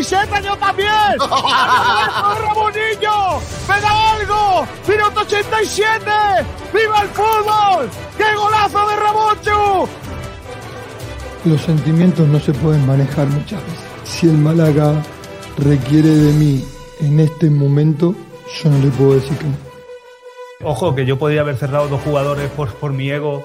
camiseta yo también. Ramonillo, me da algo. Minuto 87. ¡Viva el fútbol! ¡Qué golazo de Ramonchu! Los sentimientos no se pueden manejar muchas veces. Si el Málaga requiere de mí en este momento, yo no le puedo decir que no. Ojo, que yo podía haber cerrado dos jugadores por, por mi ego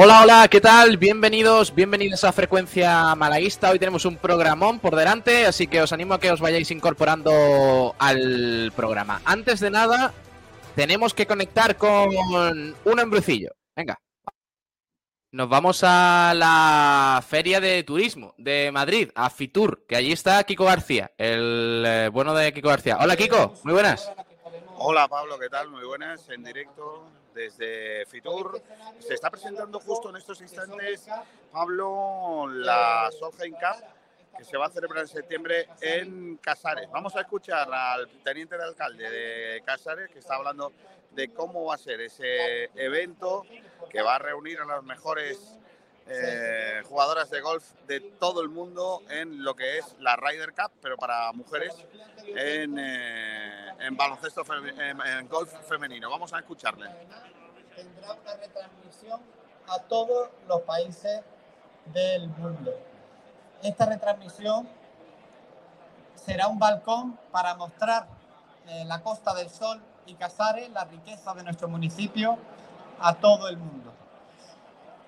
Hola, hola, ¿qué tal? Bienvenidos, bienvenidos a Frecuencia Malaguista. Hoy tenemos un programón por delante, así que os animo a que os vayáis incorporando al programa. Antes de nada, tenemos que conectar con un embrucillo. Venga. Nos vamos a la Feria de Turismo de Madrid, a Fitur, que allí está Kiko García, el eh, bueno de Kiko García. Hola, Kiko, muy buenas. Hola Pablo, ¿qué tal? Muy buenas, en directo desde Fitur. Se está presentando justo en estos instantes, Pablo, la Solheim Cup, que se va a celebrar en septiembre en Casares. Vamos a escuchar al teniente de alcalde de Casares, que está hablando de cómo va a ser ese evento que va a reunir a las mejores eh, jugadoras de golf de todo el mundo en lo que es la Ryder Cup, pero para mujeres en, eh, en baloncesto, en golf femenino. Vamos a escucharle. tendrá una retransmisión a todos los países del mundo. Esta retransmisión será un balcón para mostrar eh, la Costa del Sol y Casares, la riqueza de nuestro municipio, a todo el mundo.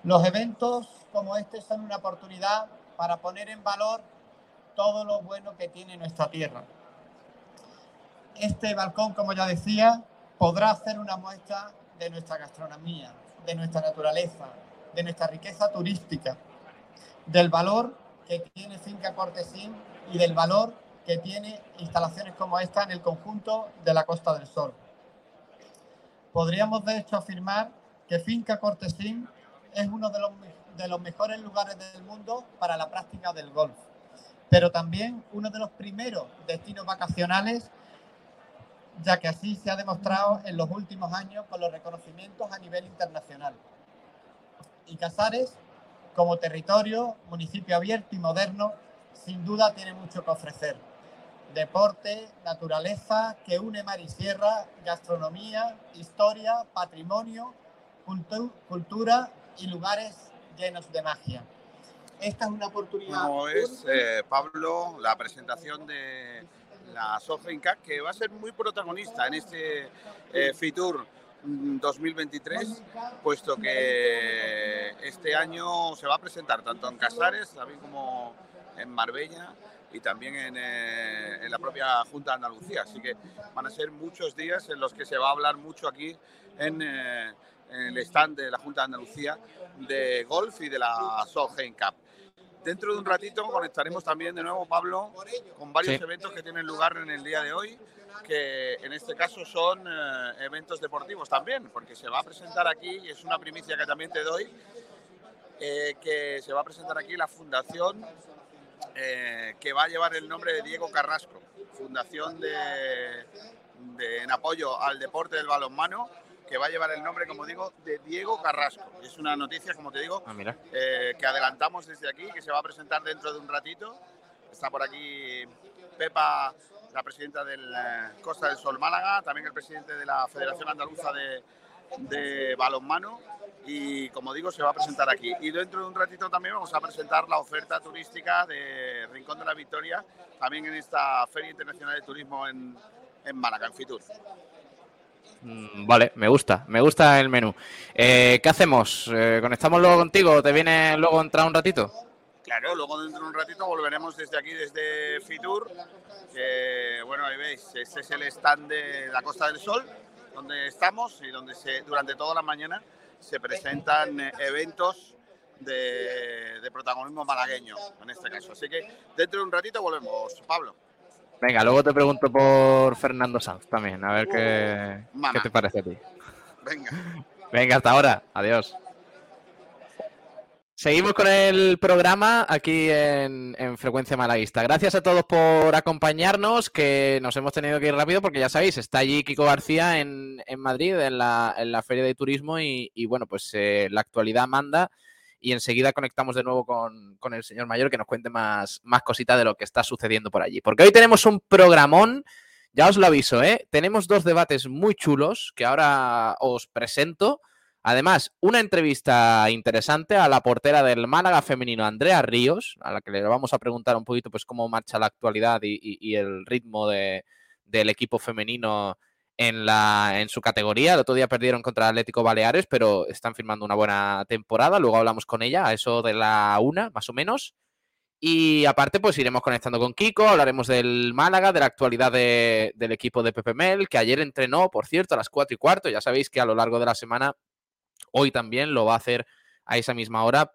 Los eventos como este son una oportunidad para poner en valor todo lo bueno que tiene nuestra tierra. Este balcón, como ya decía, podrá hacer una muestra de nuestra gastronomía, de nuestra naturaleza, de nuestra riqueza turística, del valor que tiene Finca Cortesín y del valor que tiene instalaciones como esta en el conjunto de la Costa del Sol. Podríamos de hecho afirmar que Finca Cortesín es uno de los, de los mejores lugares del mundo para la práctica del golf, pero también uno de los primeros destinos vacacionales ya que así se ha demostrado en los últimos años con los reconocimientos a nivel internacional. Y Casares, como territorio, municipio abierto y moderno, sin duda tiene mucho que ofrecer. Deporte, naturaleza, que une mar y sierra, gastronomía, historia, patrimonio, cultu- cultura y lugares llenos de magia. Esta es una oportunidad. Como es, eh, Pablo, la presentación de la Cup, que va a ser muy protagonista en este eh, Fitur mm, 2023, puesto que este año se va a presentar tanto en Casares, también como en Marbella y también en, eh, en la propia Junta de Andalucía. Así que van a ser muchos días en los que se va a hablar mucho aquí en, eh, en el stand de la Junta de Andalucía de golf y de la Solheim Cup. Dentro de un ratito conectaremos también de nuevo, Pablo, con varios Sí. eventos que tienen lugar en el día de hoy, que en este caso son eh, eventos deportivos también, porque se va a presentar aquí, y es una primicia que también te doy, eh, que se va a presentar aquí la fundación eh, que va a llevar el nombre de Diego Carrasco, fundación de, de- en apoyo al deporte del balonmano, que va a llevar el nombre, como digo, de Diego Carrasco. Es una noticia, como te digo, Ah, eh, que adelantamos desde aquí, que se va a presentar dentro de un ratito. Está por aquí Pepa, la presidenta del eh, Costa del Sol Málaga, también el presidente de la Federación Andaluza de, de Balonmano y como digo se va a presentar aquí. Y dentro de un ratito también vamos a presentar la oferta turística de Rincón de la Victoria, también en esta Feria Internacional de Turismo en, en Málaga, en Fitur. Mm, Vale, me gusta, me gusta el menú. Eh, ¿Qué hacemos? Eh, ¿Conectamos luego contigo? ¿Te viene luego entrar un ratito? Claro, luego dentro de un ratito volveremos desde aquí, desde Fitur. que, bueno, ahí veis, este es el stand de la Costa del Sol, donde estamos y donde se, durante toda la mañana se presentan eh, eventos de, de protagonismo malagueño en este caso. Así que dentro de un ratito volvemos. Pablo. Venga, luego te pregunto por Fernando Sanz también, a ver qué, Mamá. qué te parece a ti. Venga. Venga, hasta ahora. Adiós. Seguimos con el programa aquí en, en Frecuencia Malaguista. Gracias a todos por acompañarnos, que nos hemos tenido que ir rápido porque ya sabéis, está allí Kiko García en, en Madrid, en la, en la Feria de Turismo y, y bueno, pues eh, la actualidad manda y enseguida conectamos de nuevo con, con el señor mayor que nos cuente más, más cositas de lo que está sucediendo por allí. Porque hoy tenemos un programón, ya os lo aviso, ¿eh? tenemos dos debates muy chulos que ahora os presento. Además, una entrevista interesante a la portera del Málaga femenino, Andrea Ríos, a la que le vamos a preguntar un poquito pues, cómo marcha la actualidad y, el ritmo de- del equipo femenino en, la, en su categoría. El otro día perdieron contra Atlético Baleares, pero están firmando una buena temporada. Luego hablamos con ella, a eso de la una, más o menos. Y aparte, pues iremos conectando con Kiko, hablaremos del Málaga, de la actualidad de- del equipo de Pepe Mel, que ayer entrenó, por cierto, a las 4 y cuarto. Ya sabéis que a lo largo de la semana, hoy también lo va a hacer a esa misma hora.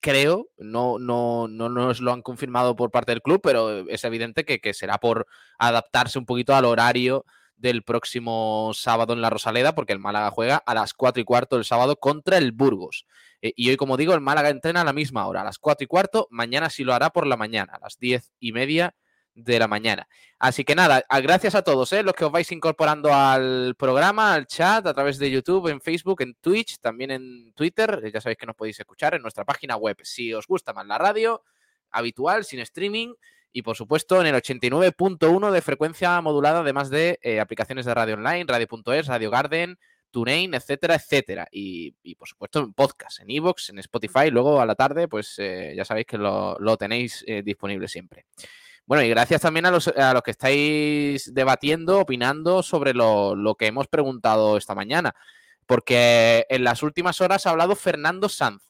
Creo, no, no, no nos lo han confirmado por parte del club, pero es evidente que, que será por adaptarse un poquito al horario del próximo sábado en la Rosaleda, porque el Málaga juega a las 4 y cuarto del sábado contra el Burgos. Eh, y hoy, como digo, el Málaga entrena a la misma hora, a las 4 y cuarto. Mañana sí lo hará por la mañana, a las 10 y media de la mañana. Así que nada, gracias a todos eh, los que os vais incorporando al programa, al chat, a través de YouTube, en Facebook, en Twitch, también en Twitter. Eh, Ya sabéis que nos podéis escuchar en nuestra página web. Si os gusta más la radio, habitual, sin streaming. Y por supuesto en el 89.1 de frecuencia modulada, además de eh, aplicaciones de radio online, radio.es, Radio Garden, TuneIn, etcétera, etcétera. Y, y, por supuesto en podcast, en Evox, en Spotify. Luego a la tarde, pues eh, ya sabéis que lo, lo tenéis eh, disponible siempre. Bueno, y gracias también a los, a los que estáis debatiendo, opinando sobre lo, lo que hemos preguntado esta mañana. Porque en las últimas horas ha hablado Fernando Sanz.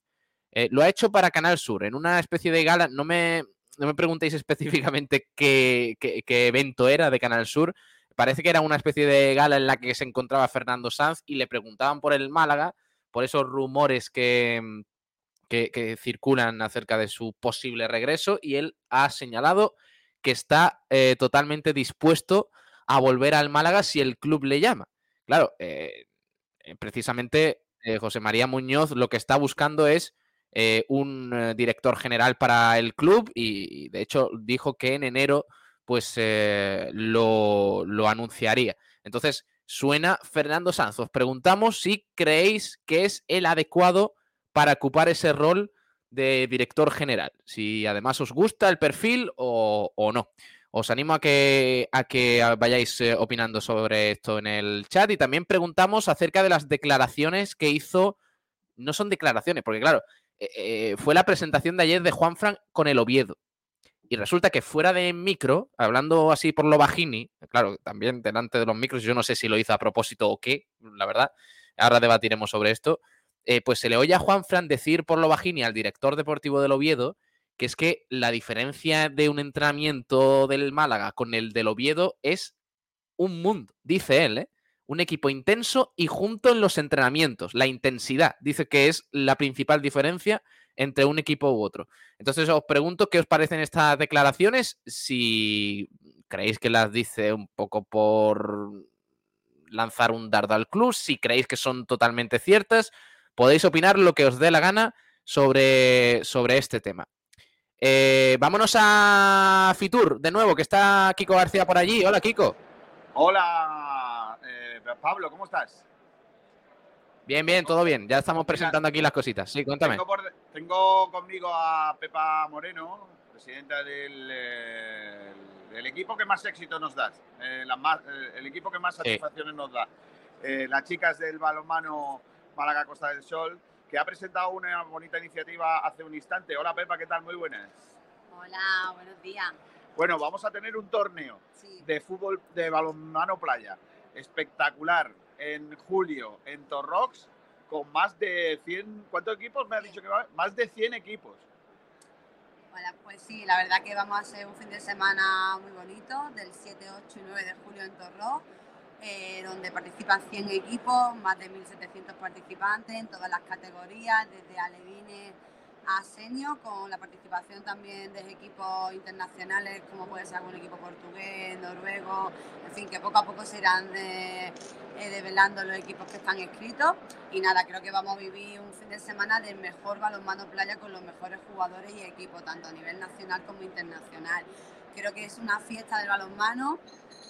Lo ha hecho para Canal Sur, en una especie de gala. No me, no me preguntéis específicamente qué, qué- evento era de Canal Sur. Parece que era una especie de gala en la que se encontraba Fernando Sanz y le preguntaban por el Málaga, por esos rumores que, mm, que, circulan acerca de su posible regreso, y él ha señalado que está eh, totalmente dispuesto a volver al Málaga si el club le llama. Claro, eh, eh, precisamente José María Muñoz lo que está buscando es eh, un eh, director general para el club y, de hecho dijo que en enero pues eh, lo, lo anunciaría. Entonces, suena Fernando Sanz. Os preguntamos si creéis que es el adecuado para ocupar ese rol de director general. Si además os gusta el perfil o, o no. Os animo a que, a que vayáis opinando sobre esto en el chat y también preguntamos acerca de las declaraciones que hizo. No son declaraciones, porque claro, eh, fue la presentación de ayer de Juan Fran con el Oviedo. Y resulta que fuera de micro, hablando así por lo bajini, claro, también delante de los micros, yo no sé si lo hizo a propósito o qué, la verdad, ahora debatiremos sobre esto, eh, pues se le oye a Juan Fran decir por lo bajini al director deportivo del Oviedo que es que la diferencia de un entrenamiento del Málaga con el del Oviedo es un mundo, dice él, ¿eh? Un equipo intenso y junto en los entrenamientos, la intensidad, dice que es la principal diferencia entre un equipo u otro. Entonces os pregunto qué os parecen estas declaraciones, si creéis que las dice un poco por lanzar un dardo al club, si creéis que son totalmente ciertas, podéis opinar lo que os dé la gana sobre, sobre este tema. Eh, vámonos a Fitur, de nuevo, que está Kiko García por allí. Hola, Kiko. Hola, Pablo, ¿cómo estás? Bien, bien, todo bien. Ya estamos presentando aquí las cositas. Sí, cuéntame. Tengo, por- tengo conmigo a Pepa Moreno, presidenta del, eh, del equipo que más éxito nos da, eh, la más- eh, el equipo que más Sí. satisfacciones nos da. Eh, las chicas del balonmano Málaga Costa del Sol, que ha presentado una bonita iniciativa hace un instante. Hola Pepa, ¿qué tal? Muy buenas. Hola, buenos días. Bueno, vamos a tener un torneo Sí, de fútbol de balonmano playa espectacular en julio en Torrox con más de 100, ¿cuántos equipos me ha dicho que va? Más de 100 equipos. Pues sí, la verdad que vamos a hacer un fin de semana muy bonito, del 7, 8 y 9 de julio en Torró, eh, donde participan 100 equipos, más de 1.700 participantes en todas las categorías, desde alevines a con la participación también de equipos internacionales como puede ser algún equipo portugués, noruego, en fin, que poco a poco se irán eh, develando los equipos que están escritos y nada, creo que vamos a vivir un fin de semana del mejor balonmano playa con los mejores jugadores y equipos, tanto a nivel nacional como internacional. Creo que es una fiesta del balonmano,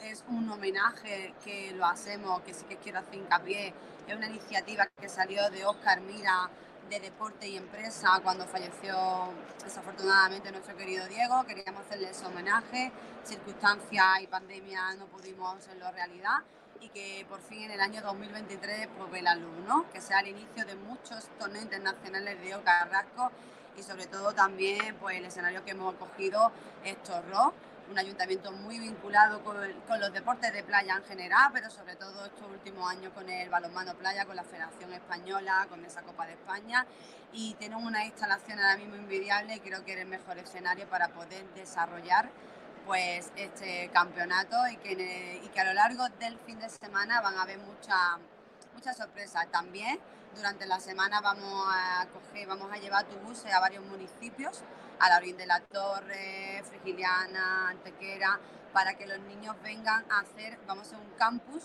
es un homenaje que lo hacemos, que sí que quiero hacer hincapié, es una iniciativa que salió de Oscar Mira, de deporte y empresa cuando falleció desafortunadamente nuestro querido Diego. Queríamos hacerle ese homenaje. Circunstancias y pandemia no pudimos hacerlo realidad y que por fin en el año 2023 pues la luz, ¿no? Que sea el inicio de muchos torneos internacionales de Diego Carrasco y sobre todo también pues el escenario que hemos cogido es Torró un ayuntamiento muy vinculado con, los deportes de playa en general, pero sobre todo estos últimos años con el balonmano playa, con la Federación Española, con esa Copa de España. Y tenemos una instalación ahora mismo envidiable y creo que es el mejor escenario para poder desarrollar pues este campeonato y que, y que a lo largo del fin de semana van a haber muchas muchas sorpresas. También durante la semana vamos a coger, vamos a llevar autobuses a varios municipios a la orilla de la Torre, Frigiliana, Antequera, para que los niños vengan a hacer, vamos a un campus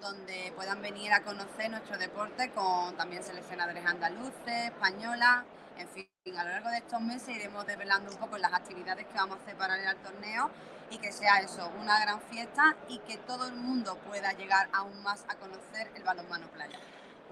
donde puedan venir a conocer nuestro deporte con también seleccionadores andaluces, españolas, en fin, a lo largo de estos meses iremos desvelando un poco las actividades que vamos a hacer para al torneo y que sea eso, una gran fiesta y que todo el mundo pueda llegar aún más a conocer el balonmano playa.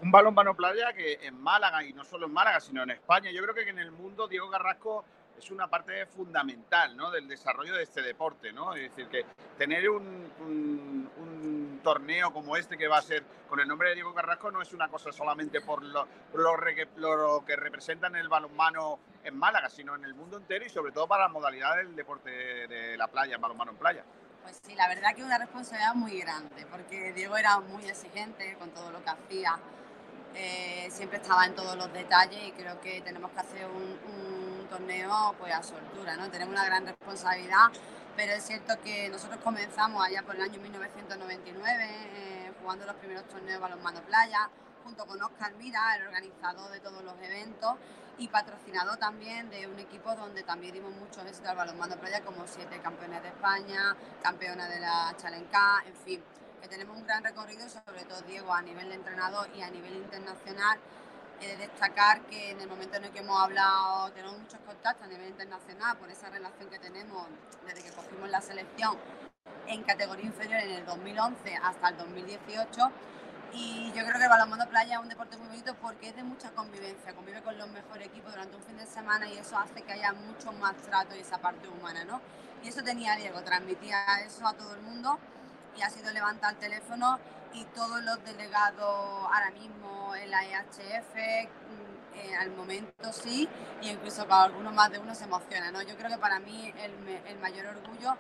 Un balonmano playa que en Málaga, y no solo en Málaga, sino en España, yo creo que en el mundo Diego Carrasco es una parte fundamental ¿no? del desarrollo de este deporte. ¿no? Es decir, que tener un, torneo como este que va a ser con el nombre de Diego Carrasco no es una cosa solamente por lo, lo, que representan el balonmano en Málaga, sino en el mundo entero y sobre todo para la modalidad del deporte de la playa, el balonmano en playa. Pues sí, la verdad que una responsabilidad muy grande, porque Diego era muy exigente con todo lo que hacía, eh, siempre estaba en todos los detalles y creo que tenemos que hacer un torneo pues a su altura, ¿no? Tenemos una gran responsabilidad, pero es cierto que nosotros comenzamos allá por el año 1999 eh, jugando los primeros torneos balonmano playa, junto con Oscar Mira, el organizador de todos los eventos y patrocinador también de un equipo donde también dimos mucho éxito al balonmano playa, como siete campeones de España, campeona de la Chalenca, en fin, que tenemos un gran recorrido, sobre todo Diego a nivel de entrenador y a nivel internacional de destacar que en el momento en el que hemos hablado, tenemos muchos contactos a nivel internacional por esa relación que tenemos desde que cogimos la selección en categoría inferior en el 2011 hasta el 2018. Y yo creo que el balonmano playa es un deporte muy bonito porque es de mucha convivencia, convive con los mejores equipos durante un fin de semana y eso hace que haya mucho más trato y esa parte humana, ¿no? Y eso tenía Diego, transmitía eso a todo el mundo y ha sido levantar el teléfono y todos los delegados ahora mismo en la EHF, mm, eh, al momento sí, y incluso para algunos más de uno se emociona. ¿no? Yo creo que para mí el, mayor orgullo,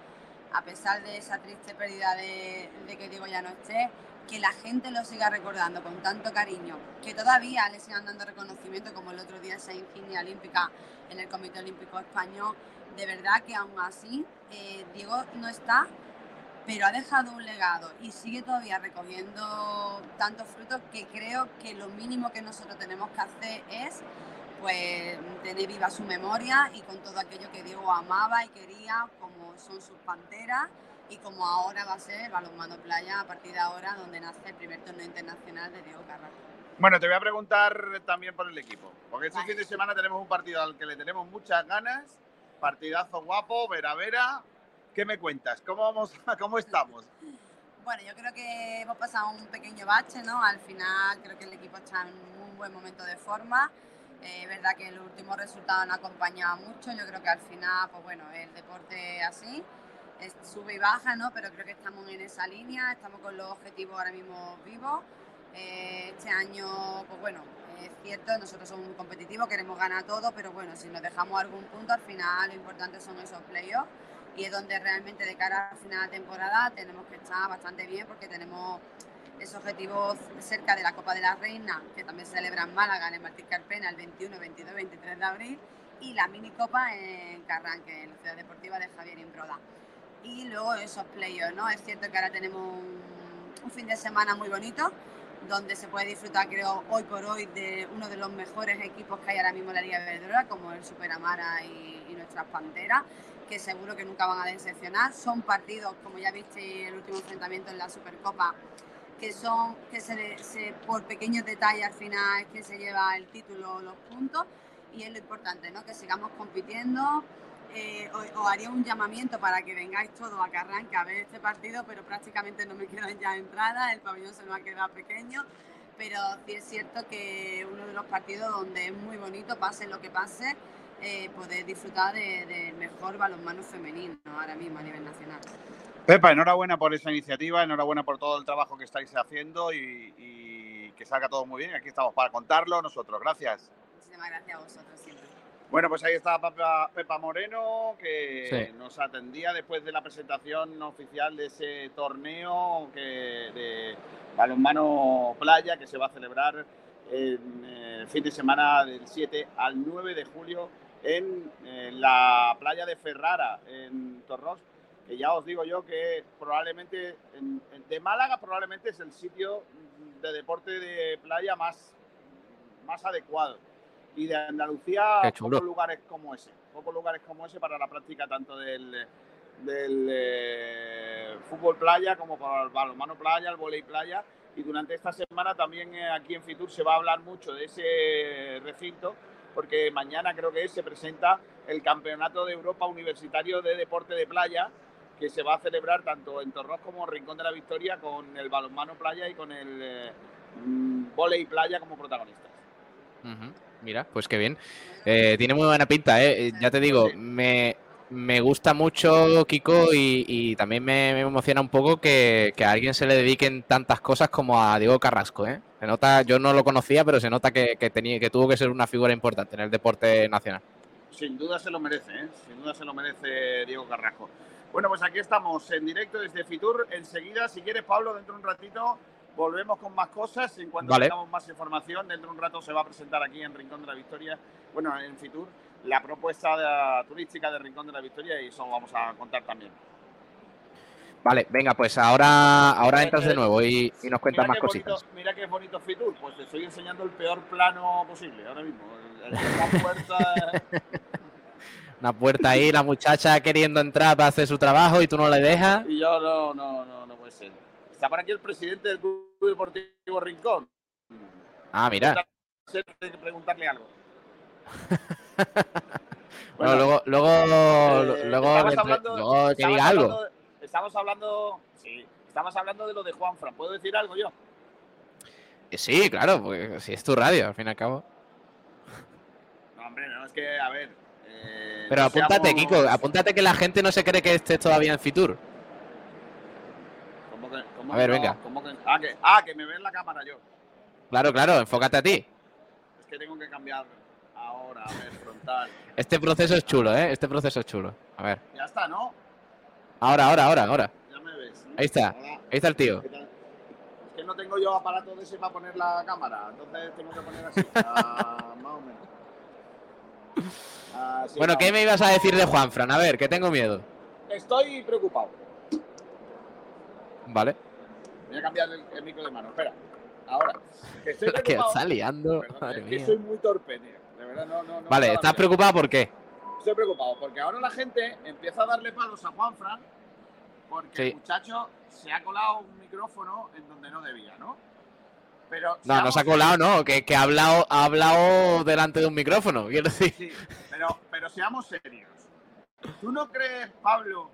a pesar de esa triste pérdida de, de, que Diego ya no esté, que la gente lo siga recordando con tanto cariño, que todavía le sigan dando reconocimiento, como el otro día esa insignia olímpica en el Comité Olímpico Español, de verdad que aún así eh, Diego no está pero ha dejado un legado y sigue todavía recogiendo tantos frutos que creo que lo mínimo que nosotros tenemos que hacer es pues tener viva su memoria y con todo aquello que Diego amaba y quería, como son sus panteras y como ahora va a ser el balonmano playa a partir de ahora donde nace el primer torneo internacional de Diego Carrasco. Bueno, te voy a preguntar también por el equipo, porque este fin de semana tenemos un partido al que le tenemos muchas ganas, partidazo guapo, vera vera, ¿Qué me cuentas? ¿Cómo, vamos, ¿Cómo estamos? Bueno, yo creo que hemos pasado un pequeño bache, ¿no? Al final creo que el equipo está en un buen momento de forma. Eh, es verdad que los últimos resultados han acompañado mucho. Yo creo que al final, pues bueno, el deporte es así, sube y baja, ¿no? Pero creo que estamos en esa línea, estamos con los objetivos ahora mismo vivos. Eh, este año, pues bueno, es cierto, nosotros somos muy competitivos, queremos ganar todo, pero bueno, si nos dejamos algún punto, al final lo importante son esos playoffs y es donde realmente de cara a final de temporada tenemos que estar bastante bien porque tenemos esos objetivos cerca de la Copa de la Reina, que también se celebra en Málaga, en el Martín Carpena, el 21, 22, 23 de abril, y la mini copa en Carranque, en la ciudad deportiva de Javier Imbroda. Y luego esos playoffs, ¿no? Es cierto que ahora tenemos un, fin de semana muy bonito, donde se puede disfrutar, creo, hoy por hoy de uno de los mejores equipos que hay ahora mismo en la Liga Iberdrola, como el Superamara y, y nuestras Panteras, que seguro que nunca van a decepcionar. Son partidos, como ya visteis el último enfrentamiento en la Supercopa, que son que se, se- por pequeños detalles al final es que se lleva el título los puntos y es lo importante, ¿no? Que sigamos compitiendo. Eh, os, os haría un llamamiento para que vengáis todos a arranque a ver este partido, pero prácticamente no me quedan ya entradas, el pabellón se nos ha quedado pequeño, pero sí es cierto que uno de los partidos donde es muy bonito, pase lo que pase, eh, poder disfrutar de- del mejor balonmano femenino ahora mismo a nivel nacional. Pepa, enhorabuena por esa iniciativa, enhorabuena por todo el trabajo que estáis haciendo y, y que salga todo muy bien. Aquí estamos para contarlo nosotros. Gracias. Muchísimas gracias a vosotros siempre. Bueno, pues ahí está Pepa, Pepa Moreno, que Sí. nos atendía después de la presentación oficial de ese torneo que, de balonmano playa que se va a celebrar en eh, el fin de semana del 7 al 9 de julio en eh, la playa de Ferrara, en Torros, que ya os digo yo que probablemente en- de Málaga probablemente es el sitio de deporte de playa más, más adecuado. Y de Andalucía, pocos lugares como ese. Pocos lugares como ese para la práctica tanto del, del eh, fútbol playa como para el balonmano playa, el volei playa. Y durante esta semana también eh, aquí en Fitur se va a hablar mucho de ese recinto, porque mañana creo que es, se presenta el Campeonato de Europa Universitario de Deporte de Playa, que se va a celebrar tanto en Torros como en Rincón de la Victoria con el balonmano playa y con el eh, mm, volei playa como protagonistas. Mira, pues qué bien. Eh, tiene muy buena pinta, ¿eh? Eh, Ya te digo, me, me gusta mucho Kiko y, y también me, me emociona un poco que, que a alguien se le dediquen tantas cosas como a Diego Carrasco, ¿eh? Se nota, yo no lo conocía, pero se nota que, que tenía, que tuvo que ser una figura importante en el deporte nacional. Sin duda se lo merece, ¿eh? sin duda se lo merece Diego Carrasco. Bueno, pues aquí estamos en directo desde Fitur. Enseguida, si quieres, Pablo, dentro de un ratito volvemos con más cosas. En cuanto Vale. tengamos más información, dentro de un rato se va a presentar aquí en Rincón de la Victoria, bueno, en Fitur, la propuesta de- turística de Rincón de la Victoria y eso lo vamos a contar también. Vale, venga, pues ahora, ahora Mira entras que- de nuevo y, y nos cuentas más qué cositas. bonito- mira es bonito Fitur, pues te estoy enseñando el peor plano posible ahora mismo. La puerta, Una puerta ahí, la muchacha queriendo entrar para hacer su trabajo y tú no le dejas. y yo no, no, no, no puede ser. Está por aquí el presidente del Club Deportivo Rincón. Ah, mira. Preguntarle algo. Bueno, luego, luego, eh, luego, hablando- luego que diga algo. hablando de- estamos hablando, sí, estamos hablando de lo de Juanfran. ¿Puedo decir algo yo? Eh, Sí, claro, porque si es tu radio, al fin y al cabo. No, hombre, no, es que, a ver. eh, Pero no apúntate, seamos- Kiko, apúntate que la gente no se cree que estés todavía en Fitur. ¿Cómo que- cómo A ver, no? venga. ¿Cómo que- ah, que, ah, que me ve en la cámara yo. Claro, claro, enfócate a ti. Es que tengo que cambiar ahora, a ver, frontal. Este proceso es chulo, ¿eh? Este proceso es chulo. A ver. Ya está, ¿no? Ahora, ahora, ahora, ahora. Ya me ves. ¿no? Ahí está. Ahí está el tío. Es que no tengo yo aparato de ese para poner la cámara, entonces tengo que poner así, ah, más o menos. Así, Bueno, ¿qué me ibas a decir de Juanfran? A ver, que tengo miedo. Estoy preocupado. Vale. Voy a cambiar el, el micro de mano, espera. Ahora. Que estoy Que preocupado. está liando. Perdón, Madre es que mía. soy muy torpe, tío. De verdad, no, no, no. Vale, ¿estás preocupado por qué? Estoy preocupado porque ahora la gente empieza a darle palos a Juanfran porque Sí. el muchacho se ha colado un micrófono en donde no debía, ¿no? Pero No, no se ha colado, no, que, que ha, hablado, ha hablado delante de un micrófono, quiero decir. Sí, pero, pero seamos serios. ¿Tú no crees, Pablo,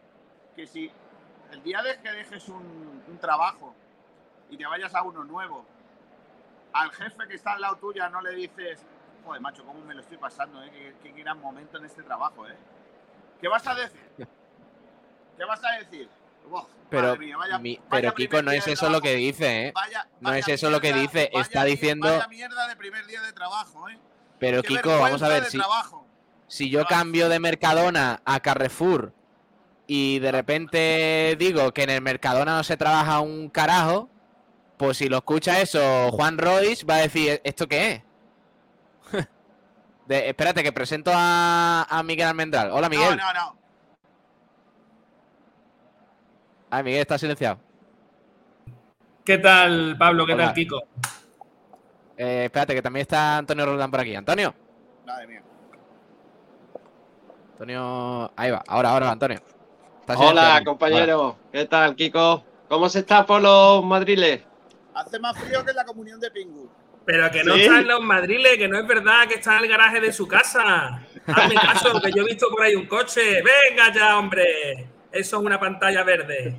que si el día de que dejes un, un trabajo y te vayas a uno nuevo, al jefe que está al lado tuya no le dices, joder, macho, cómo me lo estoy pasando, ¿eh? qué, qué gran momento en este trabajo, ¿eh? ¿Qué vas a decir? ¿Qué vas a decir? Pero, madre mía, vaya- mi- vaya pero Kiko, no día es eso lo que dice, ¿eh? Vaya- No vaya es eso lo que dice, está diciendo- Vaya mierda de primer día de trabajo, ¿eh? Pero Qué Kiko, vamos a ver, si, trabajo. si yo cambio de Mercadona a Carrefour y de repente digo que en el Mercadona no se trabaja un carajo, pues si lo escucha eso Juan Royce va a decir, ¿esto qué es? De- espérate, que presento a, a Miguel Almendral. Hola, Miguel. No, no, no. Ah, Miguel está silenciado. ¿Qué tal, Pablo? ¿Qué Hola. tal, Kiko? Eh, espérate, que también está Antonio Roldán por aquí. Antonio. Madre mía. Antonio. Ahí va. Ahora, ahora, Antonio. Hola, compañero. ¿Qué tal, Kiko? ¿Cómo se está por los madriles? Hace más frío que en la comunión de Pingu. Pero que no ¿Sí? está en los madriles, que no es verdad que está en el garaje de su casa. Hazme caso, que yo he visto por ahí un coche. Venga ya, hombre. Eso es una pantalla verde.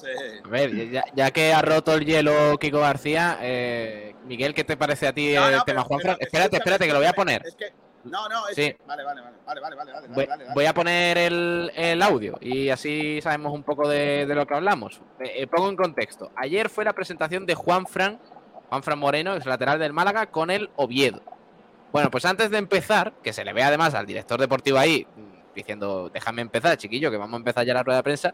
Sí. A ver, ya, ya que ha roto el hielo Kiko García, eh, Miguel, ¿qué te parece a ti No, el no, tema Juanfran? pero Espérate, espérate, que lo voy a poner. Es que, no, no, es Sí. que, vale, vale, vale, vale, vale, vale, vale, Voy, vale, vale. voy a poner el, el audio y así sabemos un poco de, de lo que hablamos. Eh, eh, pongo en contexto. Ayer fue la presentación de Juan Fran, Juan Fran Moreno, ex lateral del Málaga, con el Oviedo. Bueno, pues antes de empezar, que se le ve además al director deportivo ahí mm, diciendo, déjame empezar, chiquillo, que vamos a empezar ya la rueda de prensa,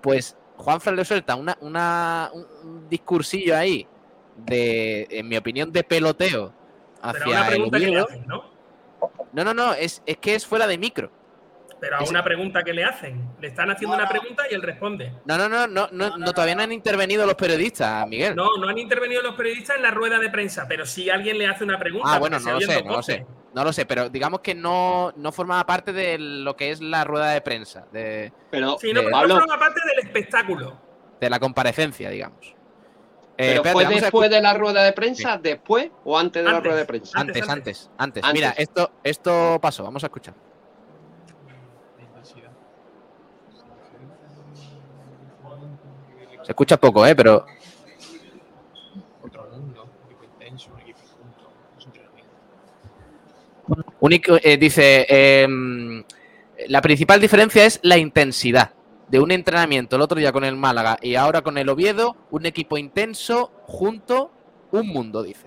pues Juan Fran le suelta una, una- un, discursillo ahí de, en mi opinión, de peloteo hacia una el Oviedo. hacen, ¿no? No, no, no, es, es que es fuera de micro. Pero a una pregunta que le hacen. Le están haciendo No, una pregunta y él responde. No, no, no, no, no, No, no, no, todavía no han intervenido los periodistas, Miguel. No, no han intervenido los periodistas en la rueda de prensa, pero si alguien le hace una pregunta. ah, bueno, no lo sé, no lo sé. No lo sé, pero digamos que no, no formaba parte de lo que es la rueda de prensa, de, Pero, Sí, no, Eh, pero no Pablo, forma parte del espectáculo. de la comparecencia, digamos. Eh, ¿pero espérate, fue después de la rueda de prensa, después o antes de la rueda de prensa? Antes, Antes, antes, antes, antes. Mira, esto, esto pasó, vamos a escuchar. Se escucha poco, ¿eh? Pero otro mundo, un equipo intenso, un equipo junto, entrenamientos. único, eh, dice, em, la principal diferencia es la intensidad de un entrenamiento el otro día con el Málaga y ahora con el Oviedo, un equipo intenso junto, un mundo, dice.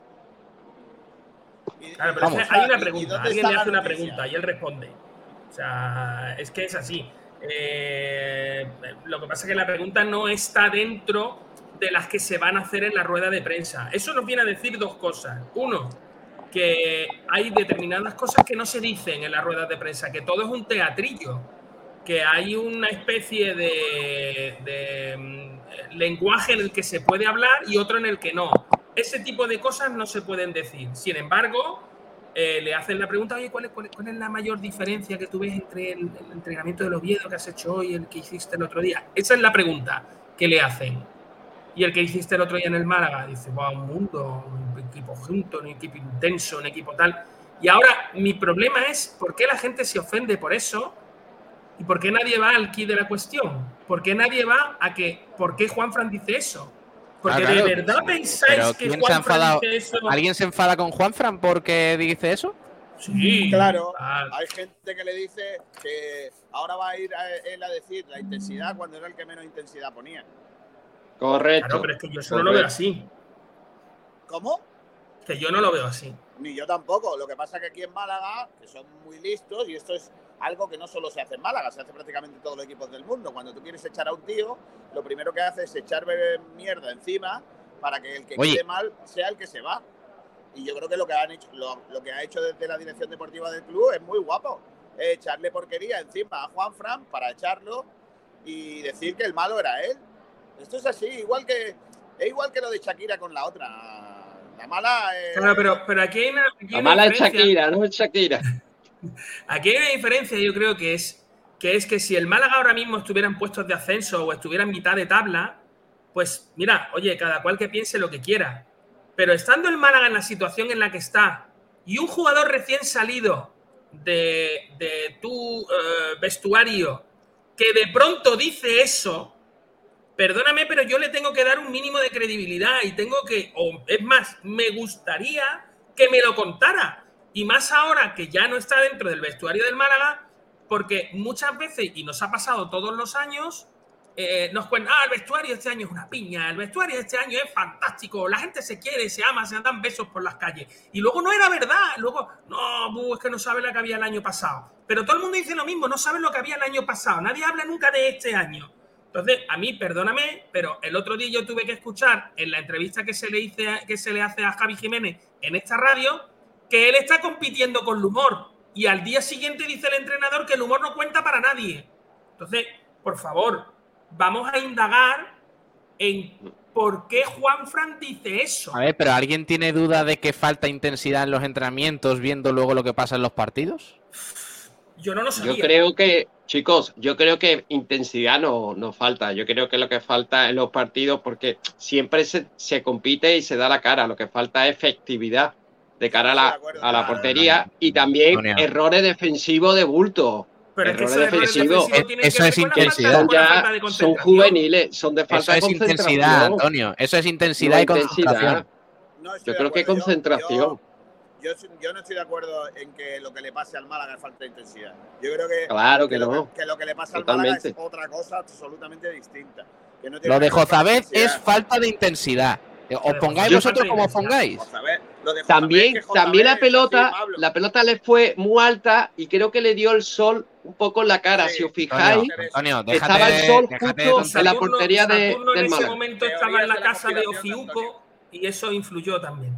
Y- Claro, pero es Vamos. que hay una ¿Y- y pregunta. Alguien le hace una pregunta y él responde. O sea, es que es así. Eh, lo que pasa es que la pregunta no está dentro de las que se van a hacer en la rueda de prensa. Eso nos viene a decir dos cosas. Uno, que hay determinadas cosas que no se dicen en las ruedas de prensa, que todo es un teatrillo, que hay una especie de, de, mm, lenguaje en el que se puede hablar y otro en el que no. Ese tipo de cosas no se pueden decir. Sin embargo, eh, le hacen la pregunta, oye, ¿cuál es, cuál es- la mayor diferencia que tú ves entre el, el entrenamiento del Oviedo que has hecho hoy y el que hiciste el otro día? Esa es la pregunta que le hacen. Y el que hiciste el otro día en el Málaga, dice, wow, un mundo, un equipo junto, un equipo intenso, un equipo tal. Y ahora mi problema es por qué la gente se ofende por eso y por qué nadie va al key de la cuestión. ¿Por qué nadie va a que, por qué Juan Fran dice eso? Porque Ah, claro, de verdad pero pensáis que ¿quién se ha Juan Fran enfadado? dice eso. ¿Alguien se enfada con Juanfran porque dice eso? Sí, Claro, Ah, hay gente que le dice que ahora va a ir a él a decir la intensidad cuando era el que menos intensidad ponía. Correcto. claro, pero es que yo eso no lo veo así. ¿Cómo? Que yo no lo veo así. Ni yo tampoco. Lo que pasa es que aquí en Málaga, que son muy listos, y esto es algo que no solo se hace en Málaga, se hace prácticamente en todos los equipos del mundo. Cuando tú quieres echar a un tío, lo primero que hace es echarle mierda encima para que el que Oye. quede mal sea el que se va. Y yo creo que lo que han hecho, lo, lo que ha hecho desde la dirección deportiva del club es muy guapo. Es echarle porquería encima a Juan Fran para echarlo y decir que el malo era él. Esto es así, igual que es igual que lo de Shakira con la otra. La mala es, Claro, pero, pero aquí hay una, aquí hay La mala es. Shakira, no es Shakira. Aquí hay una diferencia, yo creo que es que es que si el Málaga ahora mismo estuviera en puestos de ascenso o estuviera en mitad de tabla, pues mira, oye, cada cual que piense lo que quiera. Pero estando el Málaga en la situación en la que está y un jugador recién salido de, tu eh, vestuario que de pronto dice eso, perdóname, pero yo le tengo que dar un mínimo de credibilidad y tengo que, o es más, me gustaría que me lo contara. Y más ahora que ya no está dentro del vestuario del Málaga, porque muchas veces, y nos ha pasado todos los años, eh, nos cuentan, ah, el vestuario este año es una piña, el vestuario este año es fantástico, la gente se quiere, se ama, se dan besos por las calles. Y luego no era verdad, luego, no, es que no sabe lo que había el año pasado. Pero todo el mundo dice lo mismo, no sabe lo que había el año pasado, nadie habla nunca de este año. Entonces, a mí, perdóname, pero el otro día yo tuve que escuchar en la entrevista que se le, hice, que se le hace a Javi Jiménez en esta radio que él está compitiendo con el humor. Y al día siguiente dice el entrenador que el humor no cuenta para nadie. Entonces, por favor, vamos a indagar en por qué Juan Fran dice eso. A ver, pero ¿alguien tiene duda de que falta intensidad en los entrenamientos viendo luego lo que pasa en los partidos? Yo no lo sabía. Yo creo que, chicos, yo creo que intensidad no, no falta. Yo creo que lo que falta en los partidos, porque siempre se, se compite y se da la cara, lo que falta es efectividad de cara a la, a la portería y también errores defensivos de bulto. Pero es que errores eso, errores defensivos. tienen Eso que es intensidad. Ya son concentración. juveniles, son de Eso falta de es intensidad, concentración. Antonio. Eso es intensidad No y concentración. intensidad. No estoy Yo creo que concentración. Yo, yo, yo no estoy de acuerdo en que lo que le pase al Málaga es falta de intensidad. Yo creo que, Claro que lo, no. que lo que le pasa al Málaga es otra cosa absolutamente distinta. Que no tiene Lo de que Jozabed es falta de intensidad. Os pongáis vosotros como de pongáis. Jozabed, También, también la pelota, la pelota le fue muy alta y creo que le dio el sol un poco en la cara. Sí. Si os fijáis, Antonio, Antonio, déjate estaba el sol justo en la Saturno- portería de, Saturno en del ese Málaga. momento estaba en la casa de Ofiuco y eso influyó también.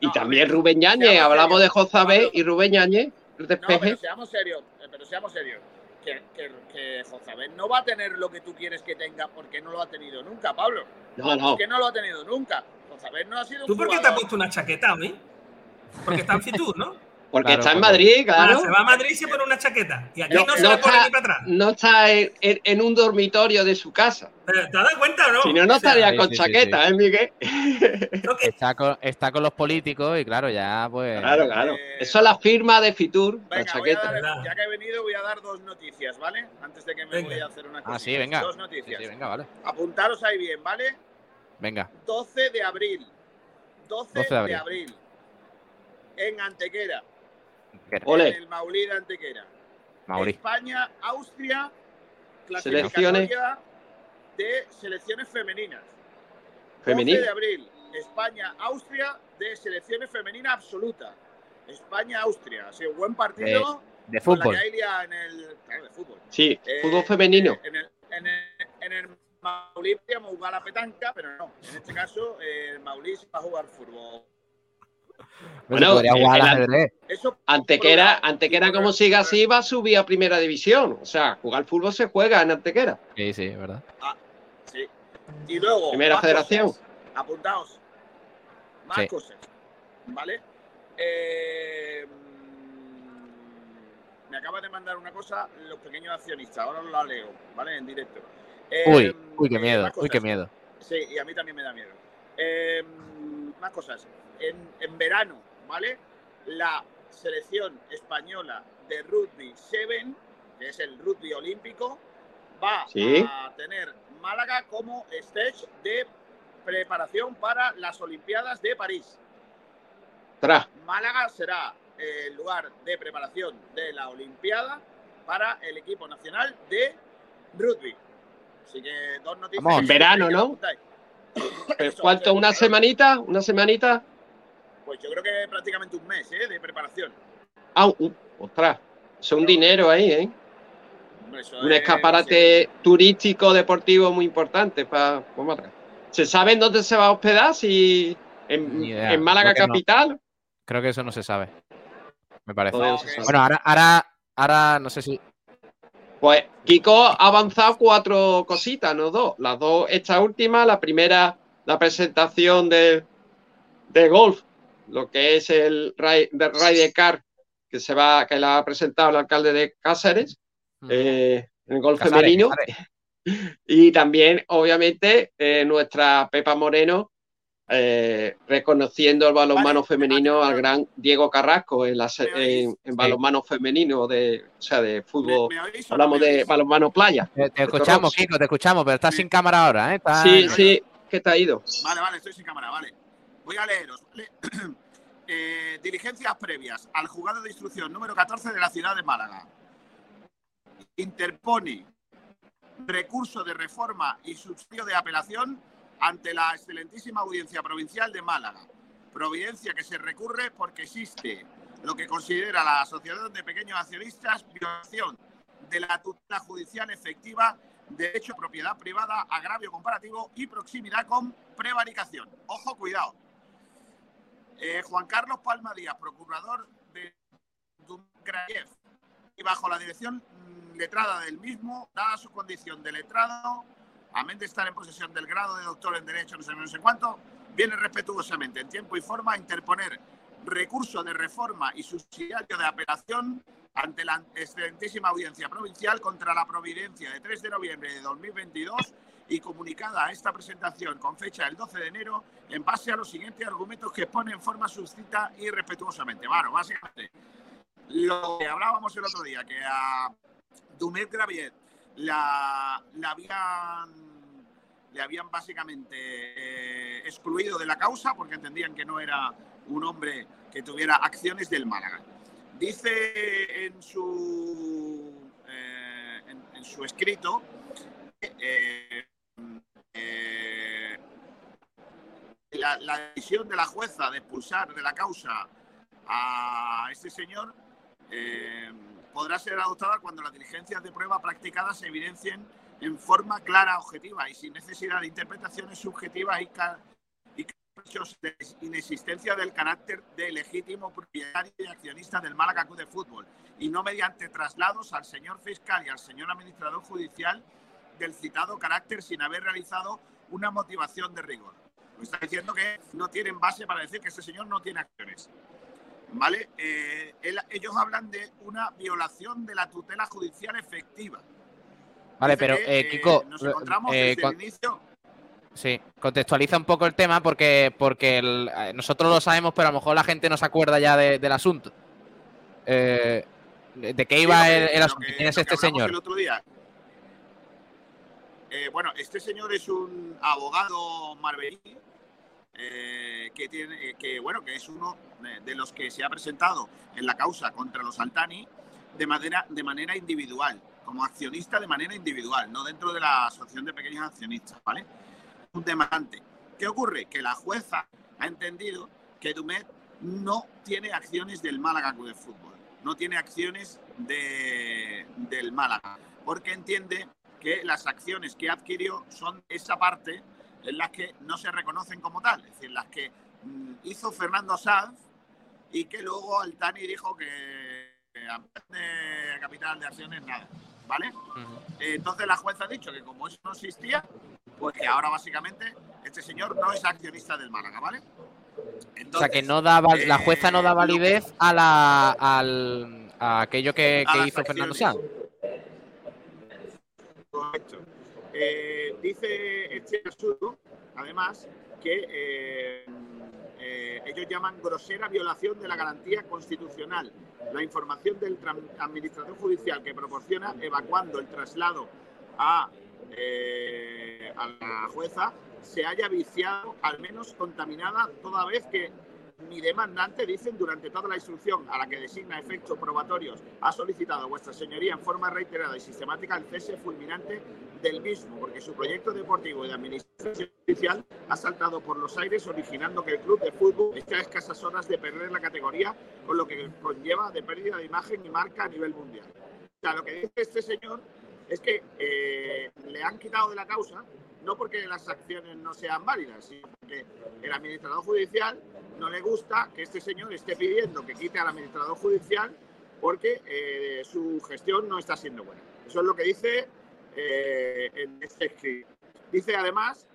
Y No, también Rubén Ñañez, hablamos de. Jozabé y Rubén Ñañez, el No, pero despeje. seamos serios, eh, pero seamos serios. Que, que, que Jozabed no va a tener lo que tú quieres que tenga porque no lo ha tenido nunca, Pablo. No, no. Porque no lo ha tenido nunca. Jozabed no ha sido ¿Tú un por qué te has puesto una chaqueta hoy? Porque está en Fitur, ¿no? Porque Claro, está en Madrid, Ah, claro. se va a Madrid y se pone una chaqueta. Y aquí No, no, se no le pone está- ni para atrás. No está en, en- en un dormitorio de su casa. ¿Te has dado cuenta o no? Si no, no estaría sí, con sí, sí, chaqueta, ¿eh, Miguel? Está con, está con los políticos y claro, ya pues. Claro, claro. Eh, Eso es la firma de Fitur, la Venga, voy a chaqueta. dar- ya que he venido, voy a dar dos noticias, ¿vale? Antes de que me Venga. voy a hacer una cosa. Ah, sí, venga. Dos Sí, noticias. sí, venga, vale. Apuntaros ahí bien, ¿vale? Venga. 12 de abril. 12, 12 de de abril. En Antequera. En el Maulí de Antequera. España, Austria, Selecciones. clasificatoria de selecciones femeninas. 12 Femenino. de abril, España, Austria de selecciones femeninas absoluta. España, Austria. Ha sido un buen partido. De con la fútbol. que hay liado en el. Claro, de fútbol. Sí, Eh, fútbol femenino. En el, en el, en el Maulí podíamos jugar a la petanca, pero no. En este caso, eh, el Maulí se va a jugar fútbol. Bueno, podría eh, el-. Eso Antequera, Antequera como siga así, va a subir a primera división. O sea, jugar fútbol se juega en Antequera. Sí, sí, es verdad. Sí. Y luego. Primera más federación. cosas. Apuntaos. Más Sí. cosas. ¿Vale? Eh, me acaba de mandar una cosa los pequeños accionistas. Ahora la leo, ¿vale? En directo. Eh, Uy, uy, qué eh, miedo, uy, qué miedo. Sí, y a mí también me da miedo. Eh, más cosas. En, en verano, ¿vale? La selección española de rugby 7, que es el rugby olímpico, va Sí. a tener Málaga como stage de preparación para las Olimpiadas de París. Tras. Málaga será el lugar de preparación de la Olimpiada para el equipo nacional de rugby. Así que dos noticias. Vamos, en verano, ¿no? Eso, ¿Cuánto? ¿Una semanita? ¿Una semanita? Pues yo creo que prácticamente un mes ¿eh? de preparación. Ah, uh, ostras. Eso es un dinero ahí, ¿eh? Hombre, Un es- escaparate turístico deportivo muy importante para. ¿Se sabe en dónde se va a hospedar? Si en, Málaga creo que no. capital. Creo que eso no se sabe. Me parece. No. Bueno, ahora, ahora, ahora no sé si. Pues Kiko ha avanzado cuatro cositas, no dos. Las dos, esta última, la primera, la presentación de, de golf, lo que es el Ray- de Ryder Car, que se va, que la ha presentado el alcalde de Cáceres, eh, en el golf Casares, femenino. Casares. Y también, obviamente, eh, nuestra Pepa Moreno eh, reconociendo el balonmano femenino al gran Diego Carrasco en, la, se- en, en balonmano femenino, de, o sea, de fútbol. ¿Me- me oís o no Hablamos de balonmano playa. Te, te escuchamos, Kiko, te escuchamos, pero estás sin cámara ahora, ¿eh? Estás- Sí, sí, que te ha ido. Vale, vale, estoy sin cámara, vale. Voy a leeros, ¿vale? Eh, diligencias previas al juzgado de instrucción número 14 de la ciudad de Málaga. Interpone recurso de reforma y subsidio de apelación ante la excelentísima audiencia provincial de Málaga. Providencia que se recurre porque existe lo que considera la Asociación de Pequeños Accionistas violación de la tutela judicial efectiva, derecho a propiedad privada, agravio comparativo y proximidad con prevaricación. Ojo, cuidado. Eh, Juan Carlos Palma Díaz, procurador de Dumgrayev, y bajo la dirección letrada del mismo, dada su condición de letrado, amén de estar en posesión del grado de doctor en Derecho, no sé, no sé cuánto, viene respetuosamente en tiempo y forma a interponer recurso de reforma y subsidiario de apelación ante la excelentísima audiencia provincial contra la providencia de 3 de noviembre de 2022 y comunicada a esta presentación con fecha del 12 de enero en base a los siguientes argumentos que expone en forma suscita y respetuosamente. Bueno, básicamente, lo que hablábamos el otro día, que a Dumet Gravier la, la habían le habían básicamente eh, excluido de la causa porque entendían que no era un hombre que tuviera acciones del Málaga. Dice en su, eh, en, su escrito eh, la, la, decisión de la jueza de expulsar de la causa a este señor podrá ser adoptada cuando las diligencias de prueba practicadas se evidencien en forma clara, objetiva y sin necesidad de interpretaciones subjetivas y, y de inexistencia del carácter de legítimo propietario y accionista del Málaga Club de Fútbol y no mediante traslados al señor fiscal y al señor administrador judicial del citado carácter sin haber realizado una motivación de rigor. Me está diciendo que no tienen base para decir que este señor no tiene acciones. ¿Vale? Eh, ellos hablan de una violación de la tutela judicial efectiva. Vale, pero eh, Kiko, nos encontramos eh, desde el inicio. Sí, contextualiza un poco el tema porque, porque eh, nosotros lo sabemos, pero a lo mejor la gente no se acuerda ya del asunto. ¿De qué iba el, asunto? ¿Quién es este señor? El otro día. bueno, este señor es un abogado marbellí que tiene, que bueno, que es uno de los que se ha presentado en la causa contra los Altani de manera, de manera individual como accionista de manera individual, no dentro de la asociación de pequeños accionistas, ¿vale? Un demandante. ¿Qué ocurre? Que la jueza ha entendido que Dumet no tiene acciones del Málaga Club de Fútbol, no tiene acciones de, del Málaga, porque entiende que las acciones que adquirió son esa parte en las que no se reconocen como tal, es decir, las que mm, hizo Fernando Sanz y que luego Altani dijo que de capital de acciones nada. ¿vale? entonces la jueza ha dicho que como eso no existía, pues que ahora básicamente este señor no es accionista del Málaga, ¿vale? o sea que no da la jueza no da eh, validez a la al, a aquello que, hizo Fernando Sanz. Correcto. Eh, dice este asunto, además, que eh, ellos llaman grosera violación de la garantía constitucional. La información del administrador judicial que proporciona evacuando el traslado a, eh, a la jueza se haya viciado, al menos contaminada, toda vez que mi demandante, dicen, durante toda la instrucción a la que designa efectos probatorios, ha solicitado a vuestra señoría en forma reiterada y sistemática el cese fulminante del mismo, porque su proyecto deportivo y de administración judicial ha saltado por los aires, originando que el club de fútbol esté a escasas horas de perder la categoría, con lo que conlleva de pérdida de imagen y marca a nivel mundial. O sea, lo que dice este señor es que eh, le han quitado de la causa, no porque las acciones no sean válidas, sino porque el administrador judicial no le gusta que este señor esté pidiendo que quite al administrador judicial porque eh, su gestión no está siendo buena. Eso es lo que dice eh, en este escrito. Dice además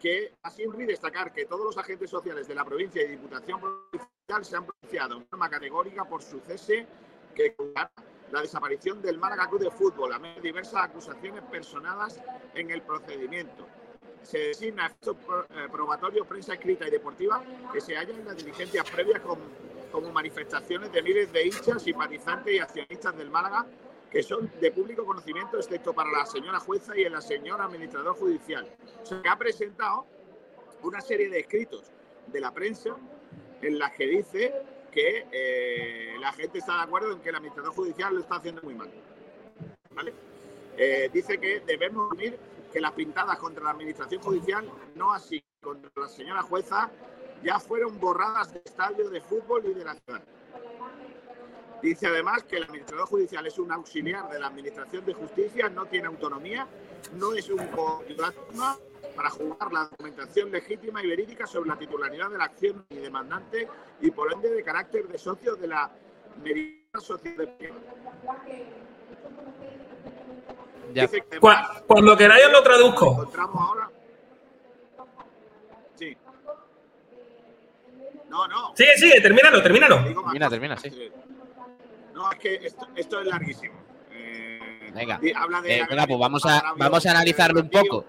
que así destacar que todos los agentes sociales de la provincia y Diputación Provincial se han pronunciado en forma categórica por su cese que la desaparición del Málaga Club de Fútbol, a diversas acusaciones personadas en el procedimiento se designa efectos eh, probatorios, prensa escrita y deportiva que se hallan en las diligencias previas como manifestaciones de miles de hinchas, simpatizantes y accionistas del Málaga que son de público conocimiento, excepto para la señora jueza y el señor administrador judicial. Se ha presentado una serie de escritos de la prensa en las que dice que eh, la gente está de acuerdo en que el administrador judicial lo está haciendo muy mal. Eh, dice que debemos unir que las pintadas contra la administración judicial, no así contra la señora jueza, ya fueron borradas del estadio de fútbol y de la ciudad. Dice además que el administrador judicial es un auxiliar de la administración de justicia, no tiene autonomía, no es un coordinador para jugar la documentación legítima y verídica sobre la titularidad de la acción y demandante y por ende de carácter de socio de la meridiana sociedad. Ya. Que Cuando queráis os lo traduzco. encontramos ahora. Sí. No, no. Sigue, sigue, termínalo, Termina, termina, sí. Sí. No, es que esto, esto es larguísimo. Eh, Venga. habla de Eh, venga, pues vamos a, vamos a analizarlo un poco.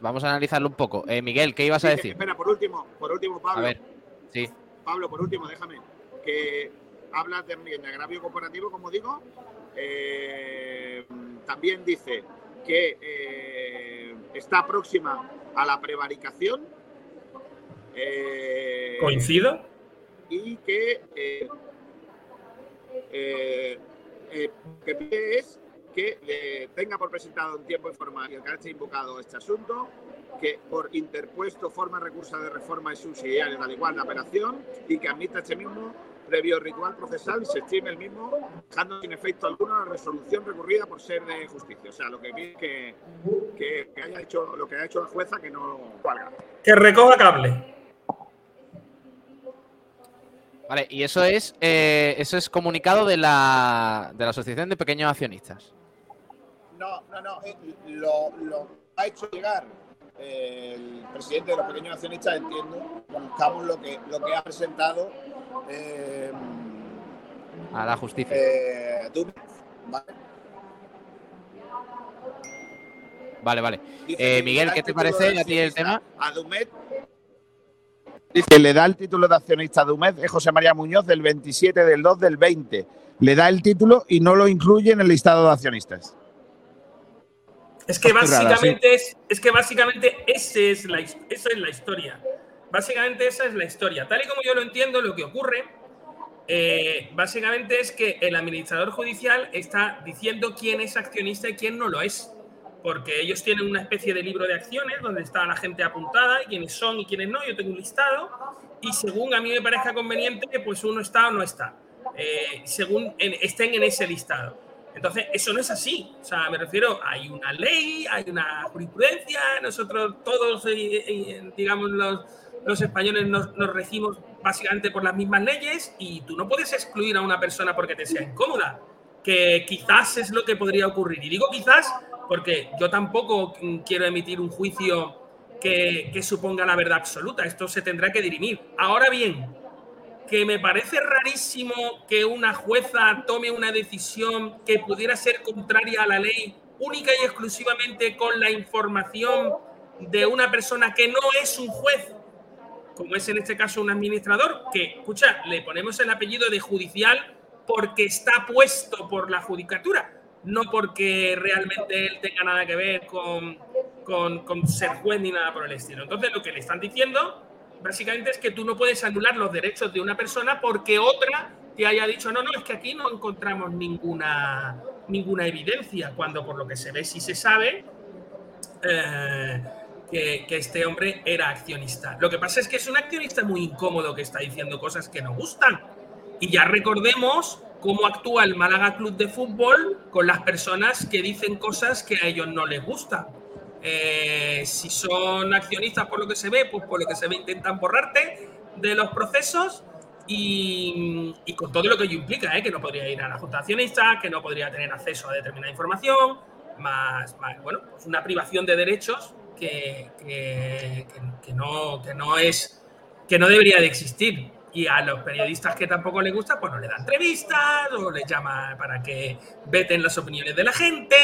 Vamos a analizarlo un poco. Eh, Miguel, ¿qué ibas a decir? Espera, por último, por último, Pablo. A ver, sí. Pablo, por último, déjame. Que habla también de agravio corporativo, como digo. Eh, también dice que eh, está próxima a la prevaricación. Eh, ¿Coincido? y que eh, eh, eh, que pide es que eh, tenga por presentado en tiempo y forma y el carácter invocado este asunto, que por interpuesto forma recurso de reforma y subsidiaria al igual la apelación y que admita este mismo previo ritual procesal y se estime el mismo dejando sin efecto alguno la resolución recurrida por ser de justicia. O sea, lo que pide es que, que, que haya hecho lo que ha hecho la jueza que no valga. Que recoja cable. Vale, y eso es eh, eso es comunicado de la, de la Asociación de Pequeños Accionistas. No, no, no. Lo, lo ha hecho llegar el presidente de los pequeños accionistas, entiendo. Conozcamos lo que, lo que ha presentado eh, A la justicia. eh, ¿vale? Vale, Eh, Miguel, ¿qué te parece a ti el tema? A Dumet. Dice que le da el título de accionista a Dumet es José María Muñoz del 27 del 2 del 20. Le da el título y no lo incluye en el listado de accionistas. Es que básicamente es, es que básicamente ese es la, esa es la historia. Básicamente esa es la historia. Tal y como yo lo entiendo, lo que ocurre eh, básicamente es que el administrador judicial está diciendo quién es accionista y quién no lo es. Porque ellos tienen una especie de libro de acciones donde está la gente apuntada, y quiénes son y quiénes no. Yo tengo un listado y según a mí me parezca conveniente, pues uno está o no está. Eh, según en- estén en ese listado. Entonces, eso no es así. O sea, me refiero, hay una ley, hay una jurisprudencia, nosotros todos, eh, eh, digamos, los, españoles nos, nos regimos básicamente por las mismas leyes y tú no puedes excluir a una persona porque te sea incómoda, que quizás es lo que podría ocurrir. Y digo quizás porque yo tampoco quiero emitir un juicio que, que suponga la verdad absoluta. Esto se tendrá que dirimir. Ahora bien, que me parece rarísimo que una jueza tome una decisión que pudiera ser contraria a la ley única y exclusivamente con la información de una persona que no es un juez, como es en este caso un administrador, que, escucha, le ponemos el apellido de judicial porque está puesto por la judicatura, no porque realmente él tenga nada que ver con, con, ser juez ni nada por el estilo. Entonces, lo que le están diciendo básicamente es que tú no puedes anular los derechos de una persona porque otra te haya dicho, no, no, es que aquí no encontramos ninguna, ninguna evidencia, cuando por lo que se ve sí se sabe eh, que, que este hombre era accionista. Lo que pasa es que es un accionista muy incómodo que está diciendo cosas que no gustan. Y ya recordemos cómo actúa el Málaga Club de Fútbol con las personas que dicen cosas que a ellos no les gustan. Eh, si son accionistas por lo que se ve, pues por lo que se ve intentan borrarte de los procesos y, y con todo lo que ello implica, ¿eh? que no podría ir a la junta de accionistas, que no podría tener acceso a determinada información, más, más bueno, pues una privación de derechos que, que- que- no, que no es que no debería de existir. Y a los periodistas que tampoco les gusta, pues no le dan entrevistas o les llama para que veten las opiniones de la gente.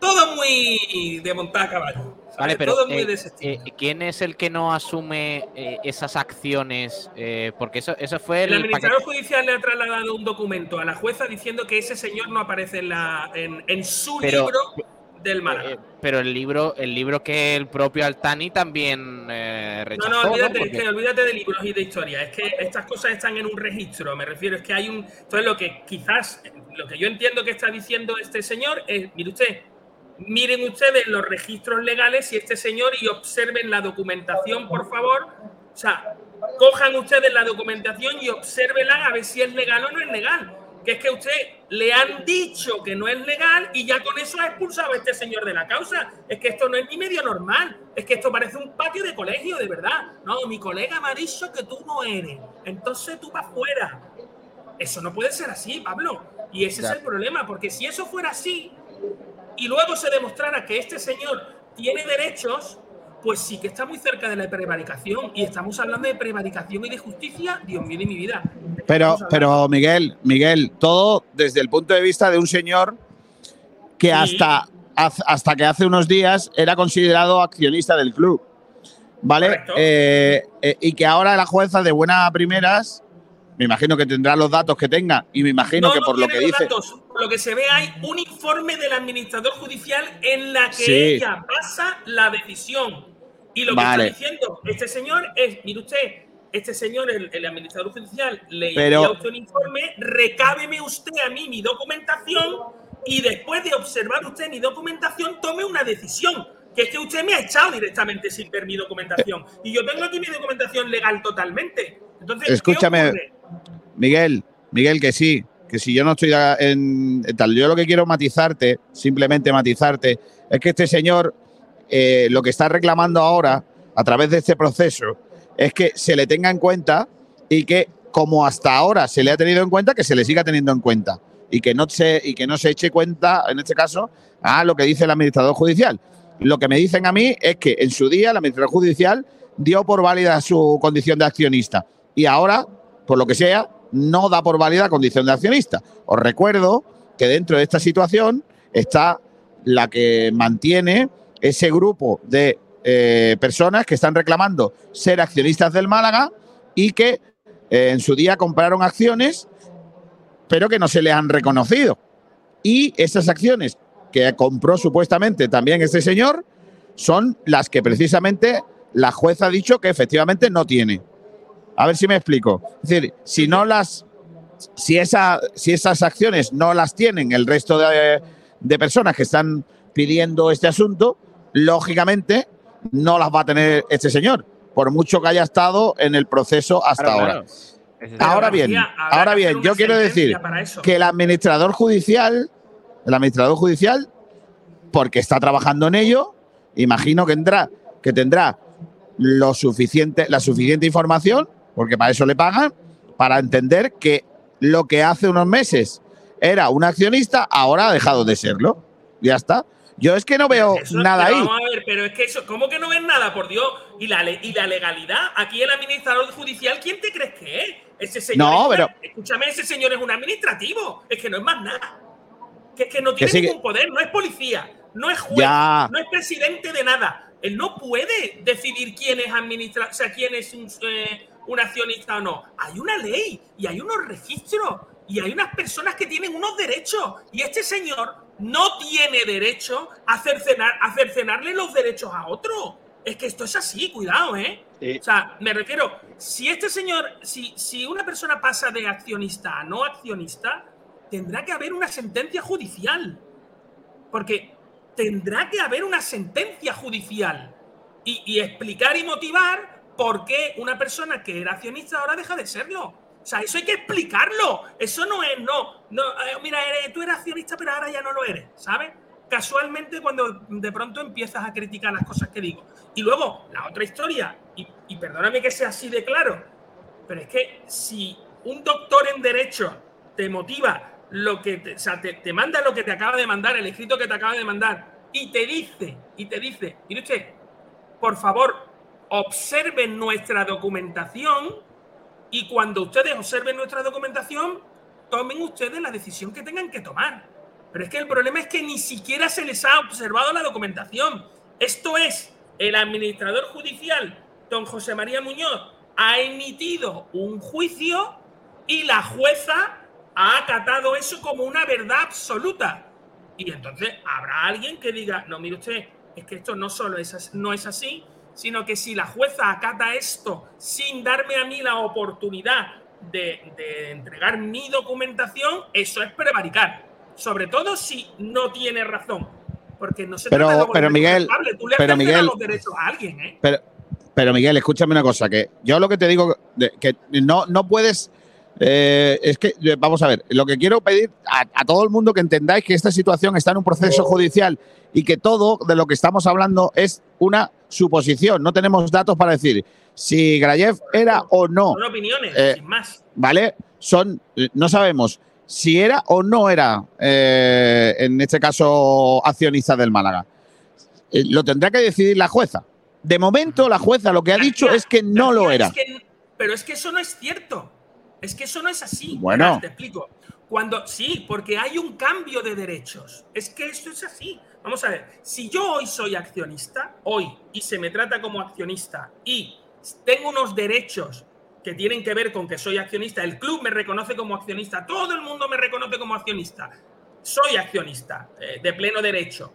Todo muy de montar a caballo. ¿sabes? Vale, pero Todo muy eh, de ese estilo. eh, ¿quién es el que no asume eh, esas acciones? Eh, porque eso, eso fue El el, administrador paquete- judicial le ha trasladado un documento a la jueza diciendo que ese señor no aparece en, la, en, en su Pero- libro del Málaga. pero el libro, el libro que el propio Altani también eh, No, rechazó. no, olvídate, Porque- que olvídate de libros y de historia. Es que estas cosas están en un registro, me refiero. Es que hay un. Entonces, lo que quizás, lo que yo entiendo que está diciendo este señor es: mire usted, miren ustedes los registros legales y este señor y observen la documentación, por favor. O sea, cojan ustedes la documentación y obsérvenla a ver si es legal o no es legal. Que es que usted le han dicho que no es legal y ya con eso ha expulsado a este señor de la causa. Es que esto no es ni medio normal. Es que esto parece un patio de colegio, de verdad. No, mi colega me ha dicho que tú no eres. Entonces tú vas fuera. Eso no puede ser así, Pablo. Y ese Ya. es el problema, porque si eso fuera así, y luego se demostrara que este señor tiene derechos, pues sí que está muy cerca de la prevaricación. Y estamos hablando de prevaricación y de justicia, Dios mío de mi vida. Pero, pero Miguel, Miguel, todo desde el punto de vista de un señor que hasta, hasta que hace unos días era considerado accionista del club. ¿Vale? Eh, eh, y que ahora la jueza de buenas a primeras, me imagino que tendrá los datos que tenga, y me imagino No, que no por lo que dice. datos. Por lo que se ve, hay un informe del administrador judicial en la que Sí. ella basa la decisión. Y lo que Vale. está diciendo este señor es, mire usted, este señor, el, el administrador judicial, le envía usted un informe, recábeme usted a mí mi documentación y después de observar usted mi documentación, tome una decisión. Que es que usted me ha echado directamente sin ver mi documentación. Y yo tengo aquí mi documentación legal totalmente. Entonces, ¿qué Escúchame? Miguel, Miguel, que sí, que si yo no estoy en tal, yo lo que quiero matizarte, simplemente matizarte, es que este señor eh, lo que está reclamando ahora, a través de este proceso, es que se le tenga en cuenta y que, como hasta ahora se le ha tenido en cuenta, que se le siga teniendo en cuenta y que no se, y que no se eche cuenta, en este caso, a lo que dice el administrador judicial. Lo que me dicen a mí es que en su día el administrador judicial dio por válida su condición de accionista y ahora, por lo que sea, no da por válida condición de accionista. Os recuerdo que dentro de esta situación está la que mantiene ese grupo de eh, personas que están reclamando ser accionistas del Málaga y que eh, en su día compraron acciones, pero que no se les han reconocido. Y esas acciones que compró supuestamente también este señor son las que precisamente la jueza ha dicho que efectivamente no tiene. A ver si me explico. Es decir, si no las. Si, esa, si esas acciones no las tienen el resto de, de personas que están pidiendo este asunto, lógicamente no las va a tener este señor, por mucho que haya estado en el proceso hasta Claro, ahora. claro. Ahora bien, ahora bien, yo quiero decir que el administrador judicial, el administrador judicial, porque está trabajando en ello, imagino que tendrá, que tendrá lo suficiente, la suficiente información, porque para eso le pagan, para entender que lo que hace unos meses era un accionista, ahora ha dejado de serlo. Ya está. Yo es que no veo Eso- nada ahí. Vamos a ver, pero es que eso, ¿cómo que no ven nada, por Dios? ¿Y la, y la legalidad? Aquí el administrador judicial, ¿quién te crees que es? Ese señor. No, es pero- escúchame, ese señor es un administrativo. Es que no es más nada. Que es que no tiene que- ningún poder, no es policía, no es juez, Ya. no es presidente de nada. Él no puede decidir quién es administrador, o sea, quién es un, eh, un accionista o no. Hay una ley y hay unos registros y hay unas personas que tienen unos derechos. Y este señor no tiene derecho a cercenar, a cercenarle los derechos a otro. Es que esto es así, cuidado, ¿eh? O sea, me refiero, si este señor, si, si una persona pasa de accionista a no accionista, tendrá que haber una sentencia judicial. Porque tendrá que haber una sentencia judicial y, y explicar y motivar por qué una persona que era accionista ahora deja de serlo. O sea, eso hay que explicarlo. Eso no es, no. eh, mira, tú eras accionista, pero ahora ya no lo eres, ¿sabes? Casualmente cuando de pronto empiezas a criticar las cosas que digo. Y luego, la otra historia, y, y perdóname que sea así de claro, pero es que si un doctor en Derecho te motiva lo que te, o sea, te, te manda lo que te acaba de mandar, el escrito que te acaba de mandar, y te dice, y te dice, mire usted, por favor, observen nuestra documentación y cuando ustedes observen nuestra documentación, tomen ustedes la decisión que tengan que tomar. Pero es que el problema es que ni siquiera se les ha observado la documentación. Esto es, el administrador judicial, don José María Muñoz, ha emitido un juicio y la jueza ha acatado eso como una verdad absoluta. Y entonces habrá alguien que diga, no, mire usted, es que esto no solo es, no es así, sino que si la jueza acata esto sin darme a mí la oportunidad de, de entregar mi documentación, eso es prevaricar. Sobre todo si no tiene razón. Porque no se Pero- trata de pero, Miguel. Tú le pero, Miguel- los derechos a alguien, ¿eh? Pero, pero Miguel, escúchame una cosa, que yo lo que te digo, que no, no puedes, eh, es que, eh, vamos a ver, lo que quiero pedir a, a todo el mundo que entendáis que esta situación está en un proceso judicial y que todo de lo que estamos hablando es una suposición, no tenemos datos para decir si Grayev era o no, Son opiniones, Eh, sin más. ¿vale? Son, no sabemos si era o no era, eh, en este caso, accionista del Málaga. Lo tendrá que decidir la jueza. De momento, la jueza lo que ha dicho es que no lo era. Pero es que eso no es cierto. Es que eso no es así. Bueno. Te explico. Cuando sí, porque hay un cambio de derechos. Es que esto es así. Vamos a ver. Si yo hoy soy accionista, hoy, y se me trata como accionista, y tengo unos derechos que tienen que ver con que soy accionista, el club me reconoce como accionista, todo el mundo me reconoce como accionista. Soy accionista eh, de pleno derecho.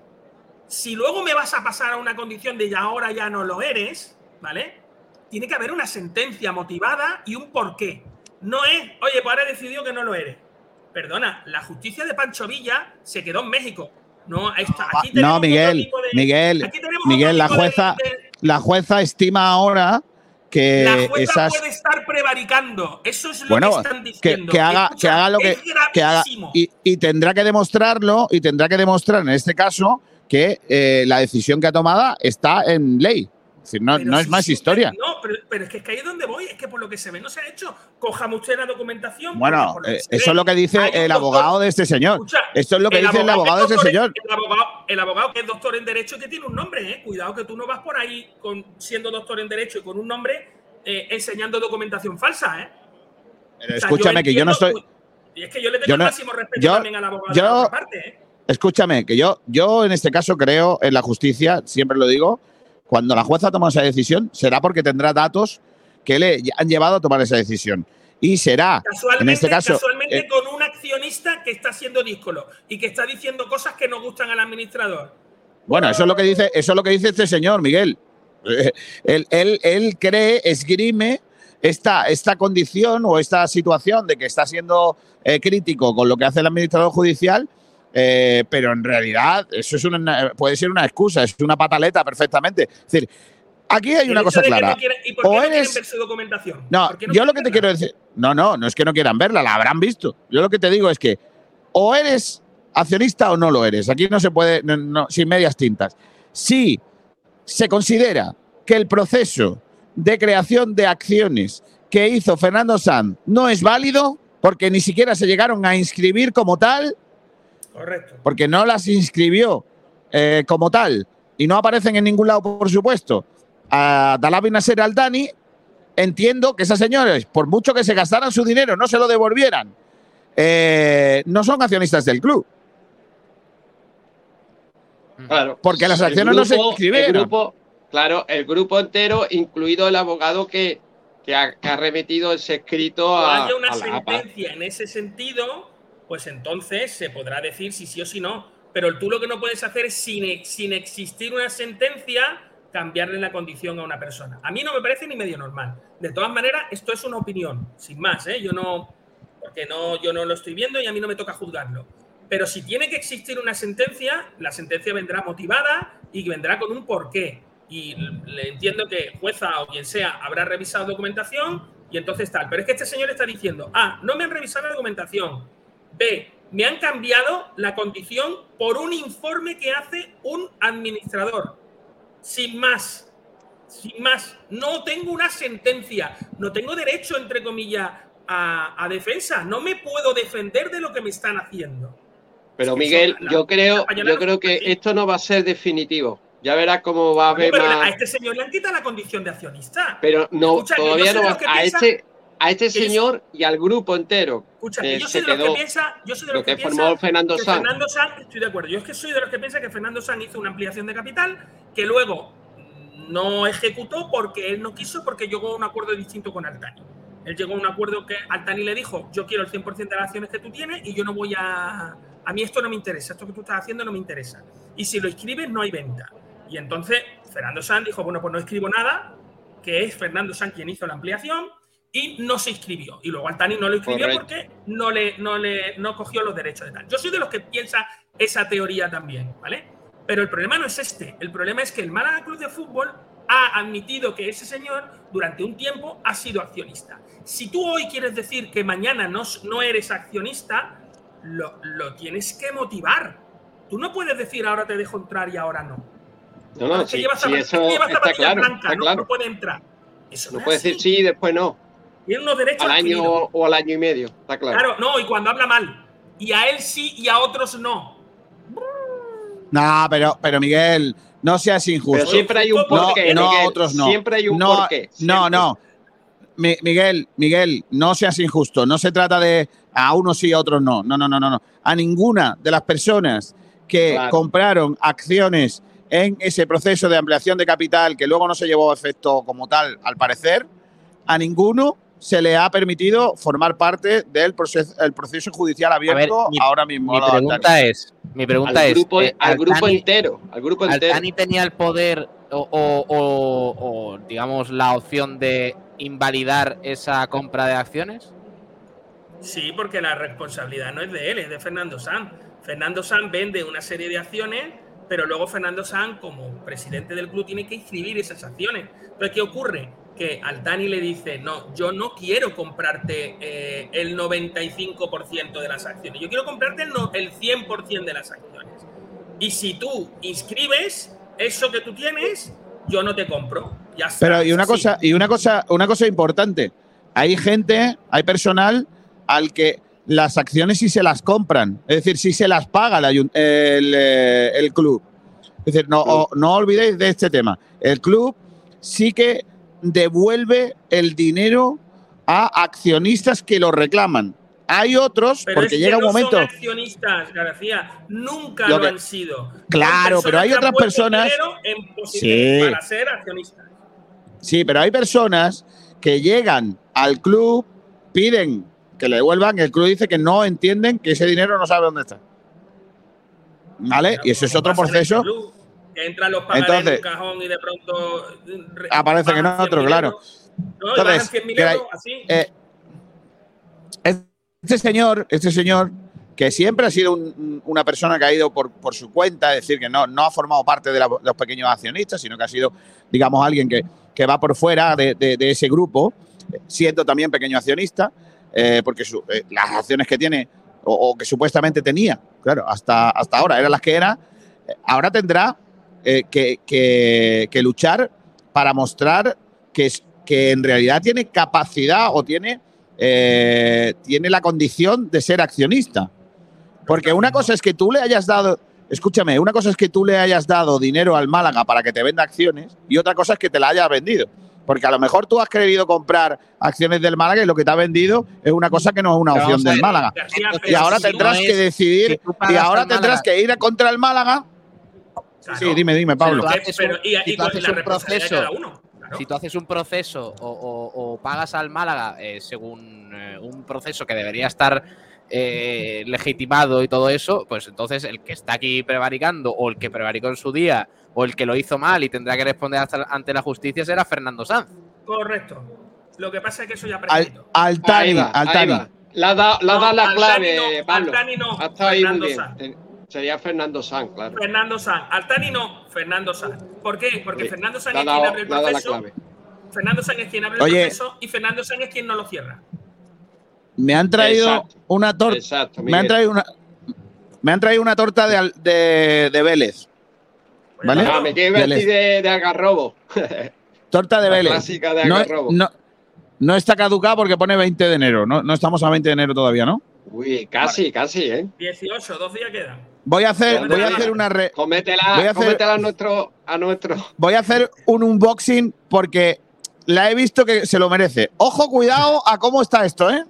Si luego me vas a pasar a una condición de ya ahora ya no lo eres, ¿vale? Tiene que haber una sentencia motivada y un porqué. No es, oye, pues ahora he decidido que no lo eres. Perdona, la justicia de Pancho Villa se quedó en México. No, esta- aquí tenemos No, otro Miguel, tipo de- Miguel, aquí tenemos Miguel, la de- jueza, de- la jueza estima ahora que la jueza esas puede estar prevaricando. Eso es lo bueno, que están que, diciendo. que haga, Escucha, que haga lo que, es que haga y, y tendrá que demostrarlo y tendrá que demostrar en este caso que eh, la decisión que ha tomado está en ley. Es decir, no, no es más historia. No, pero, pero es que, es que ahí es donde voy. Es que por lo que se ve no se ha hecho. Cójame usted la documentación. Bueno, eh, eso es lo que dice el abogado de este señor. Escucha, Esto es lo que dice el abogado de que ese es señor. El abogado, el abogado que es doctor en Derecho que tiene un nombre, ¿eh? Cuidado que tú no vas por ahí con, siendo doctor en Derecho y con un nombre eh, enseñando documentación falsa, ¿eh? Pero O sea, escúchame, que yo no estoy. Y es que yo le tengo yo el máximo respeto yo- también al abogado yo- de la otra parte, ¿eh? Escúchame, que yo, yo en este caso creo en la justicia, siempre lo digo, cuando la jueza toma esa decisión, será porque tendrá datos que le han llevado a tomar esa decisión. Y será, Casualmente, en este caso, casualmente eh, con un accionista que está siendo díscolo y que está diciendo cosas que no gustan al administrador. bueno, eso es lo que dice, eso es lo que dice este señor, Miguel. Eh, Él, él- él cree, esgrime esta, esta condición o esta situación de que está siendo eh, crítico con lo que hace el administrador judicial, eh, pero en realidad eso es una, puede ser una excusa, es una pataleta perfectamente. Es decir, aquí hay una cosa clara. no quieren- ¿Y por qué O no quieren eres- ver su documentación? No, ¿Por qué no yo lo que te quiero decir. No, no, no es que no quieran verla, la habrán visto. Yo lo que te digo es que o eres accionista o no lo eres. Aquí no se puede, no- no, sin medias tintas. Si se considera que el proceso de creación de acciones que hizo Fernando Sanz no es válido, porque ni siquiera se llegaron a inscribir como tal, Correcto. porque no las inscribió eh, como tal y no aparecen en ningún lado, por supuesto, a Dalabi Nasser Al Dani, entiendo que esas señores, por mucho que se gastaran su dinero, no se lo devolvieran, eh, no son accionistas del club. Claro. Porque las acciones no se inscribieron. el grupo- claro, el grupo entero, incluido el abogado que, que ha, que ha remitido ese escrito o a, haya una a la APA. sentencia en ese sentido, pues entonces se podrá decir si sí o si no. Pero tú lo que no puedes hacer sin, sin existir una sentencia, cambiarle la condición a una persona. A mí no me parece ni medio normal. De todas maneras, esto es una opinión, sin más, ¿eh? Yo no, porque no, yo no lo estoy viendo y a mí no me toca juzgarlo. Pero si tiene que existir una sentencia, la sentencia vendrá motivada y vendrá con un porqué. Y le entiendo que jueza o quien sea habrá revisado documentación y entonces tal. Pero es que este señor está diciendo, A, no me han revisado la documentación. B, me han cambiado la condición por un informe que hace un administrador. Sin más. Sin más. No tengo una sentencia. No tengo derecho, entre comillas, a, a defensa. No me puedo defender de lo que me están haciendo. Pero Es que Miguel, la- yo creo, yo creo que aquí. esto no va a ser definitivo. Ya verás cómo va a haber Pero a más. este señor le han quitado la condición de accionista. Pero no, Escucha, todavía no va a piensa- este, a este señor y al grupo entero. Escucha, que yo soy de los que piensa, yo soy de lo los que, que piensa formó Fernando que. Fernando Sanz, estoy de acuerdo. Yo es que soy de los que piensa que Fernando Sanz hizo una ampliación de capital que luego no ejecutó porque él no quiso, porque llegó a un acuerdo distinto con Altani. Él llegó a un acuerdo que Altani le dijo, yo quiero el 100% de las acciones que tú tienes y yo no voy a... A mí esto no me interesa, esto que tú estás haciendo no me interesa. Y si lo escribes, no hay venta. Y entonces Fernando Sanz dijo, bueno, pues no escribo nada, que es Fernando Sanz quien hizo la ampliación y no se inscribió. Y luego Altani no lo inscribió Correcto. porque no le, no le no cogió los derechos de tal. Yo soy de los que piensa esa teoría también, ¿vale? Pero el problema no es este. El problema es que el Málaga Club de Fútbol ha admitido que ese señor durante un tiempo ha sido accionista. Si tú hoy quieres decir que mañana no, no eres accionista, lo, lo tienes que motivar. Tú no puedes decir ahora te dejo entrar y ahora no. No, no, Es que sí, lleva sí, zapati- eso lleva está zapatillas claro. blancas, Está no, claro. no puede entrar. Eso No es puede decir sí y después no. Tiene unos derechos Al año o al año y medio, está claro. Claro, no, y cuando habla mal. Y a él sí y a otros no. No, pero, pero Miguel, no seas injusto. Pero siempre hay un no, porqué, no, Miguel. otros no. Siempre hay un no, porqué, No, no. Mi- Miguel, Miguel, no seas injusto. No se trata de a unos sí, a otros no. No, no, no, no. no. A ninguna de las personas que Claro. compraron acciones en ese proceso de ampliación de capital que luego no se llevó a efecto como tal, al parecer, a ninguno se le ha permitido formar parte del proceso, el proceso judicial abierto mi- ahora mismo. Mi pregunta es, mi pregunta al es, grupo, eh, al grupo entero. Al grupo entero. ¿Altani tenía el poder o, o- o- o, digamos la opción de invalidar esa compra de acciones? Sí, porque la responsabilidad no es de él, es de Fernando Sanz. Fernando Sanz vende una serie de acciones, pero luego Fernando Sanz, como presidente del club, tiene que inscribir esas acciones. Entonces, ¿qué ocurre? Que Altani le dice, no, yo no quiero comprarte eh, el 95% de las acciones, yo quiero comprarte el, no- el 100% de las acciones. Y si tú inscribes eso que tú tienes, yo no te compro. Ya está, Pero y una así. cosa, y una cosa, una cosa importante. Hay gente, hay personal al que las acciones sí se las compran, es decir, sí se las paga el, eh, el club. Es decir, no, no olvidéis de este tema. El club sí que devuelve el dinero a accionistas que lo reclaman. Hay otros, Pero porque es que llega un no momento. Son accionistas, García. Nunca Lo han sido. Claro, pero hay otras personas- en Sí. Para ser accionistas. Sí, pero hay personas que llegan al club, piden que le devuelvan, el club dice que no entienden que ese dinero no sabe dónde está. ¿Vale? Y eso es otro proceso. Entran los pagarés Entonces- en un cajón y de pronto. re- Aparece que bajan no otro, 100.000 claro. No, Entonces, bajan 100.000 que hay- euros, así. eh, este señor, este señor, que siempre ha sido un- una persona que ha ido por, por su cuenta, es decir, que no, no ha formado parte de, la- de los pequeños accionistas, sino que ha sido, digamos, alguien que, que va por fuera de, de- de ese grupo, siendo también pequeño accionista, eh, porque su- eh, las acciones que tiene o, o que supuestamente tenía, claro, hasta, hasta ahora eran las que era, eh, ahora tendrá eh, que, que- que luchar para mostrar que, es, que en realidad tiene capacidad o tiene, eh, tiene la condición de ser accionista. Porque una cosa es que tú le hayas dado, escúchame, una cosa es que tú le hayas dado dinero al Málaga para que te venda acciones y otra cosa es que te la hayas vendido. Porque a lo mejor tú has querido comprar acciones del Málaga y lo que te ha vendido es una cosa que no es una opción del Málaga. Y ahora tendrás que decidir, y ahora tendrás que ir contra el Málaga. Claro. Sí, dime, dime, Pablo. Si tú haces un- la proceso- cada uno. claro. Si tú haces un proceso o, o- o pagas al Málaga eh, según eh, un proceso que debería estar eh, legitimado y todo eso, pues entonces el que está aquí prevaricando o el que prevaricó en su día o el que lo hizo mal y tendrá que responder hasta- ante la justicia será Fernando Sanz. Correcto. Lo que pasa es que eso ya Al, prescrito. Altani, ahí Altani. va. Le ha dado, le ha No, dado la Altani clave, no, Pablo. Altani no, ahí muy Fernando bien. Sanz. Sería Fernando Sanz, claro. Fernando Sanz. Altani no, Fernando Sanz. ¿Por qué? Porque Sí. Fernando ha es quien abre el proceso. clave. Fernando Sanz es quien abre el proceso y Fernando Sanz es quien no lo cierra. Me han traído Exacto. una torta. Exacto, Me han traído una. Me han traído una torta de, de, de Vélez. Pues ¿Vale? Ah, me quiere Vélez. de, de agarrobo. Torta de La Vélez. clásica de No, agarrobo. no- no está caducada porque pone 20 de enero. No, no estamos a 20 de enero todavía, ¿no? Uy, casi, casi, ¿eh? 18, dos días quedan. Voy a hacer, Cómetela. voy a hacer una re- Cométela, Voy a hacer- cómetela a nuestro, a nuestro. voy a hacer un unboxing porque la he visto que se lo merece. Ojo, cuidado a cómo está esto, ¿eh?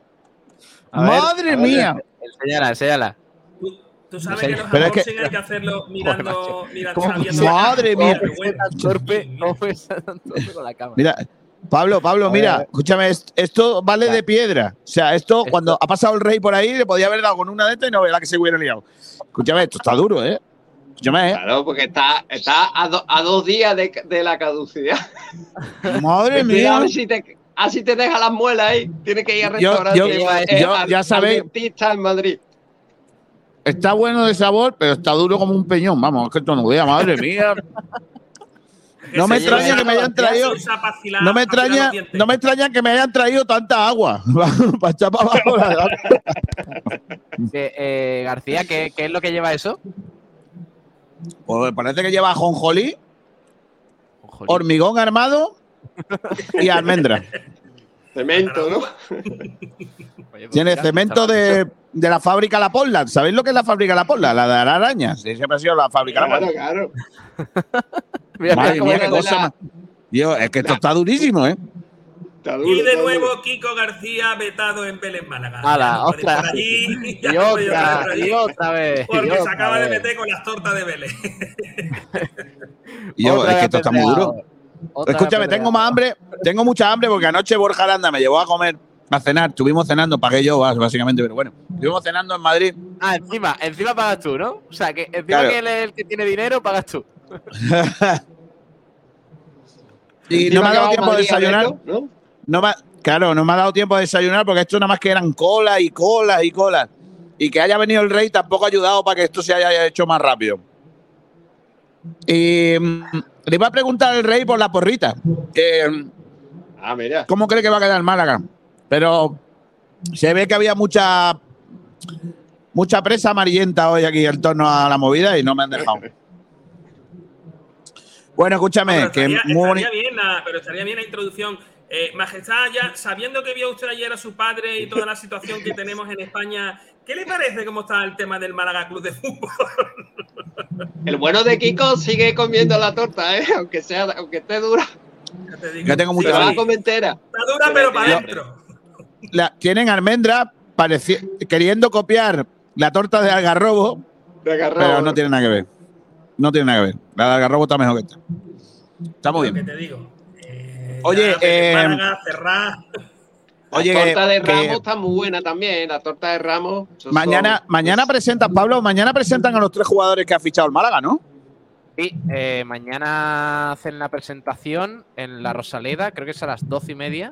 A Madre a ver, mía. Enséñala, enséñala. Tú, tú sabes sé. que los Pero es que- hay que hacerlo mirando, mirando Madre mía. Qué bueno. Tan torpe, ¿cómo es tan torpe con la cámara? Mira, Pablo, Pablo, A mira, ver. escúchame, est- esto vale Ya. de piedra. O sea, esto, Esto- cuando ha pasado el rey por ahí, le podía haber dado con una de estas y no verá que se hubiera liado. Escúchame, esto está duro, ¿eh? Escúchame, ¿eh? Claro, porque está, está a, do- a dos días de, de la caducidad. Madre mía. a ver si te, así te deja las muelas ahí. Tienes que ir al restaurante. yo- eh, yo- al- ya al sabéis- en Madrid. Está bueno de sabor, pero está duro como un peñón. Vamos, es que esto no vea, madre mía. No me extraña que me hayan traído- No me extraña, no me extraña que me hayan traído tanta agua para echar para abajo. la- Eh, eh, García, ¿qué, qué es lo que lleva eso? Pues parece que lleva jonjolí, hormigón armado y almendra. Cemento, ¿no? Oye, pues Tiene cemento chaval, de, de la fábrica La Portland. ¿Sabéis lo que es la fábrica La Portland? La de las arañas. Sí, siempre ha sido la fábrica La Claro, Portland. claro. Mira, Madre mira mía, qué de cosa la- más. Dios, es que esto está durísimo, ¿eh? Está duro, Y de está duro. nuevo Kiko García vetado en Vélez Málaga. Puede otra. estar allí, Y otra, allí, y otra vez. Porque se otra acaba de vez. meter con las tortas de Vélez. Y yo, es que esto está muy duro. Otra Escúchame, tengo más hambre, tengo mucha hambre porque anoche Borja Aranda me llevó a comer, a cenar. Estuvimos cenando, pagué yo, básicamente, pero bueno. Estuvimos cenando en Madrid. Ah, encima, encima pagas tú, ¿no? O sea, que encima Claro. que él es el que tiene dinero, pagas tú. y no me ha dado tiempo a desayunar. ¿no? No me, claro, no me ha dado tiempo de desayunar porque esto nada más que eran colas y colas y colas. Y que haya venido el rey tampoco ha ayudado para que esto se haya hecho más rápido. Y mm, le iba a preguntar al rey por la porrita. Ah, mira. ¿Cómo cree que va a quedar Málaga? Pero se ve que había mucha mucha presa amarillenta hoy aquí en torno a la movida y no me han dejado. Bueno, escúchame, Pero que estaría, muy estaría boni- bien la, pero estaría bien la introducción. Eh, Majestad, ya sabiendo que vio usted ayer a su padre y toda la situación que tenemos en España, ¿qué le parece cómo está el tema del Málaga Club de Fútbol? El bueno de Kiko sigue comiendo la torta, ¿eh? Aunque sea, aunque esté dura. Ya te digo. Tengo Sí, mucha comer entera. Está dura, pero para adentro. la- tienen almendra queriendo copiar la torta de algarrobo, De agarró. pero no tiene nada que ver. No tiene nada que ver. La de algarrobo está mejor que esta. Está muy bien. te digo. Eh, Oye, eh, Málaga, cerrar. Oye, la torta de que- Ramos está muy buena también. La torta de Ramos. Mañana, son- mañana presentan, Pablo, mañana presentan a los tres jugadores que ha fichado el Málaga, ¿no? Sí, eh, mañana hacen la presentación en la Rosaleda, creo que es a las doce y media.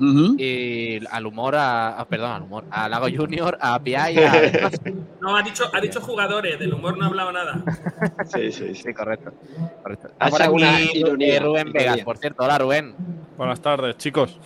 Ujú. Y al humor, a, a- perdón, al humor, a Lago Junior, a Pia y a. No, ha dicho, ha dicho jugadores, del humor no ha hablado nada. Sí, sí, sí. Sí, correcto. correcto. Por aquí, ironía, eh, Rubén. Vegas, por cierto. Hola, Rubén. Buenas tardes, chicos.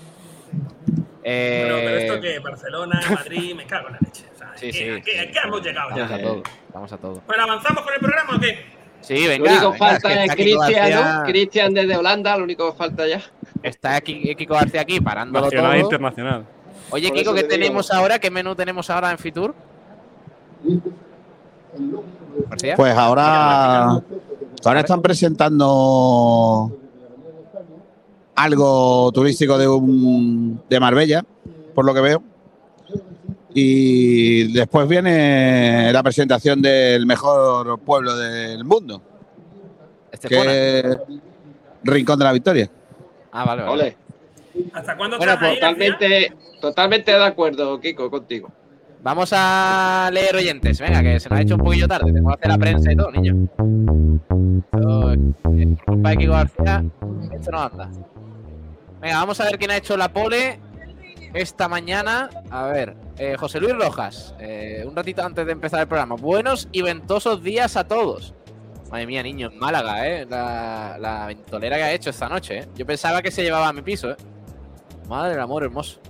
Eh, Pero, pero esto que Barcelona, Madrid, me cago en la leche. O sea, Sí, ¿qué- sí, ¿a qué, a qué hemos llegado Vamos ya? a todo. Vamos a todo. Bueno, ¿avanzamos con el programa o qué? Sí, Lo venga. único venga, falta que es Cristian, García- ¿no? Cristian desde Holanda, lo único que falta ya. Está aquí Kiko García aquí parándolo Nacional e todo. internacional. Oye, Por Kiko, ¿qué te digo. tenemos ahora? ¿Qué menú tenemos ahora en Fitur? Pues ahora, ahora están presentando algo turístico de, un, de Marbella, por lo que veo. Y después viene la presentación del mejor pueblo del mundo, Estepona. que es Rincón de la Victoria. Ah, vale, vale. Ole. ¿Hasta cuándo Bueno, García? Totalmente, totalmente de acuerdo, Kiko, contigo. Vamos a leer oyentes. Venga, que se nos ha hecho un poquillo tarde. Tenemos que hacer la prensa y todo, niño. Esto, eh, por culpa de Kiko García, esto no anda. Venga, vamos a ver quién ha hecho la pole esta mañana. A ver, eh, José Luis Rojas, eh, un ratito antes de empezar el programa. Buenos y ventosos días a todos. Madre mía, niño, en Málaga, ¿eh? La, la ventolera que ha hecho esta noche, ¿eh? Yo pensaba que se llevaba a mi piso, ¿eh? Madre del amor hermoso.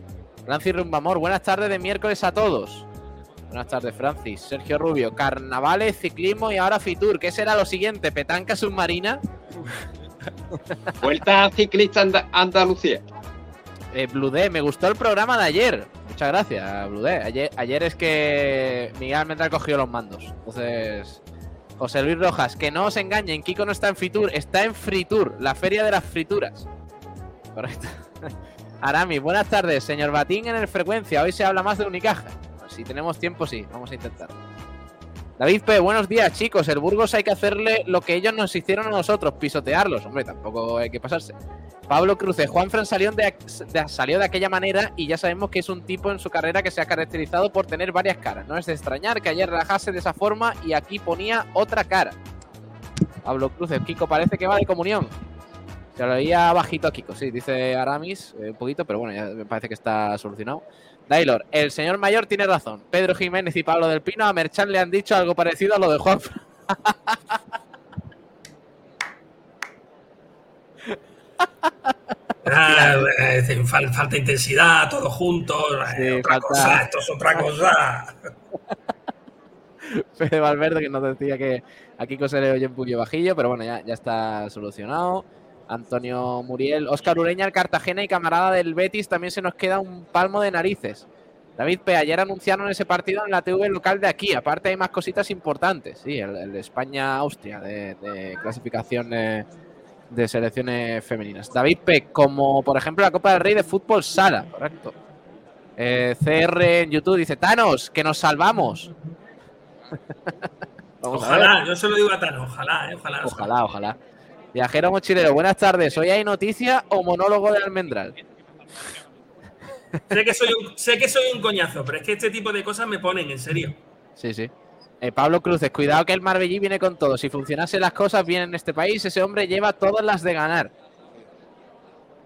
Francis Rumbamor, buenas tardes de miércoles a todos. Buenas tardes, Francis. Sergio Rubio, carnavales, ciclismo y ahora Fitur. ¿Qué será lo siguiente? ¿Petanca submarina? Vuelta ciclista Anda- Andalucía. Eh, Blue D, me gustó el programa de ayer. Muchas gracias, Blue D. Ayer, ayer es que Miguel Almendral cogió los mandos. Entonces, José Luis Rojas, que no os engañen, Kiko no está en Fitur, está en Fritur, la feria de las frituras. Correcto. Arami, buenas tardes, señor Batín en el frecuencia. Hoy se habla más de Unicaja. Si tenemos tiempo, sí, vamos a intentar. David P, buenos días, chicos. El Burgos hay que hacerle lo que ellos nos hicieron a nosotros, pisotearlos. Hombre, tampoco hay que pasarse. Pablo Cruces, Juanfran salió de, de- salió de aquella manera y ya sabemos que es un tipo en su carrera que se ha caracterizado por tener varias caras. No es de extrañar que ayer relajase de esa forma y aquí ponía otra cara. Pablo Cruces, Kiko parece que va de comunión. Se lo oía bajito a Kiko, sí, dice Aramis, eh, un poquito, pero bueno, ya me parece que está solucionado. Dailor, el señor mayor tiene razón. Pedro Jiménez y Pablo del Pino a Merchan le han dicho algo parecido a lo de Juan. Ah, falta intensidad, todos juntos. eh, otra falta- cosa, esto es otra cosa. Fede Valverde que nos decía que a Kiko se le oye un poquillo bajillo, pero bueno, ya, ya está solucionado. Antonio Muriel, Óscar Ureña, el Cartagena y camarada del Betis, también se nos queda un palmo de narices. David P. Ayer anunciaron ese partido en la TV local de aquí. Aparte hay más cositas importantes. Sí, el, España-Austria de, de clasificación de selecciones femeninas. David P. Como por ejemplo la Copa del Rey de Fútbol Sala. Correcto. Eh, CR en YouTube dice, Thanos, que nos salvamos. Ojalá, yo se lo digo a Tano, ojalá, eh, ojalá. Ojalá, ojalá. Viajero mochilero, buenas tardes. ¿Hoy hay noticia o monólogo de Almendral? Sé que, soy un, sé que soy un coñazo, pero es que este tipo de cosas me ponen en serio. Sí, sí. Eh, Pablo Cruces, cuidado que el Marbellí viene con todo. Si funcionase las cosas bien en este país, ese hombre lleva todas las de ganar.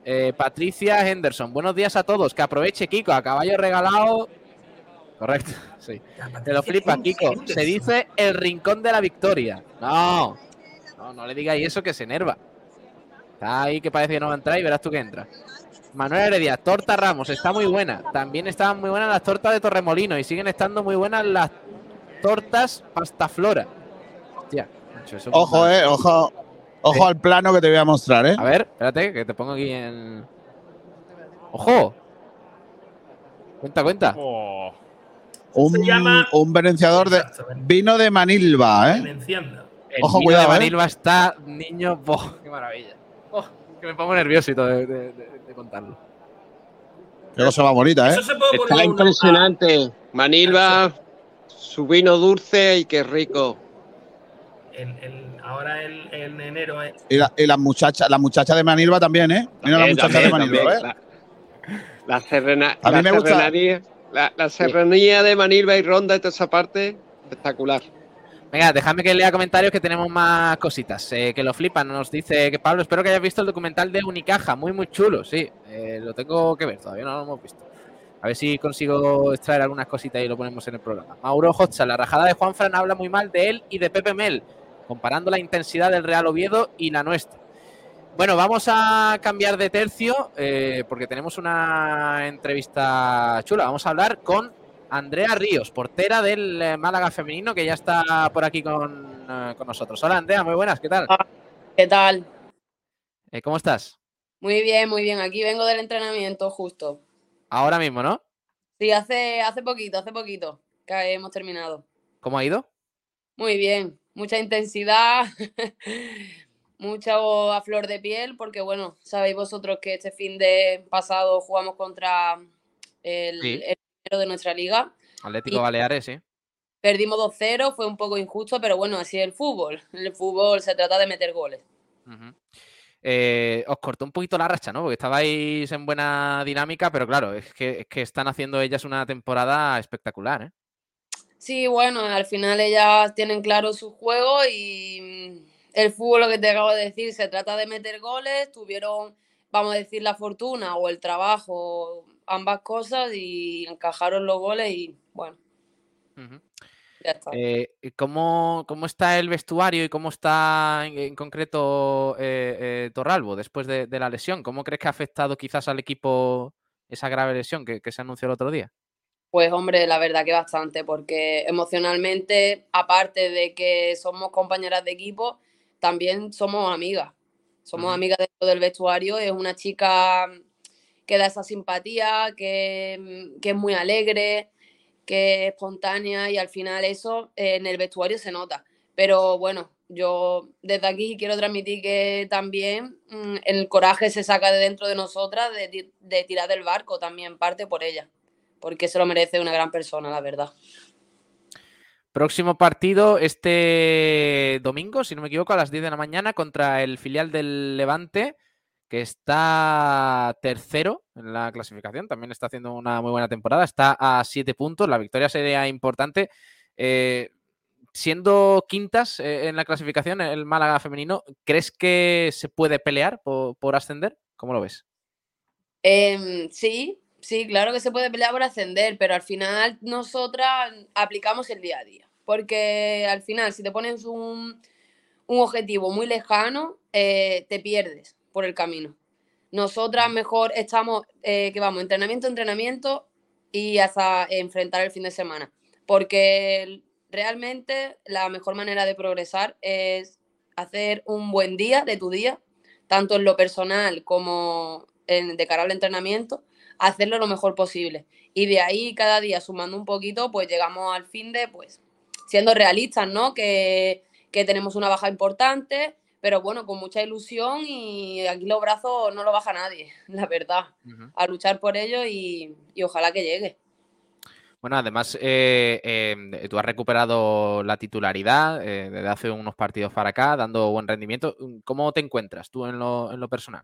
Eh, Patricia Henderson, buenos días a todos. Que aproveche Kiko, a caballo regalado. Correcto, sí. Te lo flipa, Kiko. Se dice el rincón de la victoria. No, no, no le digáis eso que se enerva. Está ahí que parece que no va a entrar y verás tú que entra. Manuel Heredia, torta Ramos, está muy buena. También estaban muy buenas las tortas de Torremolino y siguen estando muy buenas las tortas pastaflora. Hostia, macho, eso- Ojo, eh, ojo. Ojo al plano que te voy a mostrar, eh. A ver, espérate, que te pongo aquí en. ¡Ojo! Cuenta, cuenta. Un, Se llama- un venenciador de vino de Manilva, eh. Venenciando. El Ojo, cuidado, de eh. Manilva está, niño. ¡Boh! ¡Qué maravilla! Oh, que me pongo nervioso y todo de, de- de- de contarlo. Qué cosa más bonita, eh. Eso se puede Está poner uno- impresionante. Manilva, su vino dulce y qué rico. en- en- ahora en, en enero. eh. Y, la, y las muchachas, la muchacha de Manilva también, eh. Mira la Eh, muchacha también, de Manilva, también. eh. La, la serrena- A mí la me gusta- la, la serranía de Manilva y Ronda y toda esa parte, espectacular. Venga, déjame que lea comentarios que tenemos más cositas. eh, que lo flipan. Nos dice que Pablo, espero que hayas visto el documental de Unicaja. Muy, muy chulo, sí. eh, lo tengo que ver, todavía no lo hemos visto. A ver si consigo extraer algunas cositas y lo ponemos en el programa. Mauro Hotza, la rajada de Juanfran habla muy mal de él y de Pepe Mel, comparando la intensidad del Real Oviedo y la nuestra. Bueno, vamos a cambiar de tercio eh, porque tenemos una entrevista chula. Vamos a hablar con Andrea Ríos, portera del eh, Málaga femenino, que ya está por aquí con, eh, con nosotros. Hola Andrea, muy buenas, ¿qué tal? ¿Qué tal? Eh, ¿Cómo estás? Muy bien, muy bien. Aquí vengo del entrenamiento justo. Ahora mismo, ¿no? Sí, hace, hace poquito, hace poquito que hemos terminado. ¿Cómo ha ido? Muy bien, mucha intensidad, mucho a flor de piel, porque bueno, sabéis vosotros que este fin de pasado jugamos contra el, Sí. el primero de nuestra liga. Atlético Y- Baleares, sí. Perdimos 2-0, fue un poco injusto, pero bueno, así es el fútbol. El fútbol se trata de meter goles. Eh, os cortó un poquito la racha, ¿no? Porque estabais en buena dinámica, pero claro, es que, es que están haciendo ellas una temporada espectacular, ¿eh? Sí, bueno, al final ellas tienen claro su juego y mm, el fútbol, lo que te acabo de decir, se trata de meter goles, tuvieron, vamos a decir, la fortuna o el trabajo, ambas cosas y encajaron los goles y bueno, ya está. Eh, ¿cómo, cómo está el vestuario y cómo está en, en concreto eh, eh, Torralbo después de, de la lesión? ¿Cómo crees que ha afectado quizás al equipo esa grave lesión que, que se anunció el otro día? Pues hombre, la verdad que bastante, porque emocionalmente, aparte de que somos compañeras de equipo, también somos amigas. Somos amigas dentro del vestuario. Es una chica que da esa simpatía, que, que es muy alegre, que es espontánea y al final eso eh, en el vestuario se nota. Pero bueno, yo desde aquí quiero transmitir que también mm, el coraje se saca de dentro de nosotras de, de tirar del barco, también parte por ella porque se lo merece una gran persona, la verdad. Próximo partido este domingo, si no me equivoco, a las 10 de la mañana contra el filial del Levante, que está tercero en la clasificación. También está haciendo una muy buena temporada. Está a 7 puntos. La victoria sería importante. Eh, siendo quintas eh, en la clasificación, el Málaga femenino, ¿crees que se puede pelear por, por ascender? ¿Cómo lo ves? Em, sí, sí, claro que se puede pelear por ascender, pero al final nosotras aplicamos el día a día. Porque al final, si te pones un, un objetivo muy lejano, eh, te pierdes por el camino. Nosotras mejor estamos, eh, que vamos, entrenamiento, entrenamiento y hasta enfrentar el fin de semana. Porque realmente la mejor manera de progresar es hacer un buen día de tu día, tanto en lo personal como en, de cara al entrenamiento, hacerlo lo mejor posible. Y de ahí cada día sumando un poquito, pues llegamos al fin de, pues, siendo realistas, ¿no? Que, que tenemos una baja importante, pero bueno, con mucha ilusión y aquí los brazos no lo baja nadie, la verdad. A luchar por ello y, y ojalá que llegue. Bueno, además, eh, eh, tú has recuperado la titularidad eh, desde hace unos partidos para acá, dando buen rendimiento. ¿Cómo te encuentras tú en lo, en lo personal?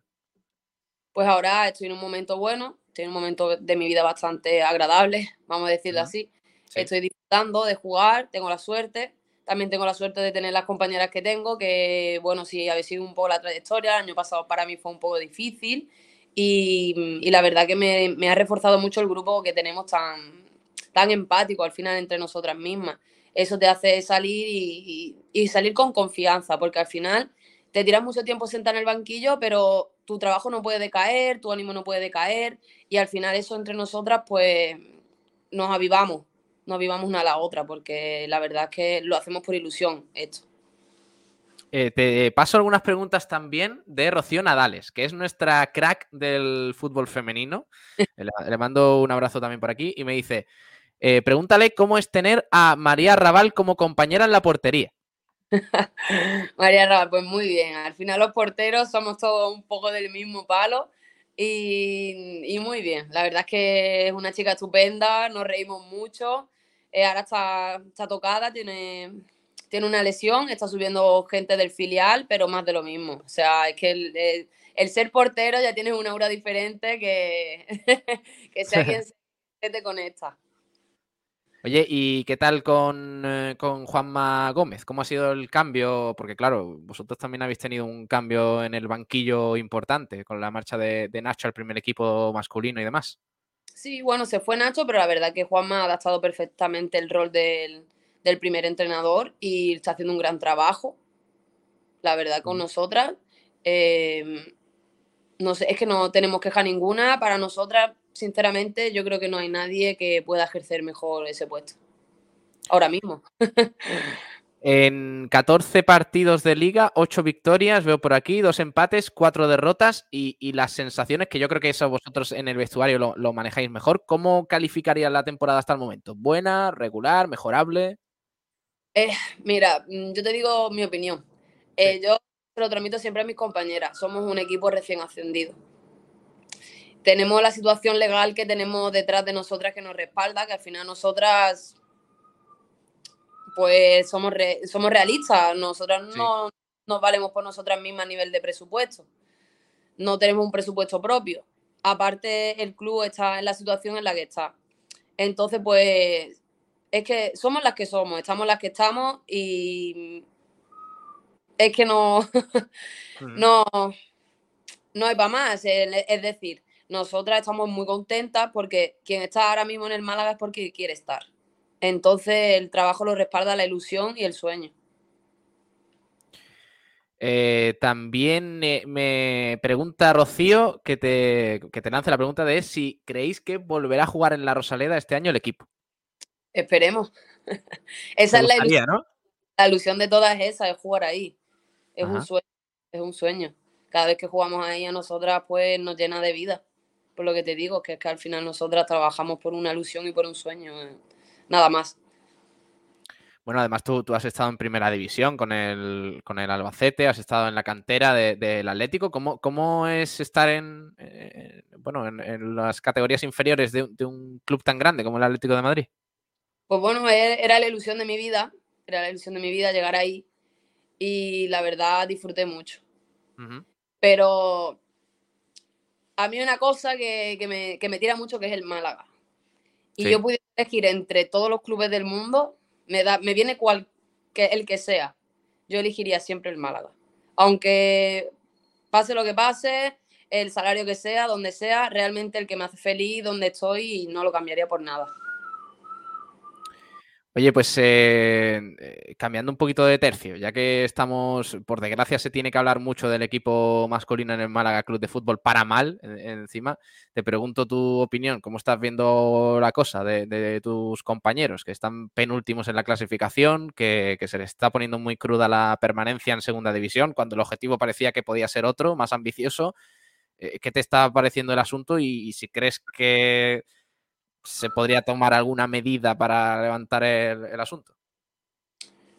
Pues ahora estoy en un momento bueno, estoy en un momento de mi vida bastante agradable, vamos a decirlo así. Estoy disfrutando de jugar, tengo la suerte. También tengo la suerte de tener las compañeras que tengo, que bueno, sí, habéis sido un poco la trayectoria. El año pasado para mí fue un poco difícil y, la verdad que me, me ha reforzado mucho el grupo que tenemos tan, tan empático al final entre nosotras mismas. Eso te hace salir y, y, salir con confianza, porque al final te tiras mucho tiempo sentada en el banquillo, pero tu trabajo no puede decaer, tu ánimo no puede decaer, y al final eso entre nosotras, pues nos avivamos, nos avivamos una a la otra, porque la verdad es que lo hacemos por ilusión esto. Eh, te paso algunas preguntas también de Rocío Nadales, que es nuestra crack del fútbol femenino. le, le mando un abrazo también por aquí y me dice, eh, pregúntale cómo es tener a María Raval como compañera en la portería. María Raval, pues muy bien. Al final los porteros somos todos un poco del mismo palo y, muy bien. La verdad es que es una chica estupenda, nos reímos mucho. Eh, ahora está, está, tocada, tiene, tiene una lesión, está subiendo gente del filial, pero más de lo mismo. O sea, es que el, el, ser portero ya tiene una aura diferente que, que si alguien se te conecta. Oye, ¿y qué tal con, eh, con, Juanma Gómez? ¿Cómo ha sido el cambio? Porque claro, vosotros también habéis tenido un cambio en el banquillo importante con la marcha de, Nacho al primer equipo masculino y demás. Sí, bueno, se fue Nacho, pero la verdad que Juanma ha adaptado perfectamente el rol del, primer entrenador y está haciendo un gran trabajo, la verdad, con nosotras. Em, no sé, es que no tenemos queja ninguna. Para nosotras sinceramente, yo creo que no hay nadie que pueda ejercer mejor ese puesto. Ahora mismo. En 14 partidos de liga, 8 victorias, veo por aquí, 2 empates, 4 derrotas y, las sensaciones que yo creo que eso vosotros en el vestuario lo, manejáis mejor. ¿Cómo calificarías la temporada hasta el momento? ¿Buena, regular, mejorable? Eh, mira, mm, yo te digo mi opinión. Eh, yo lo transmito siempre a mis compañeras. Somos un equipo recién ascendido tenemos la situación legal que tenemos detrás de nosotras que nos respalda, que al final nosotras pues somos, somos realistas, nosotras no nos valemos por nosotras mismas a nivel de presupuesto, no tenemos un presupuesto propio, aparte el club está en la situación en la que está. Entonces, pues es que somos las que somos, estamos las que estamos y es que no, no, no hay para más, es decir, nosotras estamos muy contentas porque quien está ahora mismo en el Málaga es porque quiere estar. Entonces el trabajo lo respalda la ilusión y el sueño. Eh, también me pregunta Rocío que te, que te lance la pregunta de si creéis que volverá a jugar en la Rosaleda este año el equipo. Esperemos. esa es la ilusión. La ilusión de todas esas es jugar ahí. Es un sueño. Es un sueño. Cada vez que jugamos ahí a nosotras, pues nos llena de vida por lo que te digo, que es que al final nosotras trabajamos por una ilusión y por un sueño, eh, nada más. Bueno, además tú, tú, has estado en primera división con el, con el Albacete, has estado en la cantera del Atlético. ¿Cómo, ¿Cómo, es estar en, eh, bueno, en, las categorías inferiores de, un club tan grande como el Atlético de Madrid? Pues bueno, e, era la ilusión de mi vida, era la ilusión de mi vida llegar ahí y la verdad disfruté mucho. Pero a mí una cosa que, me, tira mucho que es el Málaga. Y yo pudiera elegir entre todos los clubes del mundo, me, da, me viene cual, que, el que sea. Yo elegiría siempre el Málaga. Aunque pase lo que pase, el salario que sea, donde sea, realmente el que me hace feliz, donde estoy, y no lo cambiaría por nada. Oye, pues eh, eh, cambiando un poquito de tercio, ya que estamos, por desgracia, se tiene que hablar mucho del equipo masculino en el Málaga Club de Fútbol para mal, en- encima, te pregunto tu opinión, ¿cómo estás viendo la cosa de, tus compañeros que están penúltimos en la clasificación, que, se les está poniendo muy cruda la permanencia en segunda división, cuando el objetivo parecía que podía ser otro, más ambicioso? Eh, ¿Qué te está pareciendo el asunto y si crees que se podría tomar alguna medida para levantar el, asunto.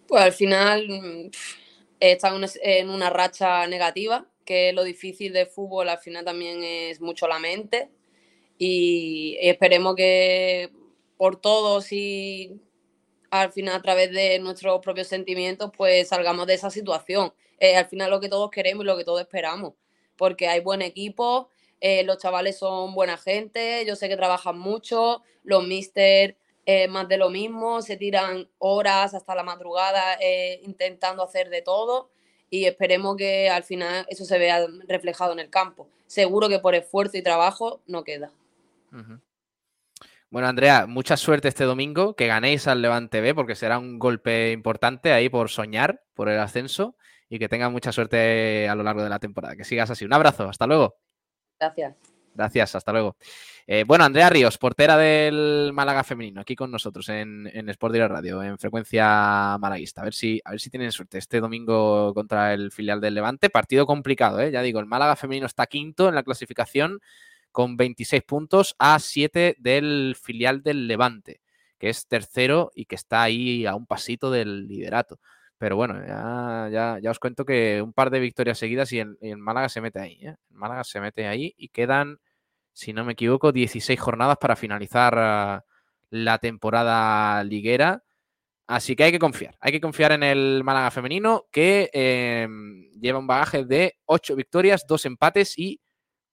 Pues al final mm, pf, están en una racha negativa, que lo difícil del fútbol al final también es mucho la mente. Y esperemos que por todos y al final a través de nuestros propios sentimientos, pues salgamos de esa situación. Es al final lo que todos queremos y lo que todos esperamos, porque hay buen equipo, eh, los chavales son buena gente, yo sé que trabajan mucho, los mister eh, más de lo mismo, se tiran horas hasta la madrugada eh, intentando hacer de todo y esperemos que al final eso se vea reflejado en el campo. Seguro que por esfuerzo y trabajo no queda. Bueno, Andrea, mucha suerte este domingo, que ganéis al Levante B, porque será un golpe importante ahí por soñar, por el ascenso, y que tengas mucha suerte a lo largo de la temporada. Que sigas así. Un abrazo, hasta luego. Gracias. Gracias, hasta luego. Eh, bueno, Andrea Ríos, portera del Málaga Femenino, aquí con nosotros en, Sport Direct Radio, en frecuencia malaguista. A ver, si, a ver si tienen suerte este domingo contra el filial del Levante. Partido complicado, ¿eh? ya digo, el Málaga Femenino está quinto en la clasificación con 26 puntos a 7 del filial del Levante, que es tercero y que está ahí a un pasito del liderato. Pero bueno, ya, ya, ya os cuento que un par de victorias seguidas y el, el Málaga se mete ahí. ¿eh? El Málaga se mete ahí y quedan, si no me equivoco, 16 jornadas para finalizar la temporada liguera. Así que hay que confiar. Hay que confiar en el Málaga femenino que eh, lleva un bagaje de 8 victorias, 2 empates y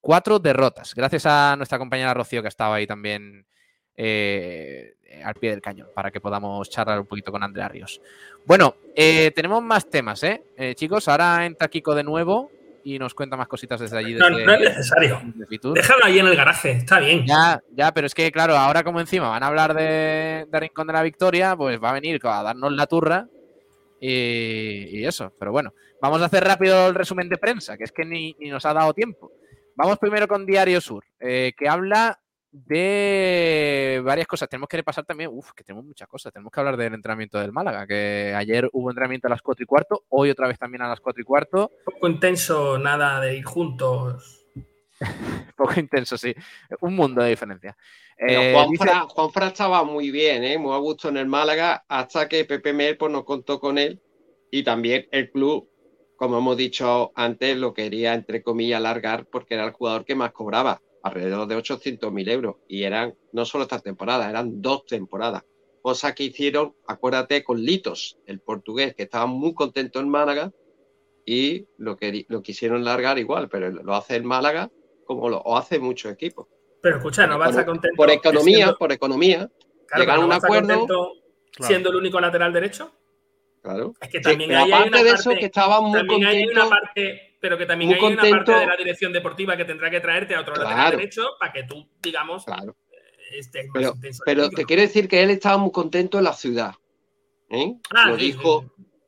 4 derrotas. Gracias a nuestra compañera Rocío que estaba ahí también eh, al pie del cañón para que podamos charlar un poquito con Andrea Ríos. Bueno, eh, tenemos más temas, ¿eh? Eh, Chicos, ahora entra Kiko de nuevo y nos cuenta más cositas desde allí. No, desde- no es necesario. Déjalo ahí en el garaje, está bien. Ya, ya, pero es que, claro, ahora como encima van a hablar de, de Rincón de la Victoria, pues va a venir a darnos la turra y, y eso. Pero bueno, vamos a hacer rápido el resumen de prensa, que es que ni, ni nos ha dado tiempo. Vamos primero con Diario Sur, eh, que habla de varias cosas. Tenemos que repasar también, uff, que tenemos muchas cosas. Tenemos que hablar del entrenamiento del Málaga, que ayer hubo entrenamiento a las 4 y cuarto, hoy otra vez también a las 4 y cuarto. Poco intenso, nada de ir juntos. Poco intenso, sí. Un mundo de diferencia. Eh, Juan, dice- Fra, Juan Fra estaba muy bien, ¿eh? muy a gusto en el Málaga, hasta que Pepe Mel pues, no contó con él y también el club, como hemos dicho antes, lo quería, entre comillas, alargar porque era el jugador que más cobraba, alrededor de 800.000 euros. Y eran no solo esta temporada, eran dos temporadas. Cosa que hicieron, acuérdate, con Litos, el portugués, que estaba muy contento en Málaga y lo, que, lo quisieron largar igual, pero lo hace el Málaga como lo o hace muchos equipos. Pero escucha, no va a estar contento. Por economía, siendo- por economía. claro, llegaron pero a un no acuerdo. Claro. Siendo el único lateral derecho. Claro. Es que también hay aparte una de parte, eso, que estaba muy también hay una parte, pero que también muy hay una parte de la dirección deportiva que tendrá que traerte a otro lateral Claro. derecho para que tú, digamos, estés más Pero, intenso. pero te quiero decir que él estaba muy contento en la ciudad. ¿eh? Ah, Lo sí, dijo.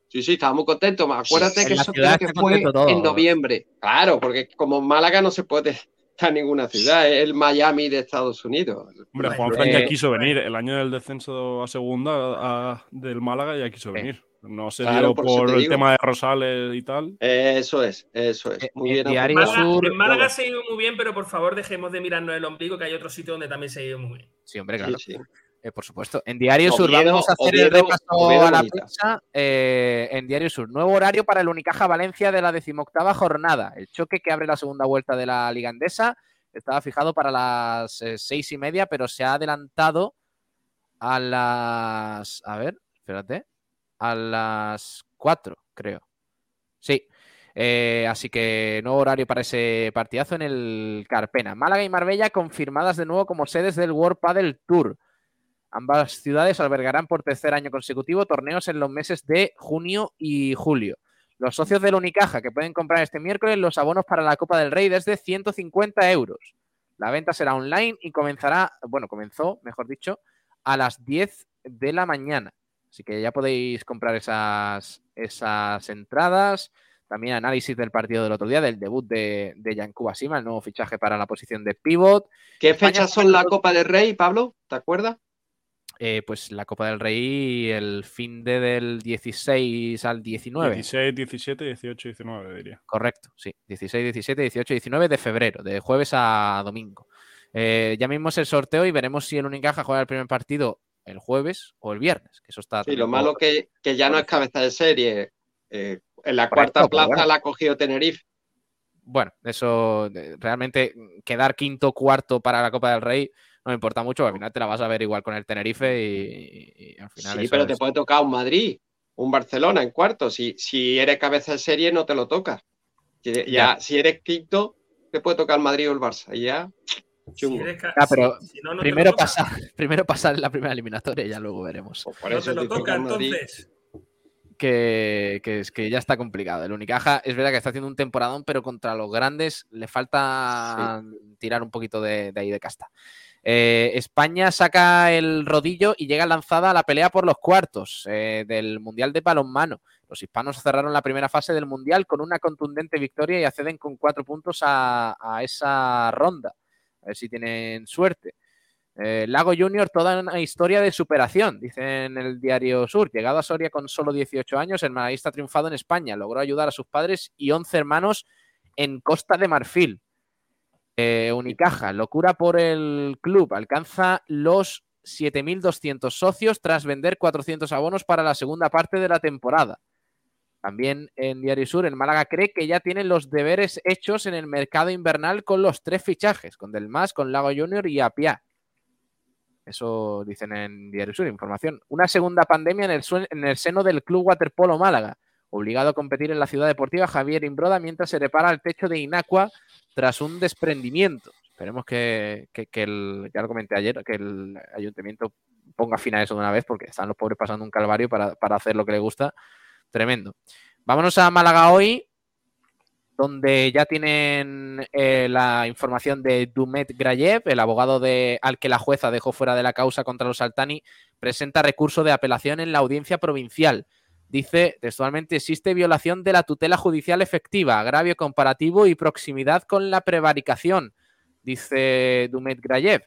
Sí, sí, estaba muy contento. Acuérdate que eso creo que fue todo. en noviembre. Claro, porque como en Málaga no se puede estar en ninguna ciudad, es el Miami de Estados Unidos. Hombre, Juan Fran ya quiso venir. El año del descenso a segunda a- del Málaga ya quiso venir. No se Claro, dio por el digo. tema de Rosales y tal. Eso es, eso es. Muy bien. En. Málaga, en Málaga se ha ido muy bien, pero por favor dejemos de mirarnos el ombligo, que hay otro sitio donde también se ha ido muy bien. Sí, hombre, claro. Eh, por supuesto. En Diario Sur Oviedo- vamos a hacer el repaso Oviedo a la prensa. eh, en Diario Sur, nuevo horario para el Unicaja Valencia de la decimoctava jornada. El choque que abre la segunda vuelta de la Liga Andesa estaba fijado para las eh, seis y media, pero se ha adelantado a las. A ver, espérate. A las cuatro, creo. Sí. Eh, así que nuevo horario para ese partidazo en el Carpena. Málaga y Marbella confirmadas de nuevo como sedes del World Padel Tour. Ambas ciudades albergarán por tercer año consecutivo torneos en los meses de junio y julio. Los socios del Unicaja que pueden comprar este miércoles los abonos para la Copa del Rey desde 150 euros. La venta será online y comenzará, bueno, comenzó, mejor dicho, a las 10 de la mañana. Así que ya podéis comprar esas, esas entradas. También análisis del partido del otro día, del debut de, de Yankuba Sima, el nuevo fichaje para la posición de pivot. ¿Qué fechas son la Copa del Rey, Pablo? ¿Te acuerdas? Eh, pues la Copa del Rey el fin de del 16 al 19. 16, 17, 18, 19, diría. Correcto, sí. 16, 17, 18, 19 de febrero, de jueves a domingo. Eh, ya mismo es el sorteo y veremos si el Unicaja juega el primer partido el jueves o el viernes, que eso está... Sí, lo malo que, que ya no es cabeza de serie. Eh, en la Correcto, cuarta pero plaza bueno. la ha cogido Tenerife. Bueno, eso realmente quedar quinto cuarto para la Copa del Rey no me importa mucho, porque al final te la vas a ver igual con el Tenerife y, y- y al final Sí, pero te puede tocar un Madrid, un Barcelona en cuarto. Si, si eres cabeza de serie, no te lo tocas. Si, ya, Ya. si eres quinto, te puede tocar el Madrid o el Barça. Y ya, chungo. Ah, pero si no, no primero, pasar, primero pasar en la primera eliminatoria y ya luego veremos. Por No eso te lo toca entonces. que, que es que ya está complicado. El Unicaja es verdad que está haciendo un temporadón, pero contra los grandes le falta tirar un poquito de, de ahí de casta. Eh, España saca el rodillo y llega lanzada a la pelea por los cuartos eh, del Mundial de Balonmano. Los hispanos cerraron la primera fase del Mundial con una contundente victoria y acceden con cuatro puntos a, a esa ronda. A ver si tienen suerte. Eh, Lago Junior, toda una historia de superación, dice en el diario Sur. Llegado a Soria con solo 18 años, el malaguista ha triunfado en España. Logró ayudar a sus padres y 11 hermanos en Costa de Marfil. Eh, Unicaja, locura por el club. Alcanza los 7.200 socios tras vender 400 abonos para la segunda parte de la temporada. También en Diario Sur, el Málaga cree que ya tienen los deberes hechos en el mercado invernal con los tres fichajes, con Del Mas, con Lago Junior y Apia. Eso dicen en Diario Sur, información. Una segunda pandemia en el, en el seno del Club Waterpolo Málaga. Obligado a competir en la ciudad deportiva, Javier Imbroda, mientras se repara el techo de Inacua tras un desprendimiento. Esperemos que, que- que el, ya lo comenté ayer, que el ayuntamiento ponga fin a eso de una vez, porque están los pobres pasando un calvario para, para hacer lo que les gusta. Tremendo. Vámonos a Málaga hoy, donde ya tienen eh, la información de Dumet Grayev, el abogado de, al que la jueza dejó fuera de la causa contra los Altani, presenta recurso de apelación en la audiencia provincial. Dice textualmente, existe violación de la tutela judicial efectiva, agravio comparativo y proximidad con la prevaricación, dice Dumet Grayev.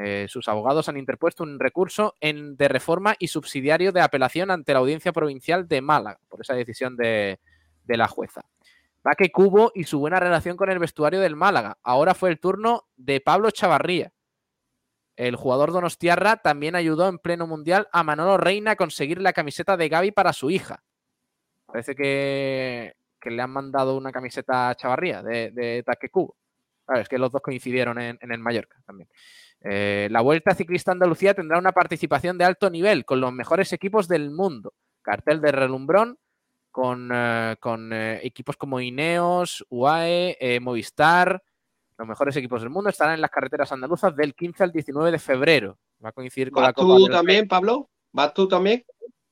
Eh, sus abogados han interpuesto un recurso de reforma y subsidiario de apelación ante la Audiencia Provincial de Málaga por esa decisión de, la jueza. Baque Cubo y su buena relación con el vestuario del Málaga. Ahora fue el turno de Pablo Chavarría. El jugador donostiarra también ayudó en pleno mundial a Manolo Reina a conseguir la camiseta de Gaby para su hija. Parece que, que le han mandado una camiseta a Chavarría de, de Taque Cubo. Claro, es que los dos coincidieron en, en el Mallorca también. Eh, la Vuelta Ciclista Andalucía tendrá una participación de alto nivel con los mejores equipos del mundo. Cartel de relumbrón con, eh, con eh, equipos como Ineos, UAE, Movistar. Los mejores equipos del mundo estarán en las carreteras andaluzas del 15 al 19 de febrero. Va a coincidir con la ¿Vas Copa tú del Rey. también, Pablo? ¿Vas tú también?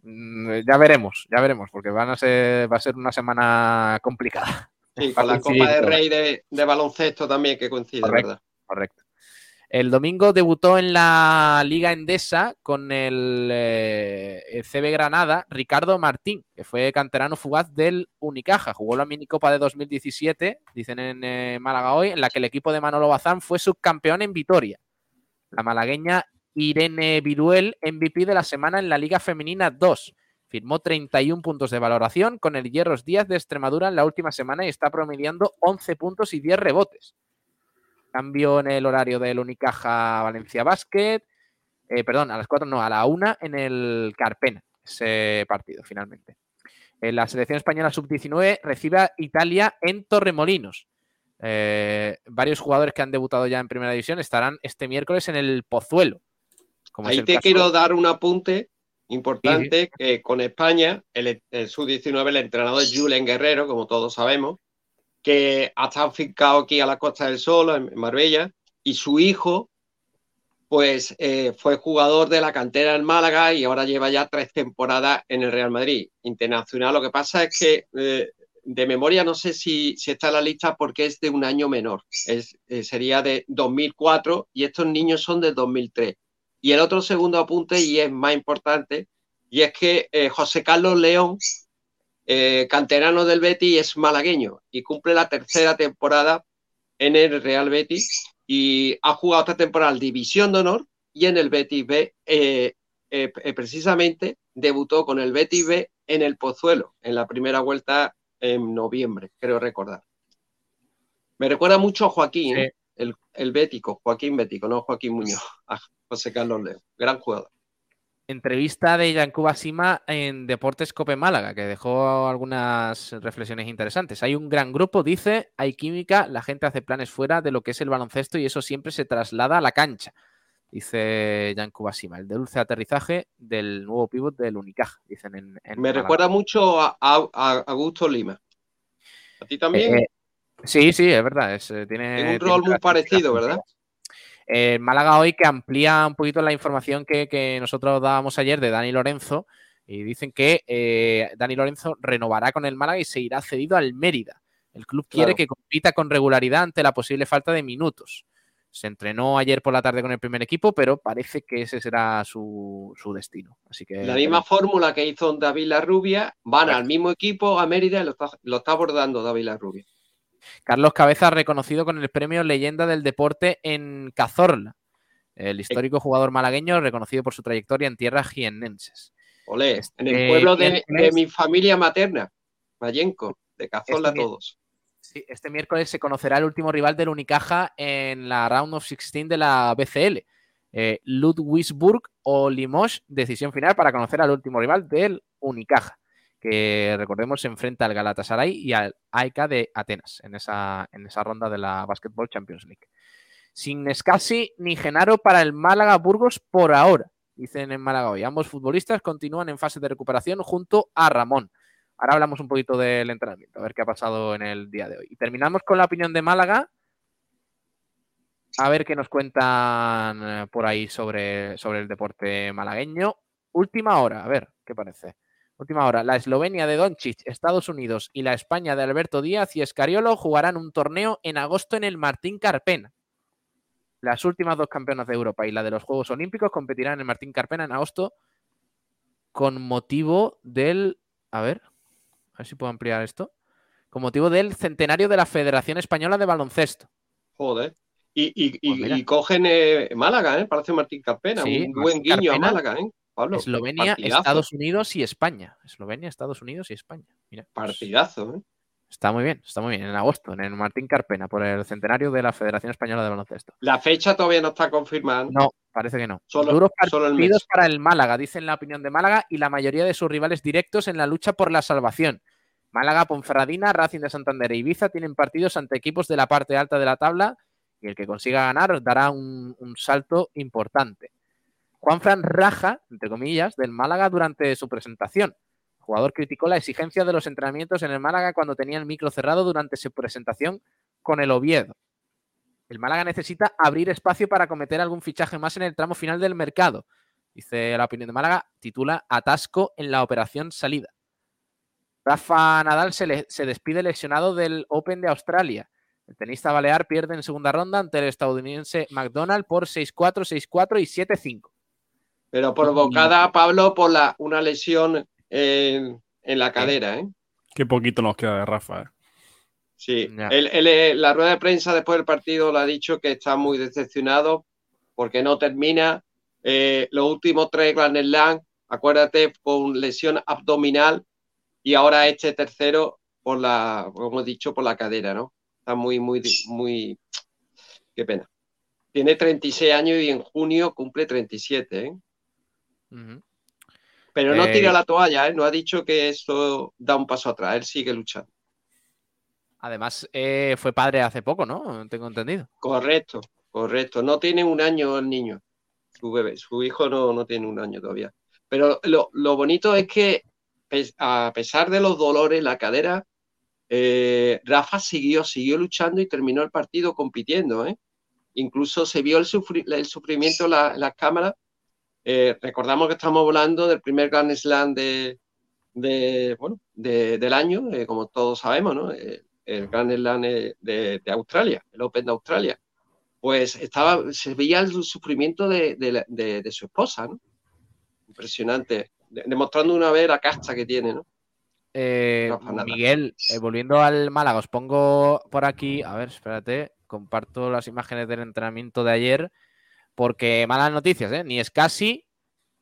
Mm, Ya veremos, ya veremos, porque van a ser, va a ser una semana complicada. Sí, con la Copa todo. Rey de, de baloncesto también que coincide, Correcto, ¿verdad? correcto. El domingo debutó en la Liga Endesa con el, eh, el CB Granada Ricardo Martín, que fue canterano fugaz del Unicaja. Jugó la minicopa de 2017, dicen en eh, Málaga hoy, en la que el equipo de Manolo Bazán fue subcampeón en Vitoria. La malagueña Irene Viruel, MVP de la semana en la Liga Femenina 2. Firmó 31 puntos de valoración con el Hierros Díaz de Extremadura en la última semana y está promediando 11 puntos y 10 rebotes. Cambio en el horario del Unicaja Valencia Basket. Eh, perdón, a las 4 no, a la 1 en el Carpena, ese partido finalmente. En la selección española sub-19 recibe a Italia en Torremolinos. Eh, varios jugadores que han debutado ya en primera división estarán este miércoles en el Pozuelo. como Ahí te caso- quiero dar un apunte importante que con España, el, el sub-19, el entrenador es Julen Guerrero, como todos sabemos, que ha estado fincado aquí a la Costa del Sol, en Marbella, y su hijo, pues eh, fue jugador de la cantera en Málaga y ahora lleva ya tres temporadas en el Real Madrid internacional. Lo que pasa es que eh, de memoria no sé si, si está en la lista porque es de un año menor. Es, eh, sería de 2004 y estos niños son del 2003. Y el otro segundo apunte, y es más importante, Y es que eh, José Carlos León, eh, canterano del Betis, es malagueño y cumple la tercera temporada en el Real Betis y ha jugado esta temporada en División de Honor y en el Betis B. eh, precisamente debutó con el Betis B en el Pozuelo, en la primera vuelta en noviembre, creo recordar. Me recuerda mucho a Joaquín. El, el Bético, Joaquín Bético, no Joaquín Muñoz, a José Carlos León, gran jugador. Entrevista de Yancuba Sima en Deportes Cope Málaga, que dejó algunas reflexiones interesantes. Hay un gran grupo, dice, hay química, la gente hace planes fuera de lo que es el baloncesto y eso siempre se traslada a la cancha. Dice Yancuba Sima, el dulce aterrizaje del nuevo pívot del Unicaja, dicen en, en Me Málaga. recuerda mucho a, a- a Augusto Lima. ¿A ti también? Eh, sí, sí, es verdad. es, eh, tiene, un rol muy parecido, ¿verdad? Eh, Málaga hoy que amplía un poquito la información que, que nosotros dábamos ayer de Dani Lorenzo y dicen que eh, Dani Lorenzo renovará con el Málaga y se irá cedido al Mérida. El club quiere Claro. que compita con regularidad ante la posible falta de minutos. Se entrenó ayer por la tarde con el primer equipo, pero parece que ese será su, su destino. Así que La misma fórmula que hizo David Larrubia, van al mismo equipo a Mérida y lo está, lo está abordando David Larrubia. Carlos Cabeza reconocido con el premio Leyenda del Deporte en Cazorla. El histórico jugador malagueño reconocido por su trayectoria en tierras jiennenses. Olé, en el Este pueblo de, mi familia materna, Mayenco, de Cazorla Este todos. Sí, este miércoles se conocerá el último rival del Unicaja en la Round of 16 de la BCL. Eh, Ludwigsburg o Limoges, decisión final para conocer al último rival del Unicaja, que recordemos se enfrenta al Galatasaray y al AEK de Atenas en esa, en esa ronda de la Basketball Champions League. Sin Nescasi ni Genaro para el Málaga Burgos por ahora, dicen en Málaga hoy. Ambos futbolistas continúan en fase de recuperación junto a Ramón. Ahora hablamos un poquito del entrenamiento, a ver qué ha pasado en el día de hoy. Y terminamos con la opinión de Málaga. A ver qué nos cuentan eh, por ahí sobre, sobre el deporte malagueño. Última hora, a ver qué parece. Última hora. La Eslovenia de Doncic, Estados Unidos y la España de Alberto Díaz y Escariolo jugarán un torneo en agosto en el Martín Carpena. Las últimas dos campeonas de Europa y la de los Juegos Olímpicos competirán en el Martín Carpena en agosto con motivo del. A ver, a ver si puedo ampliar esto. Con motivo del centenario de la Federación Española de Baloncesto. Joder. Y, y- y- Pues y cogen eh, Málaga, ¿eh? Palacio Martín Carpena. Sí, un buen Martín guiño Carpena, a Málaga, ¿eh? Pablo. Eslovenia, partidazo. Estados Unidos y España. Eslovenia, Estados Unidos y España. Mira, pues, Partidazo, ¿eh? está muy bien, está muy bien. En agosto, en el Martín Carpena, por el centenario de la Federación Española de Baloncesto. La fecha todavía no está confirmada. No, parece que no. Solo- Duros solo el partidos para el Málaga, dicen la opinión de Málaga y la mayoría de sus rivales directos en la lucha por la salvación. Málaga, Ponferradina, Racing de Santander e Ibiza tienen partidos ante equipos de la parte alta de la tabla y el que consiga ganar dará un, un salto importante. Juanfran raja, entre comillas, del Málaga durante su presentación. El jugador criticó la exigencia de los entrenamientos en el Málaga cuando tenía el micro cerrado durante su presentación con el Oviedo. El Málaga necesita abrir espacio para cometer algún fichaje más en el tramo final del mercado. Dice la opinión de Málaga, titula Atasco en la operación salida. Rafa Nadal se, se despide lesionado del Open de Australia. El tenista balear pierde en segunda ronda ante el estadounidense McDonald por 6-4, 6-4 y 7-5. Pero provocada, Pablo, por la, una lesión en, en la cadera, ¿eh? Qué poquito nos queda de Rafa. ¿eh? Sí, eh, la rueda de prensa después del partido le ha dicho que está muy decepcionado porque no termina eh, los últimos tres Grand Slam, acuérdate, con lesión abdominal y ahora este tercero por la, como he dicho, por la cadera, ¿no? Está muy, muy, muy, qué pena. Tiene 36 años y en junio cumple 37, ¿eh? Pero no Eh, tira la toalla, ¿eh? No ha dicho que eso da un paso atrás, él sigue luchando. Además, eh, fue padre hace poco, ¿no? Tengo entendido. Correcto, correcto. No tiene un año el niño, su bebé, su hijo no, no tiene un año todavía. Pero lo, lo bonito es que a pesar de los dolores en la cadera, eh, Rafa siguió, siguió luchando y terminó el partido compitiendo, ¿eh? Incluso se vio el, sufri- el sufrimiento en, la- en las cámaras. Eh, recordamos que estamos hablando del primer Grand Slam de, de, bueno, de- del año, eh, como todos sabemos, ¿no? Eh, el Grand Slam de, de Australia, el Open de Australia. Pues estaba, se veía el sufrimiento de, su esposa, ¿no? Impresionante de- demostrando una vez la casta que tiene, ¿no? Eh. Miguel, eh, volviendo al Málaga, os pongo por aquí, a ver, espérate, comparto las imágenes del entrenamiento de ayer, porque malas noticias, ¿eh? Ni Escasi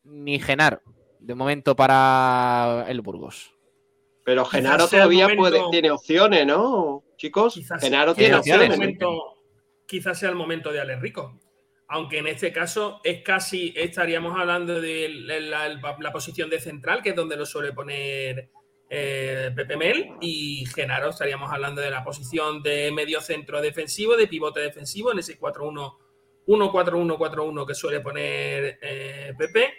ni Genaro, de momento para el Burgos. Pero Genaro todavía momento- puede, tiene opciones, ¿no? Chicos, Quizás, Genaro tiene sea el opciones. momento, quizás sea el momento de Ale Rico. Aunque en este caso es casi, estaríamos hablando de la, la- la posición de central, que es donde lo suele poner eh, Pepe Mel, y Genaro estaríamos hablando de la posición de medio centro defensivo, de pivote defensivo, en ese 4-1, 1-4-1-4-1 que suele poner eh, Pepe.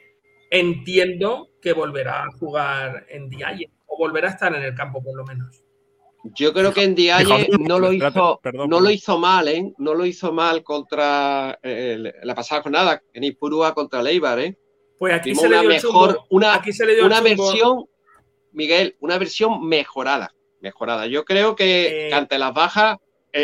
Entiendo que volverá a jugar en Dialle, o volverá a estar en el campo por lo menos. Yo creo que en Dialle no lo hizo, perdón, no perdón. lo hizo mal, ¿eh? No lo hizo mal contra eh, la pasada jornada, en Ipurúa contra Leibar, ¿eh? Pues aquí Vimos se le una dio el mejor, chumbo. una, Aquí se le dio el una versión, Miguel, una versión mejorada, mejorada. Yo creo que, Eh, ante las bajas,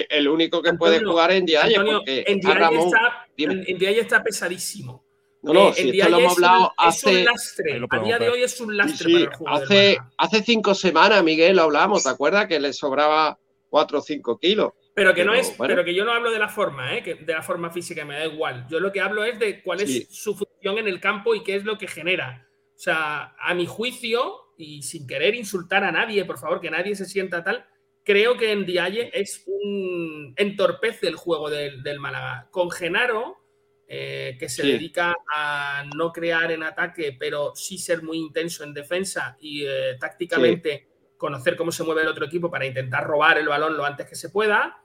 el único que puede jugar en Antonio, porque en Dialle Ramón. está, en, en está pesadísimo. No, no, Eh, si esto lo hemos es un- hablado es hace, un lastre. Lo A día de hoy es un lastre sí, para el juego hace, cinco semanas, Miguel, lo hablamos, ¿te acuerdas? Que le sobraba 4 o 5 kilos. Pero que no es, bueno. pero que yo no hablo de la forma, ¿eh? que de la forma física, me da igual. Yo lo que hablo es de cuál Sí. es su función en el campo y qué es lo que genera. O sea, a mi juicio, y sin querer insultar a nadie, por favor, que nadie se sienta tal, creo que en Dialle es un entorpece el juego del, del Málaga. Con Genaro, eh, que se Sí. dedica a no crear en ataque, pero sí ser muy intenso en defensa y eh, tácticamente conocer cómo se mueve el otro equipo para intentar robar el balón lo antes que se pueda.